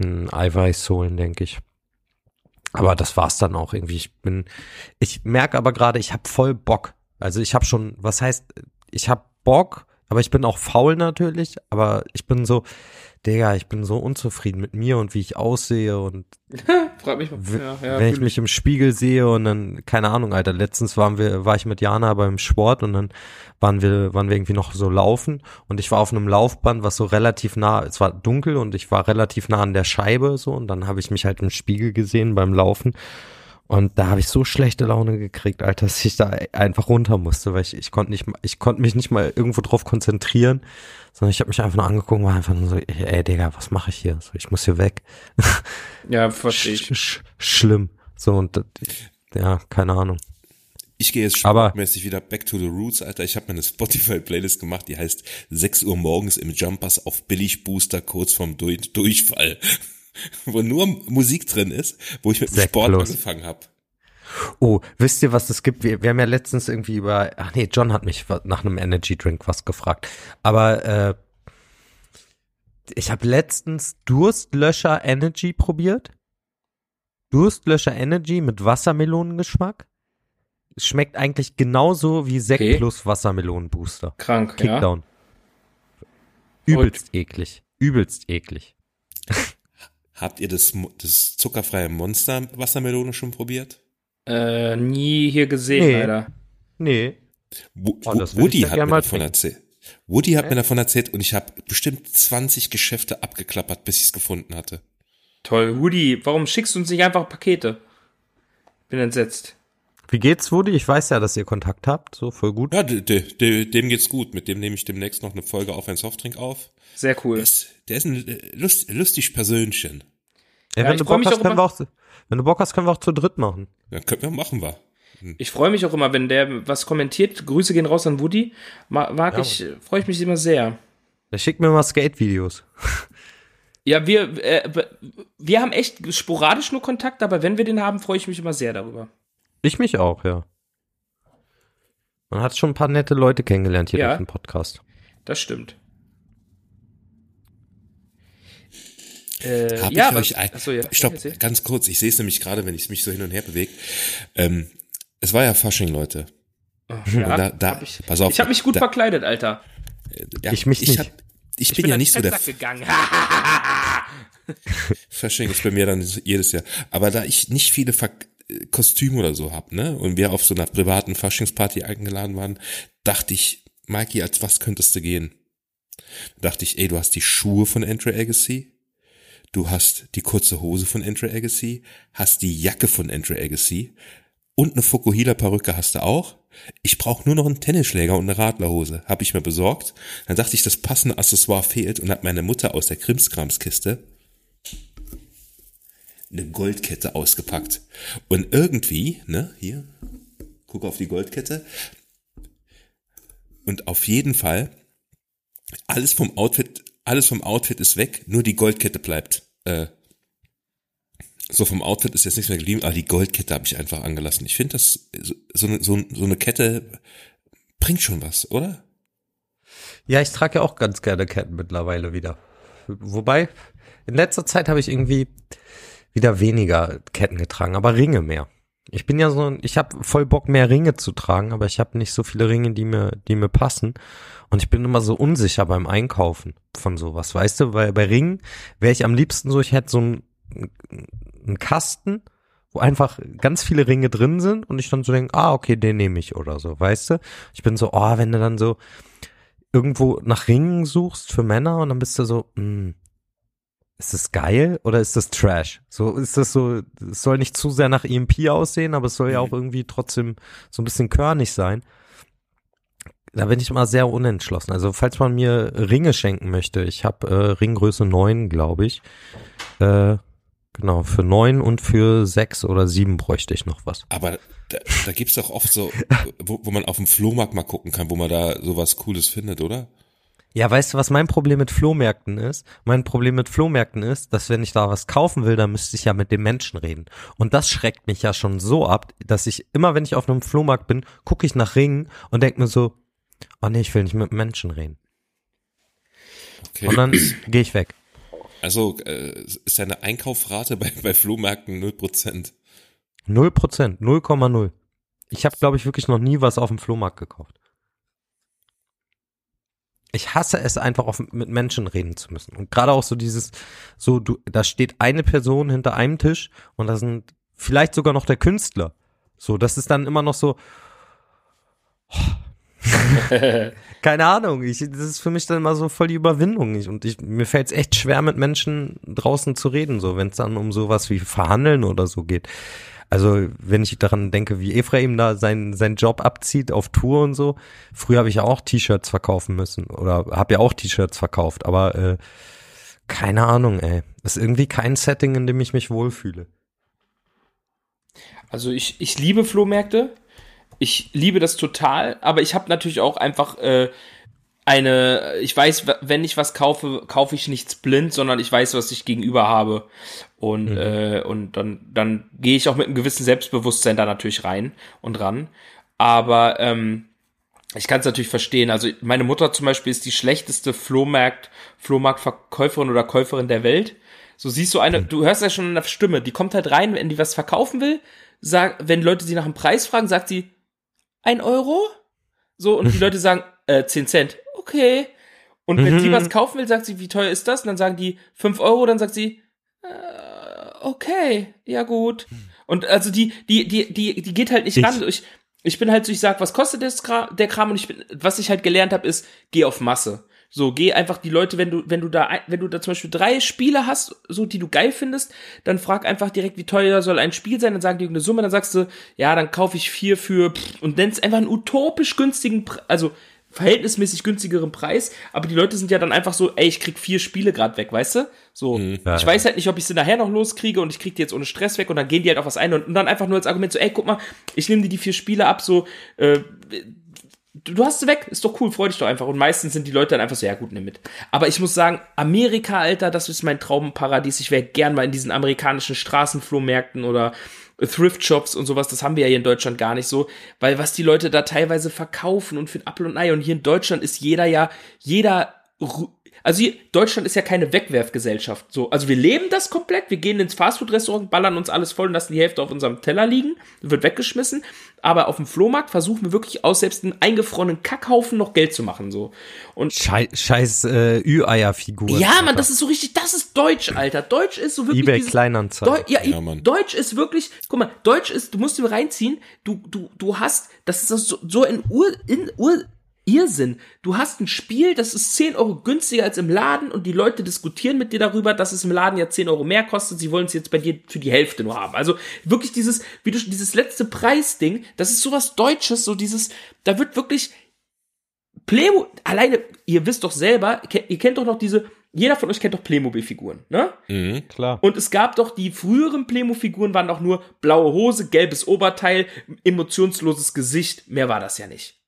ein Eiweiß holen, denke ich. Aber das war's dann auch irgendwie. Ich bin, ich merke aber gerade, ich habe voll Bock. Also ich habe schon, was heißt, ich habe Bock, aber ich bin auch faul natürlich. Aber ich bin so, Digga, ich bin so unzufrieden mit mir und wie ich aussehe und Freut mich. w- Ja, ja, wenn ich mich im Spiegel sehe und dann, keine Ahnung, Alter, letztens waren wir, war ich mit Jana beim Sport und dann waren wir, waren wir irgendwie noch so laufen und ich war auf einem Laufband, was so relativ nah, es war dunkel und ich war relativ nah an der Scheibe so und dann habe ich mich halt im Spiegel gesehen beim Laufen und da habe ich so schlechte Laune gekriegt, Alter, dass ich da einfach runter musste, weil ich, ich konnte nicht, ich konnte mich nicht mal irgendwo drauf konzentrieren, sondern ich habe mich einfach nur angeguckt und war einfach nur so, ey Digga, was mache ich hier? So, ich muss hier weg. Ja, verstehe ich. Sch sch schlimm. So und ja, keine Ahnung. Ich gehe jetzt Aber- sportmäßig wieder back to the roots, Alter. Ich habe mir eine Spotify-Playlist gemacht, die heißt 6 Uhr morgens im Jumpers auf Billig-Booster kurz vorm du Durchfall. Wo nur Musik drin ist, wo ich mit dem Sport plus. angefangen habe. Oh, wisst ihr, was es gibt? Wir, wir haben ja letztens irgendwie über, ach nee, John hat mich nach einem Energy Drink was gefragt. Aber äh, ich habe letztens Durstlöscher Energy probiert. Durstlöscher Energy mit Wassermelonengeschmack. Es schmeckt eigentlich genauso wie Sekt Okay. plus Wassermelonenbooster. Krank, ja. Kickdown. Übelst eklig. Übelst eklig. Habt ihr das, das zuckerfreie Monster Wassermelone schon probiert? Äh, nie hier gesehen, Nee. leider. Nee. Wo, Oh, Woody ja hat mir mal davon trinken. erzählt. Woody hat mir davon erzählt und ich habe bestimmt 20 Geschäfte abgeklappert, bis ich es gefunden hatte. Toll. Woody, warum schickst du uns nicht einfach Pakete? Bin entsetzt. Wie geht's, Woody? Ich weiß ja, dass ihr Kontakt habt. So, voll gut. Ja, de, de, de, dem geht's gut. Mit dem nehme ich demnächst noch eine Folge auf ein Softdrink auf. Sehr cool. Der ist, der ist ein äh, lust, lustig Persönchen. Ja, Ja, wenn, ich du Bock mich hast, auch können wir auch, wenn du Bock hast, können wir auch zu dritt machen. Ja, können wir, machen wir. Ich freue mich auch immer, wenn der was kommentiert. Grüße gehen raus an Woody. Ma- Mag Ja, ich, freue ich mich immer sehr. Der schickt mir mal Skate-Videos. Ja, wir, äh, wir haben echt sporadisch nur Kontakt, aber wenn wir den haben, freue ich mich immer sehr darüber. Ich mich auch, ja. Man hat schon ein paar nette Leute kennengelernt hier Ja. durch den Podcast. Das stimmt. Äh, Hab ja, ich euch ein, achso, ja. Stopp, Erzähl. ganz kurz. Ich sehe es nämlich gerade, wenn ich mich so hin und her bewege. Ähm, es war ja Fasching, Leute. Oh, ja, da, da, hab ich pass auf. ich habe mich gut da, verkleidet, Alter. ja, Ich mich ich nicht. Hab, ich, Ich bin, ja an nicht so der gegangen. Fasching ist bei mir dann jedes Jahr. Aber da ich nicht viele Ver Kostüme oder so hab, ne, und wir auf so einer privaten Faschingsparty eingeladen waren, dachte ich, Mikey, als was könntest du gehen? Da dachte ich, ey, du hast die Schuhe von Andre Agassi, du hast die kurze Hose von Andre Agassi, hast die Jacke von Andre Agassi und eine Fukuhila Perücke hast du auch. Ich brauche nur noch einen Tennisschläger und eine Radlerhose. Habe ich mir besorgt. Dann dachte ich, das passende Accessoire fehlt und hat meine Mutter aus der Krimskramskiste eine Goldkette ausgepackt. Und irgendwie, ne, hier, guck auf die Goldkette. Und auf jeden Fall, alles vom Outfit, alles vom Outfit ist weg, nur die Goldkette bleibt. Äh, so vom Outfit ist jetzt nichts mehr geblieben, aber die Goldkette habe ich einfach angelassen. Ich finde das, so, eine- so, so eine Kette bringt schon was, oder? Ja, ich trage ja auch ganz gerne Ketten mittlerweile wieder. Wobei, in letzter Zeit habe ich irgendwie, wieder weniger Ketten getragen, aber Ringe mehr. Ich bin ja so, ein- ich habe voll Bock mehr Ringe zu tragen, aber ich habe nicht so viele Ringe, die mir, die mir passen. Und ich bin immer so unsicher beim Einkaufen von sowas, weißt du? Weil bei Ringen wäre ich am liebsten so, ich hätte so einen, einen Kasten, wo einfach ganz viele Ringe drin sind und ich dann so denke, ah, okay, den nehme ich oder so, weißt du? Ich bin so, oh, wenn du dann so irgendwo nach Ringen suchst für Männer und dann bist du so, hm, ist das geil oder ist das Trash? So ist das so, es soll nicht zu sehr nach EMP aussehen, aber es soll ja auch irgendwie trotzdem so ein bisschen körnig sein. Da bin ich immer sehr unentschlossen. Also falls man mir Ringe schenken möchte, ich habe äh, Ringgröße 9, glaube ich. Äh, genau, für 9 und für 6 oder 7 bräuchte ich noch was. Aber da, da gibt's doch oft so, wo, wo man auf dem Flohmarkt mal gucken kann, wo man da sowas Cooles findet, oder? Ja, weißt du, was mein Problem mit Flohmärkten ist? Mein Problem mit Flohmärkten ist, dass wenn ich da was kaufen will, dann müsste ich ja mit dem Menschen reden. Und das schreckt mich ja schon so ab, dass ich immer, wenn ich auf einem Flohmarkt bin, gucke ich nach Ringen und denke mir so, oh nee, ich will nicht mit Menschen reden. Okay. Und dann gehe ich weg. Also äh, ist deine Einkaufrate bei, bei Flohmärkten 0%. Null Prozent, 0,0. Ich habe, glaube ich, wirklich noch nie was auf dem Flohmarkt gekauft. Ich hasse es einfach, auf, mit Menschen reden zu müssen. Und gerade auch so dieses, so du, da steht eine Person hinter einem Tisch und da sind vielleicht sogar noch der Künstler. So, das ist dann immer noch so. Keine Ahnung, ich, das ist für mich dann immer so voll die Überwindung. Ich, und ich, mir fällt es echt schwer, mit Menschen draußen zu reden, so wenn es dann um sowas wie Verhandeln oder so geht. Also wenn ich daran denke, wie Ephraim da seinen seinen Job abzieht auf Tour und so. Früher habe ich ja auch T-Shirts verkaufen müssen oder habe ja auch T-Shirts verkauft, aber äh, keine Ahnung, ey. Ist irgendwie kein Setting, in dem ich mich wohlfühle. Also ich, ich liebe Flohmärkte. Ich liebe das total, aber ich habe natürlich auch einfach äh, eine, ich weiß, wenn ich was kaufe, kaufe ich nichts blind, sondern ich weiß, was ich gegenüber habe. Und, äh, und dann, dann gehe ich auch mit einem gewissen Selbstbewusstsein da natürlich rein und ran. Aber ähm, ich kann es natürlich verstehen. Also meine Mutter zum Beispiel ist die schlechteste Flohmarkt, Flohmarktverkäuferin oder Käuferin der Welt. So siehst du eine, du hörst ja schon in der Stimme, die kommt halt rein, wenn die was verkaufen will, sag, wenn Leute sie nach dem Preis fragen, sagt sie, ein Euro? So, und die Leute sagen, äh, 10 Cent. Okay. Und wenn sie was kaufen will, sagt sie, wie teuer ist das? Und dann sagen die 5 Euro, dann sagt sie, äh, okay, ja gut. Und also die, die, die, die, die geht halt nicht Ich- ran. Ich, ich bin halt so, ich sag, was kostet das, der Kram? Und ich bin, was ich halt gelernt habe, ist, geh auf Masse. So, geh einfach die Leute, wenn du, wenn du da, wenn du da zum Beispiel drei Spiele hast, so, die du geil findest, dann frag einfach direkt, wie teuer soll ein Spiel sein, dann sagen die irgendeine Summe, dann sagst du, ja, dann kaufe ich vier für, pff, und nennst einfach einen utopisch günstigen, also, verhältnismäßig günstigeren Preis, aber die Leute sind ja dann einfach so, ey, ich krieg vier Spiele grad weg, weißt du? So, Ja, ich ja. weiß halt nicht, ob ich sie nachher noch loskriege und ich krieg die jetzt ohne Stress weg und dann gehen die halt auf was ein und, und dann einfach nur als Argument so, ey, guck mal, ich nehme dir die vier Spiele ab, so, äh, du, du hast sie weg, ist doch cool, freu dich doch einfach. Und meistens sind die Leute dann einfach so, ja gut, nimm mit. Aber ich muss sagen, Amerika, Alter, das ist mein Traumparadies. Ich wäre gern mal in diesen amerikanischen Straßenflohmärkten oder Thrift Shops und sowas, das haben wir ja hier in Deutschland gar nicht so, weil was die Leute da teilweise verkaufen und für ein Apfel und Ei. Und hier in Deutschland ist jeder ja, jeder, also hier, Deutschland ist ja keine Wegwerfgesellschaft, so, also wir leben das komplett, wir gehen ins Fastfood-Restaurant, ballern uns alles voll und lassen die Hälfte auf unserem Teller liegen, wird weggeschmissen, aber auf dem Flohmarkt versuchen wir wirklich aus selbst einem eingefrorenen Kackhaufen noch Geld zu machen, so. Und Schei scheiß äh, Ü-Eier-Figur. ja, Mann, das ist so richtig, das ist Deutsch, Alter. Deutsch ist so wirklich eBay dieses- Kleinanzeigen. Deu ja, Ja. Deutsch ist wirklich, guck mal, Deutsch ist, du musst dir reinziehen, du, du, du hast, das ist so, so in Ur, in Ur, Irrsinn. Du hast ein Spiel, das ist 10 Euro günstiger als im Laden und die Leute diskutieren mit dir darüber, dass es im Laden ja 10 Euro mehr kostet. Sie wollen es jetzt bei dir für die Hälfte nur haben. Also wirklich dieses, wie du schon, dieses letzte Preisding, das ist sowas Deutsches, so dieses, da wird wirklich, Playmo, alleine, ihr wisst doch selber, ihr kennt doch noch diese, jeder von euch kennt doch Playmobil-Figuren, ne? Mhm. Klar. Und es gab doch die früheren Playmo-Figuren waren doch nur blaue Hose, gelbes Oberteil, emotionsloses Gesicht. Mehr war das ja nicht.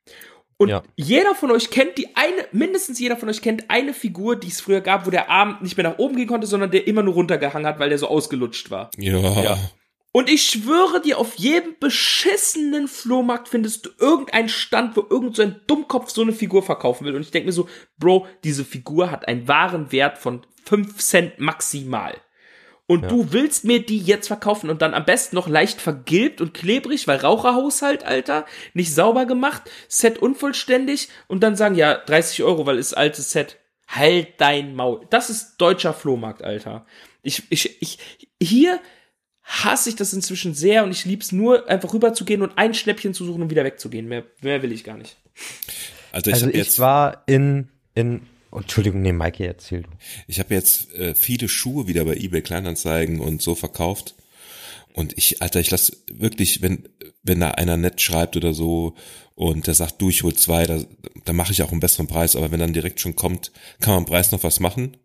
Und Ja. jeder von euch kennt die eine, mindestens jeder von euch kennt eine Figur, die es früher gab, wo der Arm nicht mehr nach oben gehen konnte, sondern der immer nur runtergehangen hat, weil der so ausgelutscht war. Ja. Und ich schwöre dir, auf jedem beschissenen Flohmarkt findest du irgendeinen Stand, wo irgend so ein Dummkopf so eine Figur verkaufen will. Und ich denke mir so, Bro, diese Figur hat einen wahren Wert von 5 Cent maximal. Und Ja. du willst mir die jetzt verkaufen und dann am besten noch leicht vergilbt und klebrig, weil Raucherhaushalt, Alter, nicht sauber gemacht, Set unvollständig und dann sagen, ja, 30 Euro, weil ist altes Set. Halt dein Maul. Das ist deutscher Flohmarkt, Alter. Ich, ich, ich, hier hasse ich das inzwischen sehr und ich lieb's nur, einfach rüberzugehen und ein Schnäppchen zu suchen und wieder wegzugehen. Mehr, mehr will ich gar nicht. Also ich Also ich jetzt, war in, in, Entschuldigung, nee, Mikey, erzähl du. ich habe jetzt äh, viele Schuhe wieder bei eBay Kleinanzeigen und so verkauft. Und ich, Alter, ich lass wirklich, wenn, wenn da einer nett schreibt oder so und der sagt, du, ich hol zwei, da, da mache ich auch einen besseren Preis. Aber wenn dann direkt schon kommt, kann man am Preis noch was machen?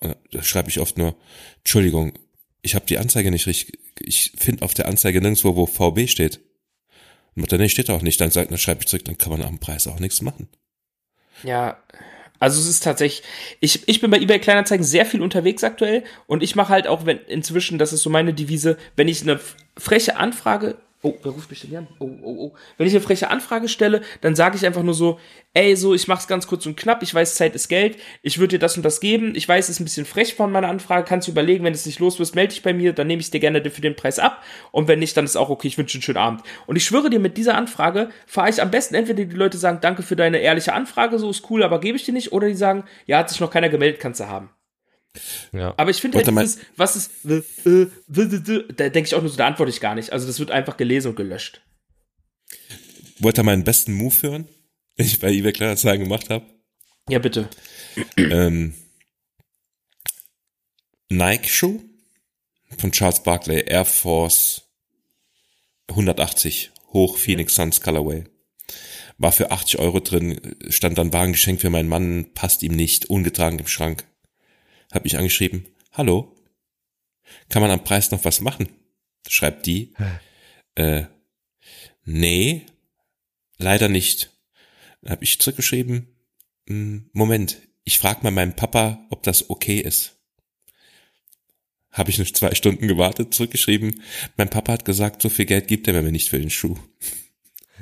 Und Da schreibe ich oft nur, Entschuldigung, ich habe die Anzeige nicht richtig, ich finde auf der Anzeige nirgendwo, wo VB steht. Und dann nee, steht da auch nicht. Dann sagt, dann schreibe ich zurück, dann kann man am Preis auch nichts machen. Ja, also es ist tatsächlich, ich, ich bin bei eBay Kleinanzeigen sehr viel unterwegs aktuell und ich mache halt auch, wenn inzwischen, das ist so meine Devise, wenn ich eine freche Anfrage, oh, wer ruft mich denn hier an? Oh, oh, oh. Wenn ich eine freche Anfrage stelle, dann sage ich einfach nur so, ey, so, ich mach's ganz kurz und knapp, ich weiß, Zeit ist Geld, ich würde dir das und das geben, ich weiß, es ist ein bisschen frech von meiner Anfrage, kannst du überlegen, wenn es nicht los wirst, melde dich bei mir, dann nehme ich dir gerne für den Preis ab und wenn nicht, dann ist auch okay, ich wünsche einen schönen Abend. Und ich schwöre dir, mit dieser Anfrage fahre ich am besten entweder die Leute sagen, danke für deine ehrliche Anfrage, so ist cool, aber gebe ich dir nicht, oder die sagen, ja, hat sich noch keiner gemeldet, kannst du haben. Ja. Aber ich finde halt dieses, was ist, äh, äh, da denke ich auch nur so, da antworte ich gar nicht. Also das wird einfach gelesen und gelöscht. Wollt ihr meinen besten Move hören, den ich bei eBay Kleinanzeigen gemacht habe? Ja, bitte. ähm, Nike-Schuh von Charles Barkley, Air Force 180, hoch Phoenix Suns Colorway. War für 80 Euro drin, stand dann Warengeschenk für meinen Mann, passt ihm nicht, ungetragen im Schrank. Hab mich angeschrieben, hallo, kann man am Preis noch was machen? Schreibt die, äh, nee, leider nicht. Dann hab ich zurückgeschrieben, "Hm, Moment, ich frage mal meinen Papa, ob das okay ist. Habe ich noch zwei Stunden gewartet, zurückgeschrieben. Mein Papa hat gesagt, so viel Geld gibt er mir nicht für den Schuh.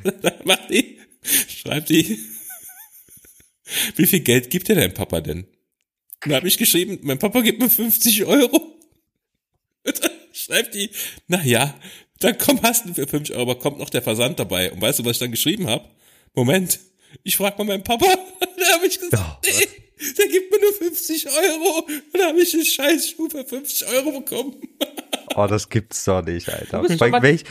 Macht die, schreibt die, wie viel Geld gibt dir dein Papa denn? Dann habe ich geschrieben, mein Papa gibt mir 50 Euro. Und dann schreibt die, na ja, dann komm, hast du für 50 Euro, aber kommt noch der Versand dabei. Und weißt du, was ich dann geschrieben habe? Moment, ich frag mal meinen Papa. Da habe ich gesagt, nee, der gibt mir nur 50 Euro. Und dann habe ich einen scheiß Schuh für 50 Euro bekommen. Oh, das gibt's doch nicht, Alter. Du bist Weil doch was- welch,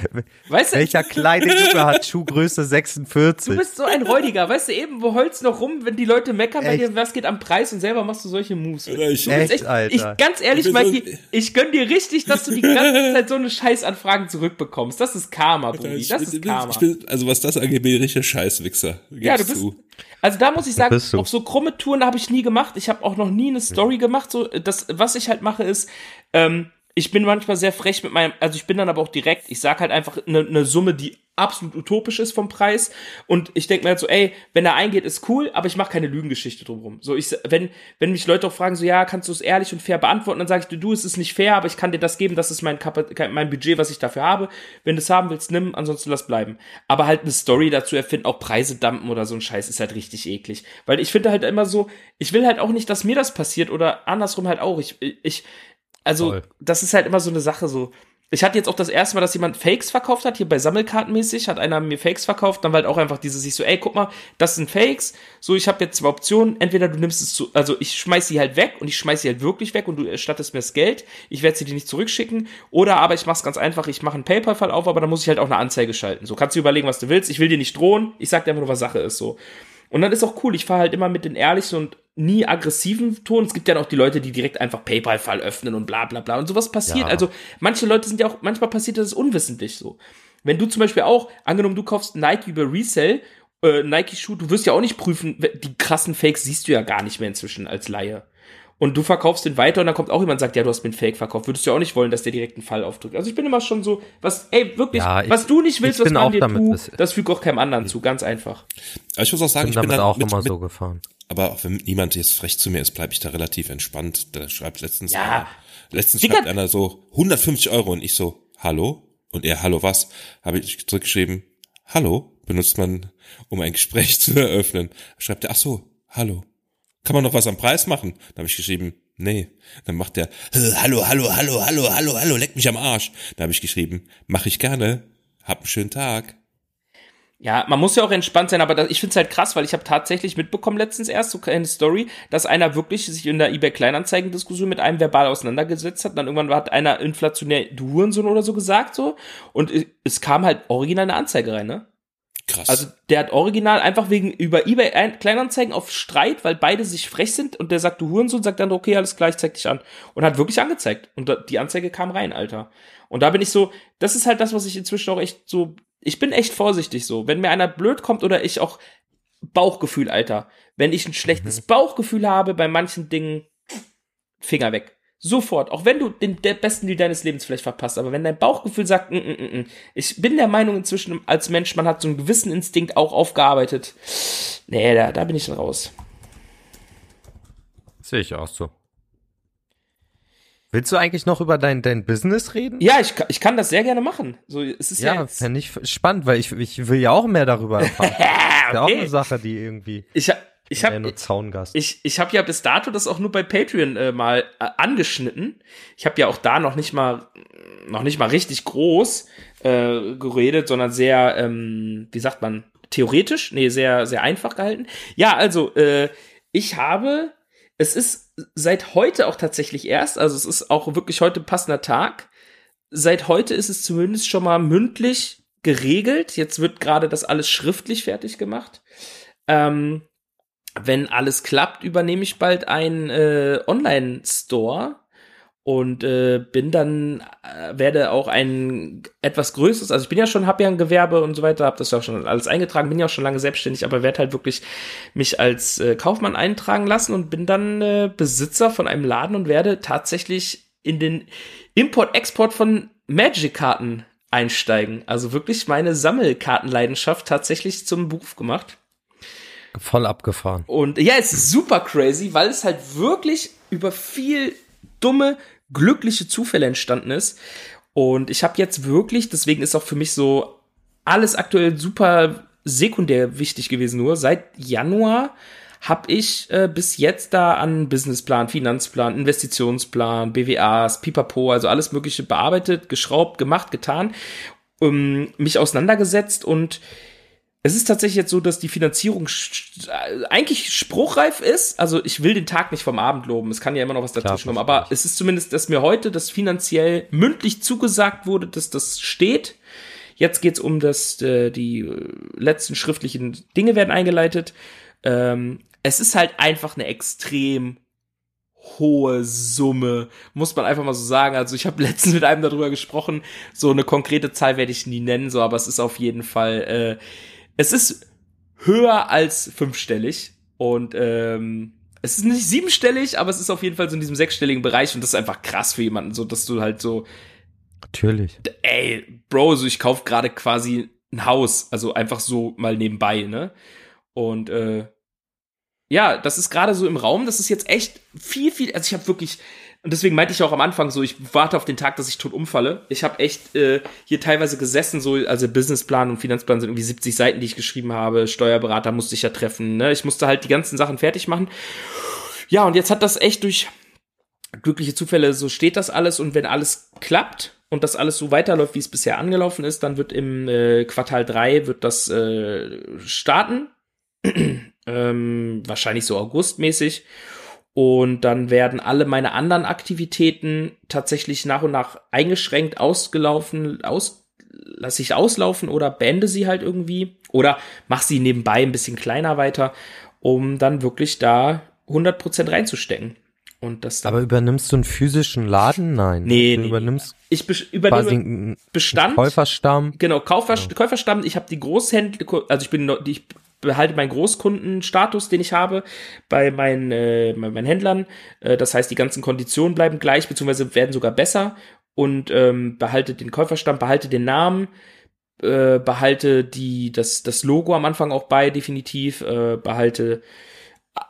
Weißt du, welcher kleine Junge hat Schuhgröße 46? du bist so ein Räudiger. Weißt du, eben, wo holst noch rum, wenn die Leute meckern bei Echt? dir, was geht am Preis und selber machst du solche Moves. Oder ich- du bist Echt, Alter. Ich, ganz ehrlich, Ich so- Mikey, ich gönn dir richtig, dass du die ganze Zeit so eine Scheißanfragen zurückbekommst. Das ist Karma, Brudi. Ich Das bin- ist Karma. Ich bin, also was das angeht, bin ich ein richtiger Scheißwichser. Ja, du bist. zu. Also da muss ich sagen, auf so krumme Touren habe ich nie gemacht. Ich habe auch noch nie eine Story gemacht. So, das, was ich halt mache, ist, ähm, ich bin manchmal sehr frech mit meinem, also ich bin dann aber auch direkt, ich sag halt einfach eine ne Summe, die absolut utopisch ist vom Preis. Und ich denke mir halt so, ey, wenn er eingeht, ist cool, aber ich mache keine Lügengeschichte drumherum. So, ich, wenn, wenn mich Leute auch fragen, so, ja, kannst du es ehrlich und fair beantworten, dann sage ich, du, es ist nicht fair, aber ich kann dir das geben, das ist mein, Kapa- mein Budget, was ich dafür habe. Wenn du es haben willst, nimm, ansonsten lass bleiben. Aber halt eine Story dazu erfinden, auch Preise dumpen oder so ein Scheiß, ist halt richtig eklig. Weil ich finde halt immer so, ich will halt auch nicht, dass mir das passiert oder andersrum halt auch. Ich, ich, also, Voll. das ist halt immer so eine Sache so. Ich hatte jetzt auch das erste Mal, dass jemand Fakes verkauft hat, hier bei Sammelkartenmäßig, hat einer mir Fakes verkauft, dann war halt auch einfach diese sich so, ey, guck mal, das sind Fakes, so, ich habe jetzt zwei Optionen, entweder du nimmst es zu, also ich schmeiß sie halt weg und ich schmeiß sie halt wirklich weg und du erstattest mir das Geld, ich werde sie dir nicht zurückschicken, oder aber ich mach's ganz einfach, ich mache einen PayPal-Fall auf, aber dann muss ich halt auch eine Anzeige schalten, so, kannst du überlegen, was du willst, ich will dir nicht drohen, ich sag dir einfach nur, was Sache ist, so. Und dann ist auch cool, ich fahre halt immer mit den ehrlichen und nie aggressiven Ton. Es gibt ja noch die Leute, die direkt einfach PayPal-Fall öffnen und bla bla bla. Und sowas passiert. Ja. Also manche Leute sind ja auch, manchmal passiert das unwissentlich so. Wenn du zum Beispiel auch, angenommen, du kaufst Nike über Resell, äh, Nike-Schuh, du wirst ja auch nicht prüfen, die krassen Fakes siehst du ja gar nicht mehr inzwischen als Laie. Und du verkaufst den weiter und dann kommt auch jemand und sagt, ja, du hast mir einen Fake verkauft. Würdest du ja auch nicht wollen, dass der direkt einen Fall aufdrückt. Also ich bin immer schon so, was, ey, wirklich, Ja, ich- was du nicht willst, ich was bin man auch dir damit tut, das fügt auch keinem anderen zu, ganz einfach. Aber ich muss auch sagen, bin ich bin damit dann auch mit, immer mit, so gefahren. aber auch wenn niemand jetzt frech zu mir ist, bleibe ich da relativ entspannt. Da schreibt letztens Ja. einer, letztens Digga. schreibt einer so 150 Euro und ich so, hallo? Und er, hallo was? Habe ich zurückgeschrieben, hallo? Benutzt man, um ein Gespräch zu eröffnen. Schreibt er, ach so, hallo. Kann man noch was am Preis machen? Dann habe ich geschrieben, Nee. Dann macht der, hallo, hallo, hallo, hallo, hallo, hallo, leck mich am Arsch. Da habe ich geschrieben, mach ich gerne. Hab einen schönen Tag. Ja, man muss ja auch entspannt sein, aber das, ich find's halt krass, weil ich habe tatsächlich mitbekommen letztens erst so eine Story, dass einer wirklich sich in der eBay Kleinanzeigen Diskussion mit einem verbal auseinandergesetzt hat, dann irgendwann hat einer inflationär du Hurensohn oder so gesagt so und es kam halt original eine Anzeige rein, ne? Krass. Also der hat original einfach wegen über eBay Kleinanzeigen auf Streit, weil beide sich frech sind und der sagt du Hurensohn, sagt dann okay, alles klar, ich zeig dich an und hat wirklich angezeigt und die Anzeige kam rein, Alter. Und da bin ich so, das ist halt das, was ich inzwischen auch echt so ich bin echt vorsichtig so. Wenn mir einer blöd kommt oder ich auch Bauchgefühl, Alter. Wenn ich ein schlechtes mhm. Bauchgefühl habe bei manchen Dingen, Finger weg. Sofort. Auch wenn du den der besten Deal deines Lebens vielleicht verpasst. Aber wenn dein Bauchgefühl sagt, mm, mm, mm, ich bin der Meinung inzwischen als Mensch, man hat so einen gewissen Instinkt auch aufgearbeitet. Nee, da, da bin ich dann raus. Sehe ich auch so. Willst du eigentlich noch über dein, dein Business reden? Ja, ich, ich kann das sehr gerne machen. So, es ist ja, ja fände ich spannend, weil ich, ich will ja auch mehr darüber erfahren. okay. ist ja auch eine Sache, die irgendwie. Ich, ich habe ich, ich hab ja bis dato das auch nur bei Patreon äh, mal äh, angeschnitten. Ich habe ja auch da noch nicht mal noch nicht mal richtig groß äh, geredet, sondern sehr, ähm, wie sagt man, theoretisch, nee, sehr sehr einfach gehalten. Ja, also äh, ich habe es ist seit heute auch tatsächlich erst, also es ist auch wirklich heute passender Tag. Seit heute ist es zumindest schon mal mündlich geregelt. Jetzt wird gerade das alles schriftlich fertig gemacht. Ähm, wenn alles klappt, übernehme ich bald einen äh, Online-Store und äh, bin dann äh, werde auch ein etwas größeres also ich bin ja schon habe ja ein Gewerbe und so weiter habe das ja auch schon alles eingetragen bin ja auch schon lange selbstständig aber werde halt wirklich mich als äh, Kaufmann eintragen lassen und bin dann äh, Besitzer von einem Laden und werde tatsächlich in den Import Export von Magic Karten einsteigen. Also wirklich meine Sammelkartenleidenschaft tatsächlich zum Beruf gemacht voll abgefahren und ja es ist super crazy weil es halt wirklich über viel dumme glückliche Zufälle entstanden ist. Und ich habe jetzt wirklich, deswegen ist auch für mich so alles aktuell super sekundär wichtig gewesen. Nur seit Januar habe ich äh, bis jetzt da an Businessplan, Finanzplan, Investitionsplan, BWAs, Pipapo, also alles Mögliche bearbeitet, geschraubt, gemacht, getan, um, mich auseinandergesetzt und es ist tatsächlich jetzt so, dass die Finanzierung eigentlich spruchreif ist. Also ich will den Tag nicht vom Abend loben. Es kann ja immer noch was dazwischen kommen. Aber es ist zumindest, dass mir heute das finanziell mündlich zugesagt wurde, dass das steht. Jetzt geht's um das, äh, die äh, letzten schriftlichen Dinge werden eingeleitet. Ähm, es ist halt einfach eine extrem hohe Summe, muss man einfach mal so sagen. Also ich habe letztens mit einem darüber gesprochen, so eine konkrete Zahl werde ich nie nennen, so, aber es ist auf jeden Fall äh, es ist höher als fünfstellig und ähm, es ist nicht siebenstellig, aber es ist auf jeden Fall so in diesem sechsstelligen Bereich und das ist einfach krass für jemanden, so dass du halt so Natürlich. Ey, Bro, so ich kauf gerade quasi ein Haus, also einfach so mal nebenbei, ne? Und äh, ja, das ist gerade so im Raum, das ist jetzt echt viel, viel, also ich habe wirklich, und deswegen meinte ich auch am Anfang so, ich warte auf den Tag, dass ich tot umfalle. Ich habe echt äh, hier teilweise gesessen, so, also Businessplan und Finanzplan sind irgendwie 70 Seiten, die ich geschrieben habe. Steuerberater musste ich ja treffen. Ne? Ich musste halt die ganzen Sachen fertig machen. Ja, und jetzt hat das echt durch glückliche Zufälle, so steht das alles. Und wenn alles klappt und das alles so weiterläuft, wie es bisher angelaufen ist, dann wird im äh, Quartal 3 wird das äh, starten. ähm, wahrscheinlich so augustmäßig. Und dann werden alle meine anderen Aktivitäten tatsächlich nach und nach eingeschränkt ausgelaufen, aus, lasse ich auslaufen oder beende sie halt irgendwie oder mach sie nebenbei ein bisschen kleiner weiter, um dann wirklich da 100% reinzustecken. Und das Aber übernimmst du einen physischen Laden? Nein. Nee, du nee, übernimmst ich übernehme Bestand. Käuferstamm. Genau, Käufer, ja. Käuferstamm. Ich habe die Großhändler, also ich bin, ich behalte meinen Großkundenstatus, den ich habe bei meinen, äh, meinen Händlern. Äh, das heißt, die ganzen Konditionen bleiben gleich, beziehungsweise werden sogar besser und ähm, behalte den Käuferstamm, behalte den Namen, äh, behalte die, das, das Logo am Anfang auch bei, definitiv, äh, behalte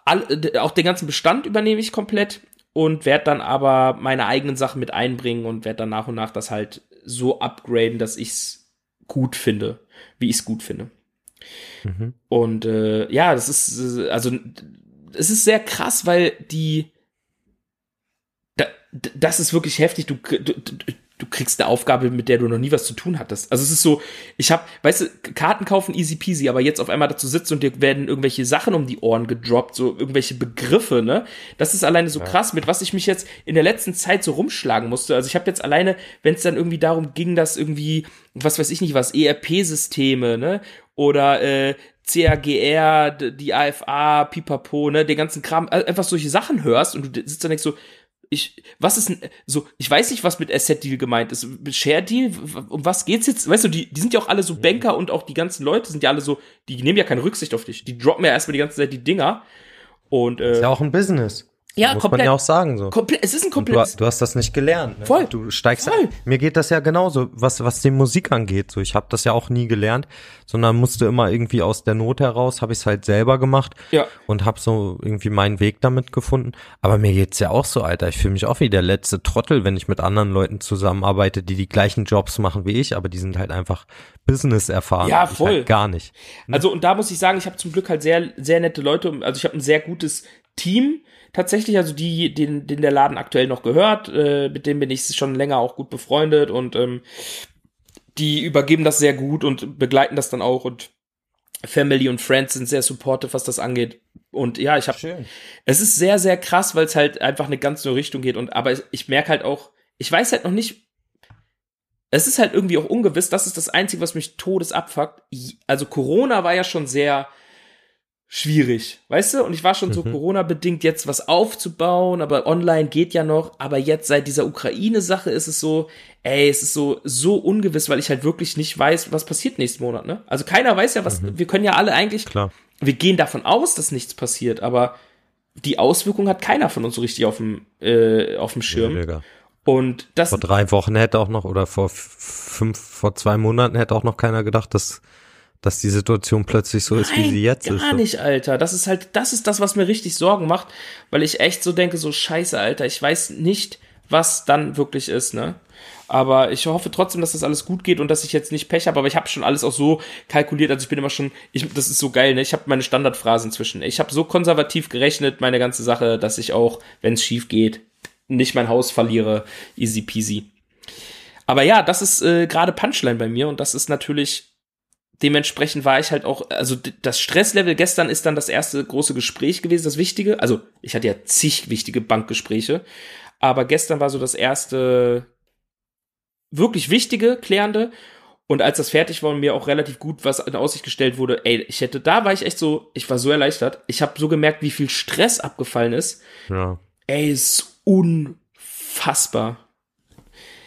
all, auch den ganzen Bestand übernehme ich komplett und werde dann aber meine eigenen Sachen mit einbringen und werde dann nach und nach das halt so upgraden, dass ich's gut finde, wie ich's gut finde. Mhm. Und äh, ja, das ist also es ist sehr krass, weil die da, das ist wirklich heftig. Du, du, du kriegst eine Aufgabe, mit der du noch nie was zu tun hattest. Also es ist so, ich habe, weißt du, Karten kaufen easy peasy, aber jetzt auf einmal dazu sitzen und dir werden irgendwelche Sachen um die Ohren gedroppt, so irgendwelche Begriffe, ne? Das ist alleine so ja. krass, mit was ich mich jetzt in der letzten Zeit so rumschlagen musste. Also ich habe jetzt alleine, wenn es dann irgendwie darum ging, dass irgendwie, was weiß ich nicht was, ERP-Systeme, ne? Oder äh, CAGR, die AFA, Pipapo, ne, den ganzen Kram, einfach solche Sachen hörst und du sitzt dann denkst so, ich, was ist denn, so, ich weiß nicht, was mit Asset Deal gemeint ist. Share Deal, um was geht's jetzt? Weißt du, die, die sind ja auch alle so Banker und auch die ganzen Leute sind ja alle so, die nehmen ja keine Rücksicht auf dich. Die droppen ja erstmal die ganze Zeit die Dinger. Und, äh, ist ja auch ein Business. Ja, muss komplett. man ja auch sagen so. Komplett, es ist ein komplettes. Du, du, hast das nicht gelernt. Ne? Voll. Du steigst. Voll. Mir geht das ja genauso, was was die Musik angeht. So, ich habe das ja auch nie gelernt, sondern musste immer irgendwie aus der Not heraus, habe ich es halt selber gemacht ja. und habe so irgendwie meinen Weg damit gefunden. Aber mir geht's ja auch so, Alter. Ich fühle mich auch wie der letzte Trottel, wenn ich mit anderen Leuten zusammenarbeite, die die gleichen Jobs machen wie ich, aber die sind halt einfach Business erfahren. Ja, voll. Halt gar nicht. Ne? Also und da muss ich sagen, ich habe zum Glück halt sehr sehr nette Leute. Also ich habe ein sehr gutes Team tatsächlich, also die, den, den der Laden aktuell noch gehört, äh, mit dem bin ich schon länger auch gut befreundet und ähm, die übergeben das sehr gut und begleiten das dann auch und Family und Friends sind sehr supportive, was das angeht. Und ja, ich habe es ist sehr sehr krass, weil es halt einfach eine ganz neue Richtung geht und aber ich merke halt auch, ich weiß halt noch nicht es ist halt irgendwie auch ungewiss, das ist das einzige, was mich todes abfuckt. Also Corona war ja schon sehr schwierig, weißt du? Und ich war schon mhm. so Corona-bedingt jetzt was aufzubauen, aber online geht ja noch. Aber jetzt seit dieser Ukraine-Sache ist es so, ey, es ist so, so ungewiss, weil ich halt wirklich nicht weiß, was passiert nächsten Monat, ne? Also keiner weiß ja, was, mhm. wir können ja alle eigentlich, Klar. wir gehen davon aus, dass nichts passiert, aber die Auswirkung hat keiner von uns so richtig auf dem, äh, auf dem Schirm. Ja, und das. Vor drei Wochen hätte auch noch, oder vor fünf, vor zwei Monaten hätte auch noch keiner gedacht, dass dass die Situation plötzlich so Nein, ist, wie sie jetzt gar ist. Gar nicht, Alter. Das ist halt, das ist das, was mir richtig Sorgen macht, weil ich echt so denke, so scheiße, Alter. Ich weiß nicht, was dann wirklich ist, ne? Aber ich hoffe trotzdem, dass das alles gut geht und dass ich jetzt nicht Pech habe. Aber ich habe schon alles auch so kalkuliert. Also ich bin immer schon, ich, das ist so geil, ne? Ich habe meine Standardphrasen inzwischen. Ich habe so konservativ gerechnet, meine ganze Sache, dass ich auch, wenn es schief geht, nicht mein Haus verliere. Easy peasy. Aber ja, das ist äh, gerade Punchline bei mir und das ist natürlich dementsprechend war ich halt auch, also das Stresslevel gestern ist dann das erste große Gespräch gewesen, das Wichtige. Also ich hatte ja zig wichtige Bankgespräche, aber gestern war so das erste wirklich wichtige, klärende. Und als das fertig war und mir auch relativ gut was in Aussicht gestellt wurde, ey, ich hätte, da war ich echt so, ich war so erleichtert. Ich habe so gemerkt, wie viel Stress abgefallen ist. Ja. Ey, ist unfassbar.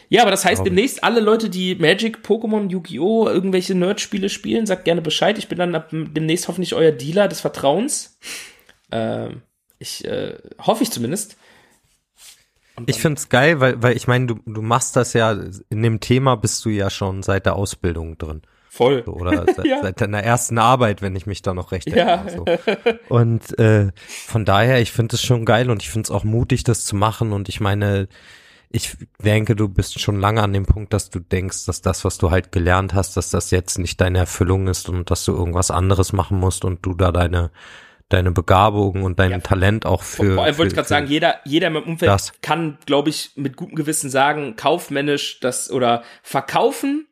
Ja, aber das heißt demnächst alle Leute, die Magic, Pokémon, Yu-Gi-Oh!, irgendwelche Nerd-Spiele spielen, sagt gerne Bescheid. Ich bin dann ab demnächst hoffentlich euer Dealer des Vertrauens. Ähm, ich äh, hoffe ich zumindest. Ich find's geil, weil, weil ich meine, du, du machst das ja, in dem Thema bist du ja schon seit der Ausbildung drin. Voll. So, oder seit, ja. seit, deiner ersten Arbeit, wenn ich mich da noch recht erinnere. Ja. So. Und äh, von daher, ich finde es schon geil und ich finde es auch mutig, das zu machen. Und ich meine, ich denke, du bist schon lange an dem Punkt, dass du denkst, dass das, was du halt gelernt hast, dass das jetzt nicht deine Erfüllung ist und dass du irgendwas anderes machen musst und du da deine deine Begabung und dein ja. Talent auch für. Vor allem wollte ich gerade sagen, jeder, jeder im Umfeld das. kann, glaube ich, mit gutem Gewissen sagen, kaufmännisch das oder verkaufen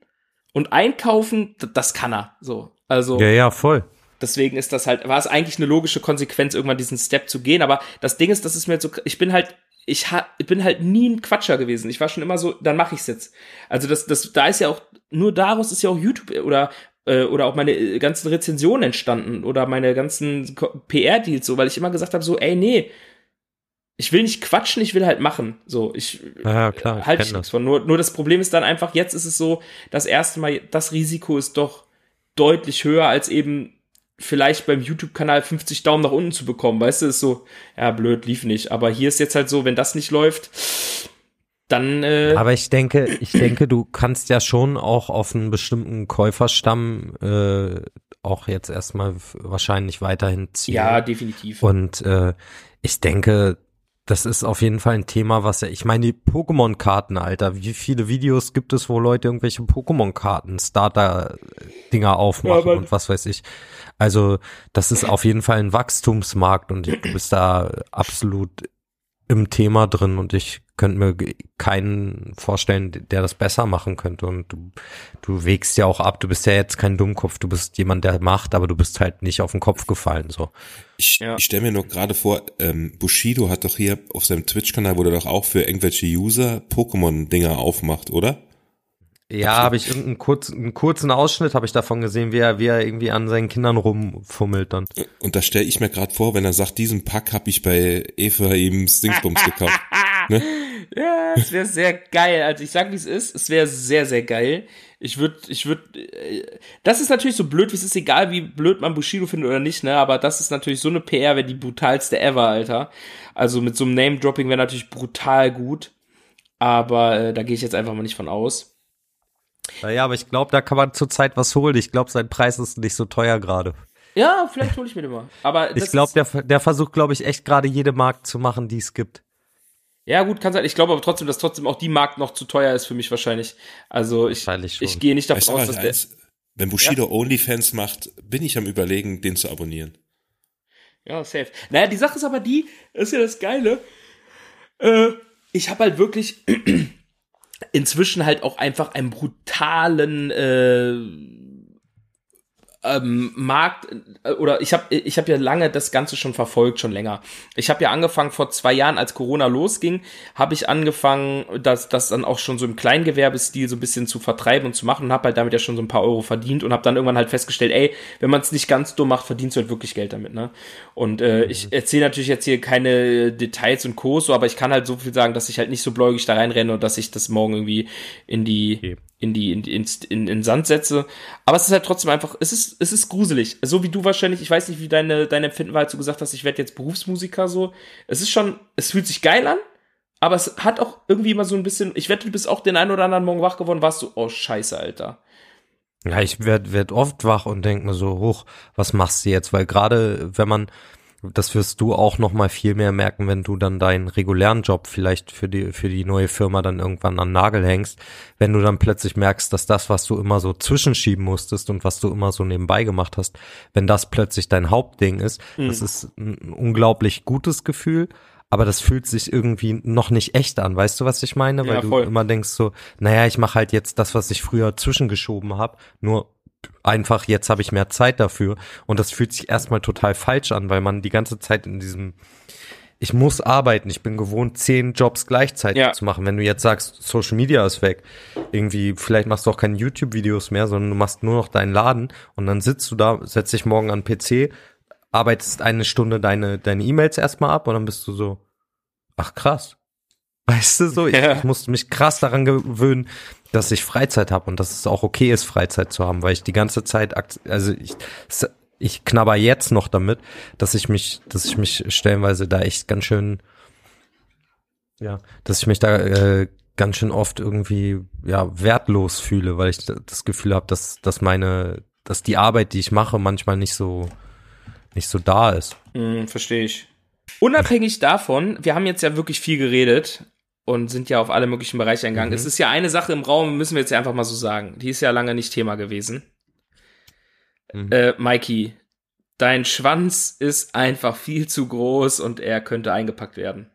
und einkaufen, das kann er. So, also. Ja, ja, voll. Deswegen ist das halt, war es eigentlich eine logische Konsequenz, irgendwann diesen Step zu gehen. Aber das Ding ist, das ist mir so, ich bin halt ich, ha, ich bin halt nie ein Quatscher gewesen. Ich war schon immer so, dann mache ich's jetzt. Also das, das, da ist ja auch nur daraus ist ja auch YouTube oder äh, oder auch meine äh, ganzen Rezensionen entstanden oder meine ganzen PR-Deals so, weil ich immer gesagt habe so, ey nee, ich will nicht quatschen, ich will halt machen. So, ich ja, klar, halt ich nichts von. Nur, nur das Problem ist dann einfach, jetzt ist es so, das erste Mal, das Risiko ist doch deutlich höher als eben vielleicht beim YouTube-Kanal 50 Daumen nach unten zu bekommen. Weißt du, ist so, ja, blöd, lief nicht. Aber hier ist jetzt halt so, wenn das nicht läuft, dann. Äh Aber ich denke, ich denke, du kannst ja schon auch auf einen bestimmten Käuferstamm äh, auch jetzt erstmal wahrscheinlich weiterhin ziehen. Ja, definitiv. Und äh, ich denke, das ist auf jeden Fall ein Thema, was ja, ich meine, die Pokémon-Karten, Alter, wie viele Videos gibt es, wo Leute irgendwelche Pokémon-Karten, Starter-Dinger aufmachen ja, und was weiß ich. Also, das ist auf jeden Fall ein Wachstumsmarkt und du bist da absolut im Thema drin und ich könnte mir keinen vorstellen, der das besser machen könnte. Und du, du wägst ja auch ab, du bist ja jetzt kein Dummkopf, du bist jemand, der macht, aber du bist halt nicht auf den Kopf gefallen. so. Ich, ja. ich stelle mir nur gerade vor, ähm, Bushido hat doch hier auf seinem Twitch-Kanal, wo er doch auch für irgendwelche User Pokémon-Dinger aufmacht, oder? Ja, habe ich irgendeinen kurzen, einen kurzen Ausschnitt habe ich davon gesehen, wie er, wie er irgendwie an seinen Kindern rumfummelt dann. Und da stelle ich mir gerade vor, wenn er sagt, diesen Pack habe ich bei Eva eben Stingsbums gekauft. Ne? Ja, es wäre sehr geil. Also ich sag, wie es ist, es wäre sehr, sehr geil. Ich würde, ich würde, äh, das ist natürlich so blöd, wie es ist, egal wie blöd man Bushido findet oder nicht, ne, aber das ist natürlich so eine PR, wäre die brutalste ever, Alter. Also mit so einem Name-Dropping wäre natürlich brutal gut, aber äh, da gehe ich jetzt einfach mal nicht von aus. Naja, aber ich glaube, da kann man zurzeit was holen. Ich glaube, sein Preis ist nicht so teuer gerade. Ja, vielleicht hole ich mir den mal. Aber ich glaube, der, der versucht, glaube ich, echt gerade jede Markt zu machen, die es gibt. Ja, gut, kann sein. Ich glaube aber trotzdem, dass trotzdem auch die Markt noch zu teuer ist für mich wahrscheinlich. Also ich, ich gehe nicht davon weißt aus, dass der. Eins, wenn Bushido ja? Onlyfans macht, bin ich am überlegen, den zu abonnieren. Ja, safe. Naja, die Sache ist aber die, das ist ja das Geile. Äh, ich habe halt wirklich inzwischen halt auch einfach einen brutalen äh, ähm, Markt äh, oder ich habe ich hab ja lange das Ganze schon verfolgt, schon länger. Ich habe ja angefangen vor zwei Jahren, als Corona losging, habe ich angefangen, das, das dann auch schon so im Kleingewerbestil so ein bisschen zu vertreiben und zu machen und habe halt damit ja schon so ein paar Euro verdient und habe dann irgendwann halt festgestellt, ey, wenn man es nicht ganz dumm macht, verdienst du halt wirklich Geld damit, ne? Und äh, ich mhm. erzähle natürlich jetzt hier keine Details und Co. so, aber ich kann halt so viel sagen, dass ich halt nicht so bläugig da reinrenne und dass ich das morgen irgendwie in die okay in die, in, in, in, in Sand setze. Aber es ist halt trotzdem einfach, es ist, es ist gruselig. So wie du wahrscheinlich, ich weiß nicht, wie deine, dein Empfinden war, als du gesagt hast, ich werde jetzt Berufsmusiker so. Es ist schon, es fühlt sich geil an, aber es hat auch irgendwie immer so ein bisschen, ich wette, du bist auch den einen oder anderen Morgen wach geworden, warst du, oh scheiße, Alter. Ja, ich werd, werd oft wach und denk mir so, hoch, was machst du jetzt? Weil gerade, wenn man, das wirst du auch noch mal viel mehr merken, wenn du dann deinen regulären Job vielleicht für die für die neue Firma dann irgendwann an Nagel hängst, wenn du dann plötzlich merkst, dass das, was du immer so zwischenschieben musstest und was du immer so nebenbei gemacht hast, wenn das plötzlich dein Hauptding ist, mhm. das ist ein unglaublich gutes Gefühl, aber das fühlt sich irgendwie noch nicht echt an, weißt du, was ich meine? Weil ja, du immer denkst so, naja, ich mache halt jetzt das, was ich früher zwischengeschoben habe, nur einfach jetzt habe ich mehr Zeit dafür und das fühlt sich erstmal total falsch an, weil man die ganze Zeit in diesem ich muss arbeiten, ich bin gewohnt, zehn Jobs gleichzeitig ja. zu machen. Wenn du jetzt sagst, Social Media ist weg, irgendwie, vielleicht machst du auch keine YouTube-Videos mehr, sondern du machst nur noch deinen Laden und dann sitzt du da, setzt dich morgen an PC, arbeitest eine Stunde deine, deine E-Mails erstmal ab und dann bist du so, ach krass. Weißt du so, ja. ich, ich musste mich krass daran gewöhnen, dass ich Freizeit habe und dass es auch okay ist, Freizeit zu haben, weil ich die ganze Zeit, also ich, ich knabber jetzt noch damit, dass ich mich, dass ich mich stellenweise da echt ganz schön, ja, dass ich mich da äh, ganz schön oft irgendwie ja wertlos fühle, weil ich das Gefühl habe, dass dass meine, dass die Arbeit, die ich mache, manchmal nicht so nicht so da ist. Mm, Verstehe ich. Unabhängig davon, wir haben jetzt ja wirklich viel geredet und sind ja auf alle möglichen Bereiche eingegangen. Mhm. Es ist ja eine Sache im Raum, müssen wir jetzt ja einfach mal so sagen. Die ist ja lange nicht Thema gewesen. Mhm. Äh, Mikey, dein Schwanz ist einfach viel zu groß und er könnte eingepackt werden.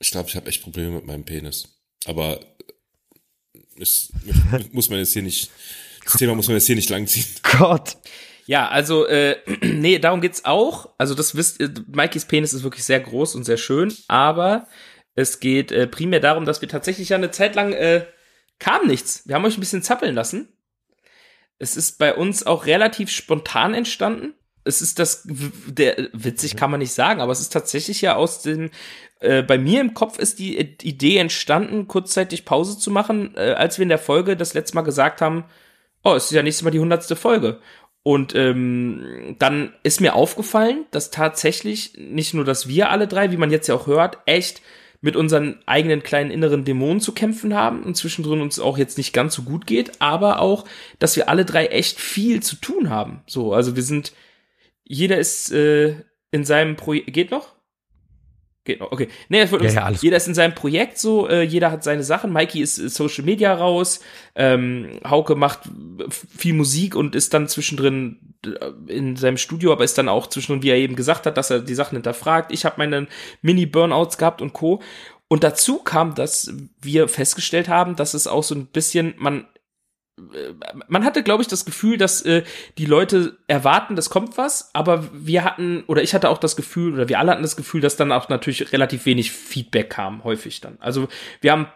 Ich glaube, ich habe echt Probleme mit meinem Penis. Aber es, muss man jetzt hier nicht, das Thema muss man jetzt hier nicht langziehen. Gott. Ja, also, äh, nee, darum geht's auch. Also, das wisst, äh, Mikeys Penis ist wirklich sehr groß und sehr schön, aber es geht äh, primär darum, dass wir tatsächlich ja eine Zeit lang äh, kam nichts. Wir haben euch ein bisschen zappeln lassen. Es ist bei uns auch relativ spontan entstanden. Es ist das, der, witzig kann man nicht sagen, aber es ist tatsächlich ja aus dem, äh, bei mir im Kopf ist die Idee entstanden, kurzzeitig Pause zu machen, äh, als wir in der Folge das letzte Mal gesagt haben, oh, es ist ja nächstes Mal die hundertste Folge. Und ähm, dann ist mir aufgefallen, dass tatsächlich nicht nur, dass wir alle drei, wie man jetzt ja auch hört, echt mit unseren eigenen kleinen inneren Dämonen zu kämpfen haben und zwischendrin uns auch jetzt nicht ganz so gut geht, aber auch, dass wir alle drei echt viel zu tun haben. So, also wir sind, jeder ist äh, in seinem Projekt, geht noch? Noch, okay. Nee, es wird Ja, uns- ja, jeder ist in seinem Projekt so, äh, jeder hat seine Sachen. Mikey ist äh, Social Media raus, ähm, Hauke macht viel Musik und ist dann zwischendrin äh, in seinem Studio, aber ist dann auch zwischendrin, wie er eben gesagt hat, dass er die Sachen hinterfragt. Ich habe meine Mini-Burnouts gehabt und Co. Und dazu kam, dass wir festgestellt haben, dass es auch so ein bisschen, man man hatte, glaube ich, das Gefühl, dass äh, die Leute erwarten, das kommt was, aber wir hatten, oder ich hatte auch das Gefühl, oder wir alle hatten das Gefühl, dass dann auch natürlich relativ wenig Feedback kam, häufig dann. Also wir haben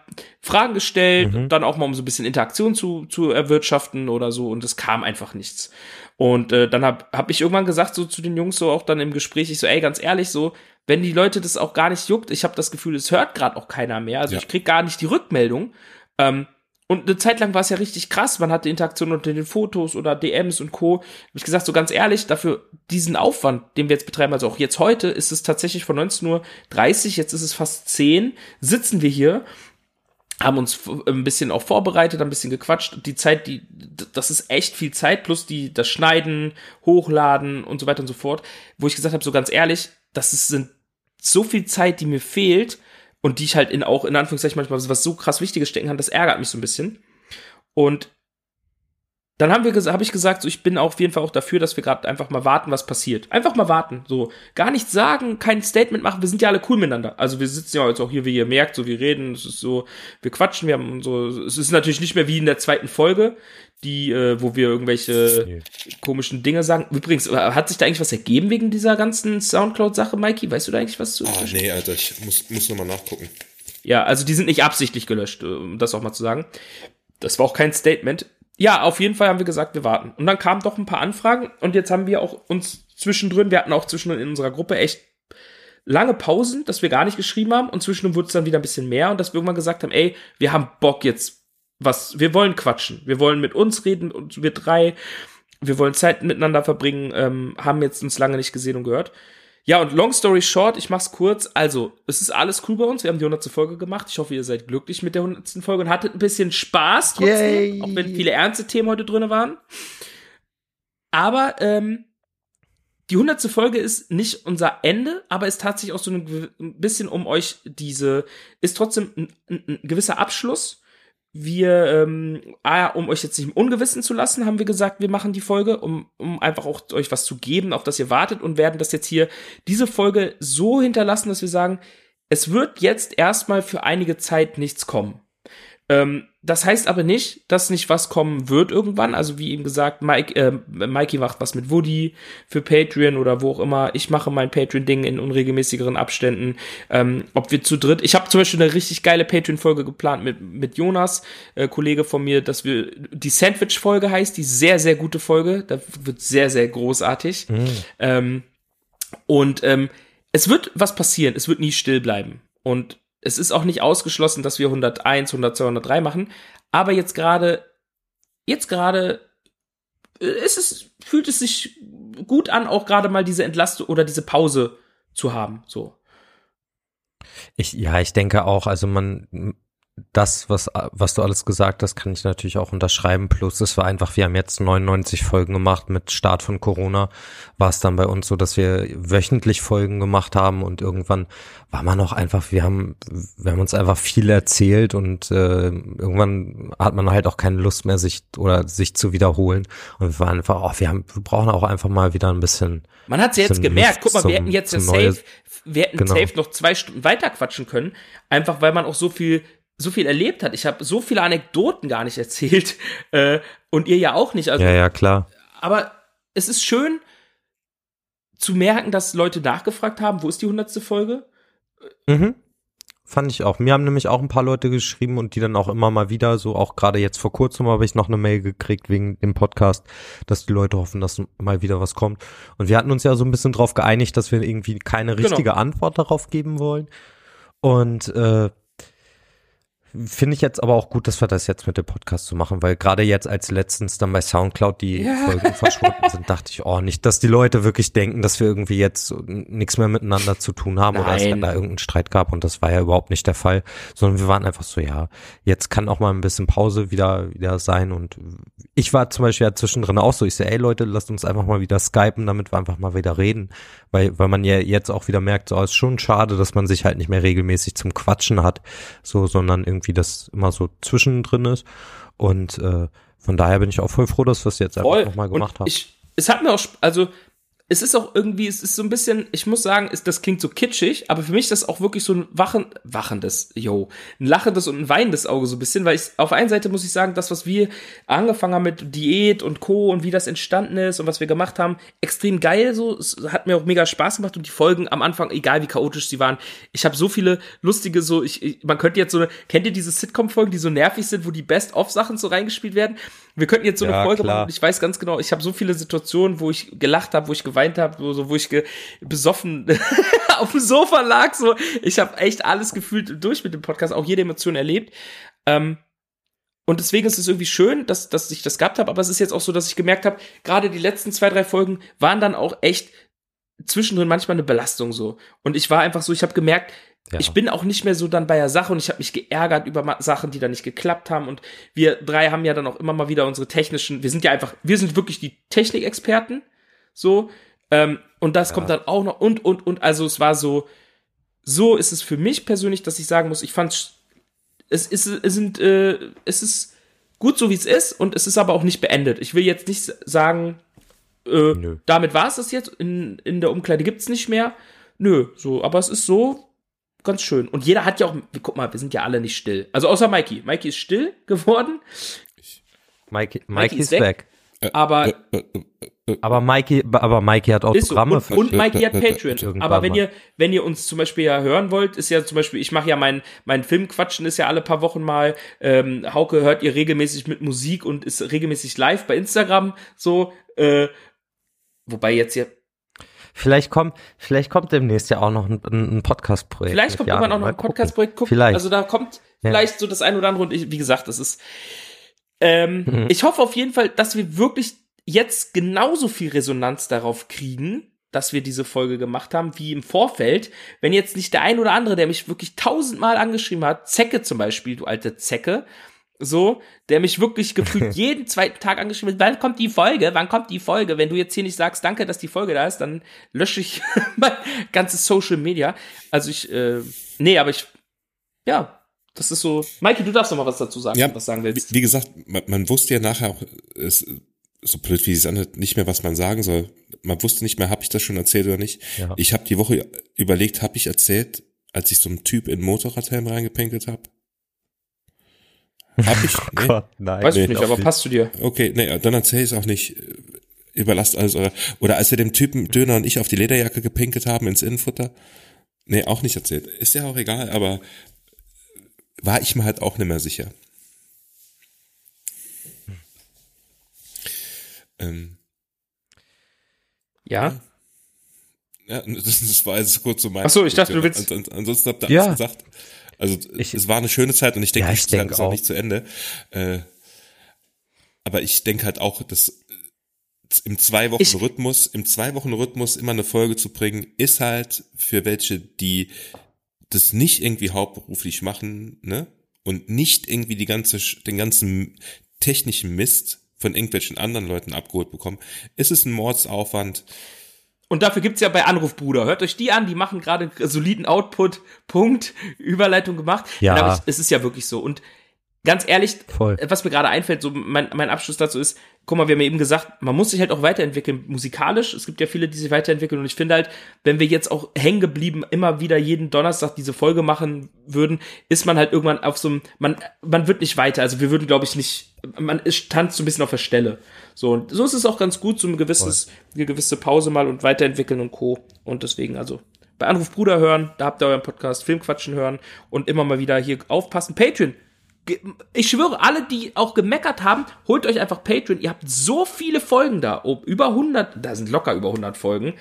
Fragen gestellt, Mhm. dann auch mal um so ein bisschen Interaktion zu, zu erwirtschaften oder so, und es kam einfach nichts. Und äh, dann hab, hab ich irgendwann gesagt, so zu den Jungs, so auch dann im Gespräch, ich so, ey, ganz ehrlich, so, wenn die Leute das auch gar nicht juckt, ich habe das Gefühl, es hört gerade auch keiner mehr, also Ja. ich krieg gar nicht die Rückmeldung. Ähm, und eine Zeit lang war es ja richtig krass. Man hatte Interaktion unter den Fotos oder DMs und Co. Hab ich gesagt, so ganz ehrlich, dafür diesen Aufwand, den wir jetzt betreiben, also auch jetzt heute, ist es tatsächlich von 19.30 Uhr, jetzt ist es fast 10, sitzen wir hier, haben uns ein bisschen auch vorbereitet, ein bisschen gequatscht. Die Zeit, die, das ist echt viel Zeit, plus die, das Schneiden, Hochladen und so weiter und so fort, wo ich gesagt habe, so ganz ehrlich, das ist, sind so viel Zeit, die mir fehlt und die ich halt in auch in Anführungszeichen manchmal was so krass Wichtiges stecken kann, das ärgert mich so ein bisschen. Und dann haben wir habe ich gesagt, so ich bin auf jeden Fall auch dafür, dass wir gerade einfach mal warten, was passiert. Einfach mal warten, so gar nichts sagen, kein Statement machen. Wir sind ja alle cool miteinander. Also wir sitzen ja jetzt auch hier, wie ihr merkt, so wir reden, es ist so, wir quatschen, wir haben so, es ist natürlich nicht mehr wie in der zweiten Folge, die, äh, wo wir irgendwelche Nee. komischen Dinge sagen. Übrigens, äh, hat sich da eigentlich was ergeben wegen dieser ganzen Soundcloud-Sache, Mikey? Weißt du da eigentlich was zu? Ah, nee, Alter, ich muss, muss nochmal nachgucken. Ja, also die sind nicht absichtlich gelöscht, äh, um das auch mal zu sagen. Das war auch kein Statement. Ja, auf jeden Fall haben wir gesagt, wir warten. Und dann kamen doch ein paar Anfragen und jetzt haben wir auch uns zwischendrin, wir hatten auch zwischendrin in unserer Gruppe echt lange Pausen, dass wir gar nicht geschrieben haben und zwischendrin wurde es dann wieder ein bisschen mehr und dass wir irgendwann gesagt haben, ey, wir haben Bock jetzt was, wir wollen quatschen, wir wollen mit uns reden und wir drei, wir wollen Zeit miteinander verbringen, ähm, haben jetzt uns lange nicht gesehen und gehört. Ja, und long story short, ich mach's kurz. Also, es ist alles cool bei uns. Wir haben die 100. Folge gemacht. Ich hoffe, ihr seid glücklich mit der 100. Folge und hattet ein bisschen Spaß trotzdem, Yay. auch wenn viele ernste Themen heute drin waren. Aber ähm, die 100. Folge ist nicht unser Ende, aber ist tatsächlich auch so ein, bisschen um euch diese, ist trotzdem ein, ein, ein gewisser Abschluss. Wir, ähm, ah, um euch jetzt nicht im Ungewissen zu lassen, haben wir gesagt, wir machen die Folge, um, um einfach auch euch was zu geben, auf das ihr wartet und werden das jetzt hier, diese Folge so hinterlassen, dass wir sagen, es wird jetzt erstmal für einige Zeit nichts kommen. Ähm, das heißt aber nicht, dass nicht was kommen wird irgendwann. Also wie eben gesagt, Mike, äh, Mikey macht was mit Woody für Patreon oder wo auch immer. Ich mache mein Patreon-Ding in unregelmäßigeren Abständen. Ähm, ob wir zu dritt. Ich habe zum Beispiel eine richtig geile Patreon-Folge geplant mit, mit Jonas, äh, Kollege von mir, dass wir die Sandwich-Folge heißt, die sehr, sehr gute Folge. Da wird sehr, sehr großartig. Ähm, und ähm, es wird was passieren, es wird nie still bleiben. Und es ist auch nicht ausgeschlossen, dass wir 101, 102, 103 machen. Aber jetzt gerade, jetzt gerade äh, ist es, fühlt es sich gut an, auch gerade mal diese Entlastung oder diese Pause zu haben. So. Ich, ja, ich denke auch, also man, das, was, was du alles gesagt hast, kann ich natürlich auch unterschreiben. Plus, es war einfach, wir haben jetzt 99 Folgen gemacht. Mit Start von Corona war es dann bei uns so, dass wir wöchentlich Folgen gemacht haben und irgendwann war man auch einfach, wir haben, wir haben uns einfach viel erzählt und äh, irgendwann hat man halt auch keine Lust mehr, sich oder sich zu wiederholen. Und wir waren einfach, oh, wir haben, wir brauchen auch einfach mal wieder ein bisschen. Man hat ja jetzt gemerkt, guck mal, zum- wir hätten jetzt zum safe, wir hätten Genau. safe noch zwei Stunden weiter quatschen können, einfach weil man auch so viel so viel erlebt hat. Ich habe so viele Anekdoten gar nicht erzählt äh, und ihr ja auch nicht. Also Ja, ja, klar. aber es ist schön zu merken, dass Leute nachgefragt haben, wo ist die hundertste Folge? Mhm. Fand ich auch. Mir haben nämlich auch ein paar Leute geschrieben und die dann auch immer mal wieder, so auch gerade jetzt vor kurzem habe ich noch eine Mail gekriegt wegen dem Podcast, dass die Leute hoffen, dass mal wieder was kommt. Und wir hatten uns ja so ein bisschen drauf geeinigt, dass wir irgendwie keine Genau. richtige Antwort darauf geben wollen. Und äh, finde ich jetzt aber auch gut, dass wir das jetzt mit dem Podcast zu so machen, weil gerade jetzt als letztens dann bei Soundcloud die ja. Folgen verschwunden sind, dachte ich, oh, nicht, dass die Leute wirklich denken, dass wir irgendwie jetzt nichts mehr miteinander zu tun haben Nein. oder es da irgendeinen Streit gab und das war ja überhaupt nicht der Fall, sondern wir waren einfach so, ja, jetzt kann auch mal ein bisschen Pause wieder, wieder sein und ich war zum Beispiel ja zwischendrin auch so, ich so, ey Leute, lasst uns einfach mal wieder skypen, damit wir einfach mal wieder reden, weil, weil man ja jetzt auch wieder merkt, so, oh, ist schon schade, dass man sich halt nicht mehr regelmäßig zum Quatschen hat, so, sondern irgendwie das immer so zwischendrin ist und äh, von daher bin ich auch voll froh, dass wir es jetzt einfach nochmal gemacht haben. Ich, es hat mir auch, also es ist auch irgendwie, es ist so ein bisschen, ich muss sagen, ist, das klingt so kitschig, aber für mich ist das auch wirklich so ein wachen, wachendes, yo, ein lachendes und ein weinendes Auge so ein bisschen, weil ich, auf einer Seite muss ich sagen, das, was wir angefangen haben mit Diät und Co. und wie das entstanden ist und was wir gemacht haben, extrem geil so, es hat mir auch mega Spaß gemacht und die Folgen am Anfang, egal wie chaotisch sie waren, ich habe so viele lustige so, ich, ich man könnte jetzt so kennt ihr diese Sitcom-Folgen, die so nervig sind, wo die Best-of-Sachen so reingespielt werden? Wir könnten jetzt so ja, eine Folge klar. machen. Ich weiß ganz genau, ich habe so viele Situationen, wo ich gelacht habe, wo ich geweint habe, wo, so, wo ich besoffen auf dem Sofa lag. So, ich habe echt alles gefühlt durch mit dem Podcast, auch jede Emotion erlebt. Ähm, und deswegen ist es irgendwie schön, dass, dass ich das gehabt habe. Aber es ist jetzt auch so, dass ich gemerkt habe, gerade die letzten zwei, drei Folgen waren dann auch echt zwischendrin manchmal eine Belastung so. Und ich war einfach so, ich habe gemerkt, ja. Ich bin auch nicht mehr so dann bei der Sache und ich habe mich geärgert über Sachen, die da nicht geklappt haben. Und wir drei haben ja dann auch immer mal wieder unsere technischen, wir sind ja einfach, wir sind wirklich die Technikexperten. So. Ähm, und das ja. kommt dann auch noch und, und, und. Also es war so, so ist es für mich persönlich, dass ich sagen muss, ich fand es ist, es sind, äh, es ist gut so wie es ist und es ist aber auch nicht beendet. Ich will jetzt nicht sagen, äh, damit war es das jetzt, in, in der Umkleide gibt's nicht mehr. Nö, so, aber es ist so, ganz schön. Und jeder hat ja auch, guck mal, wir sind ja alle nicht still. Also außer Mikey. Mikey ist still geworden. Mikey, Mikey, Mikey ist weg. weg. Äh, aber äh, äh, aber Mikey, aber Mikey hat Autogramme. So. Und, und Mikey hat Patreon. Aber wenn ihr, wenn ihr uns zum Beispiel ja hören wollt, ist ja zum Beispiel, ich mache ja mein, mein Filmquatschen ist ja alle paar Wochen mal. Ähm, Hauke hört ihr regelmäßig mit Musik und ist regelmäßig live bei Instagram. So, äh, wobei jetzt hier Vielleicht kommt, vielleicht kommt demnächst ja auch noch ein, ein Podcast-Projekt. Vielleicht kommt irgendwann auch noch ein Podcast-Projekt. Vielleicht. Also da kommt ja. vielleicht so das ein oder andere und ich, wie gesagt, das ist. Ähm, mhm. Ich hoffe auf jeden Fall, dass wir wirklich jetzt genauso viel Resonanz darauf kriegen, dass wir diese Folge gemacht haben, wie im Vorfeld. Wenn jetzt nicht der ein oder andere, der mich wirklich tausendmal angeschrieben hat, Zecke zum Beispiel, du alte Zecke, so, der mich wirklich gefühlt jeden zweiten Tag angeschrieben hat, wann kommt die Folge, wann kommt die Folge? Wenn du jetzt hier nicht sagst, danke, dass die Folge da ist, dann lösche ich mein ganzes Social Media. Also ich, äh, nee, aber ich, ja, das ist so. Mikey, du darfst noch mal was dazu sagen, ja, was sagen willst. Wie, gesagt, man, man, wusste ja nachher auch, es, so blöd wie es anhört, nicht mehr, was man sagen soll. Man wusste nicht mehr, habe ich das schon erzählt oder nicht. Ja. Ich habe die Woche überlegt, habe ich erzählt, als ich so einem Typ in Motorradhelm reingepinkelt habe? Hab ich? Nee. Gott, nein. Weiß nee, ich nicht, aber passt zu dir. Okay, nee, dann erzähl ich es auch nicht. Überlasst alles oder, oder als wir dem Typen Döner und ich auf die Lederjacke gepinkelt haben ins Innenfutter. Nee, auch nicht erzählt. Ist ja auch egal, aber war ich mir halt auch nicht mehr sicher. Ähm, ja. Ja, das, das war jetzt kurz so mein. Ach so, ich dachte, du willst. Ansonsten habt ihr ja. alles gesagt. Also ich, es war eine schöne Zeit und ich denke, ja, ich die Zeit ist auch nicht zu Ende. Äh, aber ich denke halt auch, dass äh, im zwei Wochen Rhythmus, im zwei Wochen Rhythmus immer eine Folge zu bringen, ist halt für welche, die das nicht irgendwie hauptberuflich machen, ne? Und nicht irgendwie die ganze, den ganzen technischen Mist von irgendwelchen anderen Leuten abgeholt bekommen, ist es ein Mordsaufwand. Und dafür gibt's ja bei Anrufbruder. Hört euch die an, die machen gerade soliden Output, Punkt, Überleitung gemacht. Ja. Aber ich, es ist ja wirklich so. Und ganz ehrlich, Voll. was mir gerade einfällt, so mein, mein Abschluss dazu ist, guck mal, wir haben ja eben gesagt, man muss sich halt auch weiterentwickeln, musikalisch. Es gibt ja viele, die sich weiterentwickeln. Und ich finde halt, wenn wir jetzt auch hängen geblieben immer wieder jeden Donnerstag diese Folge machen würden, ist man halt irgendwann auf so einem, man, man wird nicht weiter. Also wir würden, glaube ich, nicht, man ist, tanzt so ein bisschen auf der Stelle. So, und so ist es auch ganz gut, so ein gewisses, eine gewisse Pause mal und weiterentwickeln und Co. Und deswegen, also, bei Anruf Bruder hören, da habt ihr euren Podcast Filmquatschen hören und immer mal wieder hier aufpassen. Patreon. Ich schwöre, alle, die auch gemeckert haben, holt euch einfach Patreon. Ihr habt so viele Folgen da. Über 100, da sind locker über 100 Folgen.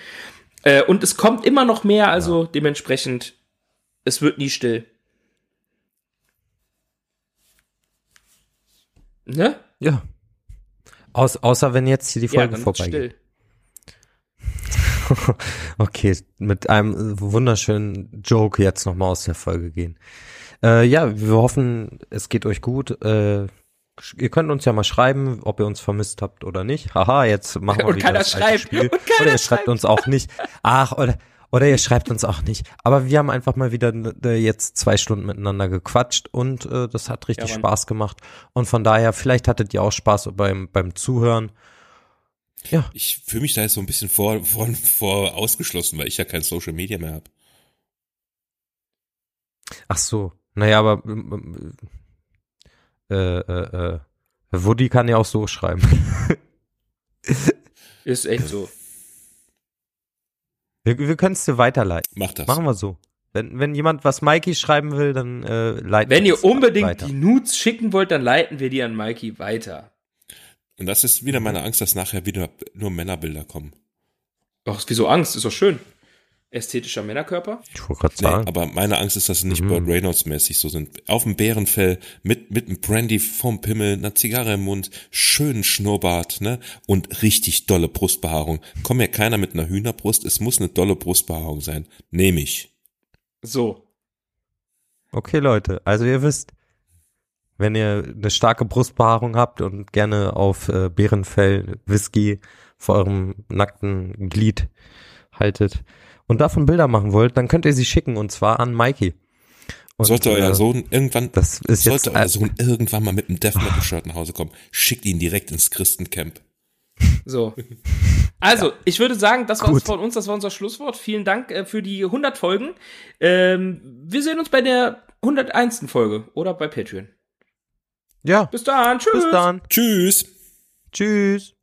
Äh, und es kommt immer noch mehr, also ja. dementsprechend, es wird nie still. Ne? Ja. Aus, außer wenn jetzt hier die Ja, Folge wird's vorbeigeht. still. Okay, mit einem wunderschönen Joke jetzt nochmal aus der Folge gehen. Äh, ja, wir hoffen, es geht euch gut. Äh, ihr könnt uns ja mal schreiben, ob ihr uns vermisst habt oder nicht. Haha, jetzt machen wir Und wieder keiner das alte schreibt. Spiel. Und keiner oder ihr schreibt schreibt. uns auch nicht. Ach, oder oder ihr schreibt uns auch nicht. Aber wir haben einfach mal wieder äh, jetzt zwei Stunden miteinander gequatscht und äh, das hat richtig Ja. Spaß gemacht. Und von daher, vielleicht hattet ihr auch Spaß beim beim Zuhören. Ja, Ich fühle mich da jetzt so ein bisschen vor, vor, vor ausgeschlossen, weil ich ja kein Social Media mehr habe. Ach so. Naja, aber ähm, äh, äh, äh, Woody kann ja auch so schreiben. Ist echt so. Wir, wir können es dir weiterleiten. Mach das. Machen wir so. Wenn, wenn jemand was Mikey schreiben will, dann äh, leiten Wenn wir ihr unbedingt weiter. die Nudes schicken wollt, dann leiten wir die an Mikey weiter. Und das ist wieder meine Angst, dass nachher wieder nur Männerbilder kommen. Ach, wieso Angst? Ist doch schön. Ästhetischer Männerkörper. Ich wollte gerade Nee, sagen. aber meine Angst ist, dass sie nicht Mhm. Burt Reynolds mäßig so sind. Auf dem Bärenfell, mit, mit einem Brandy vom Pimmel, einer Zigarre im Mund, schönen Schnurrbart, ne? Und richtig dolle Brustbehaarung. Kommt mir keiner mit einer Hühnerbrust, es muss eine dolle Brustbehaarung sein. Nehme ich. So. Okay, Leute, also ihr wisst, wenn ihr eine starke Brustbehaarung habt und gerne auf äh, Bärenfell Whisky vor eurem nackten Glied haltet und davon Bilder machen wollt, dann könnt ihr sie schicken und zwar an Mikey. Und, sollte euer äh, Sohn irgendwann, das ist sollte jetzt euer äh, Sohn irgendwann mal mit einem Death Metal Shirt nach Hause kommen, schickt ihn direkt ins Christencamp. So. Also, ich würde sagen, das war Gut. von uns, das war unser Schlusswort. Vielen Dank äh, für die 100 Folgen. Ähm, wir sehen uns bei der 101. Folge oder bei Patreon. ja, Bis dann. Tschüss. bis dann. Tschüss! Tschüss.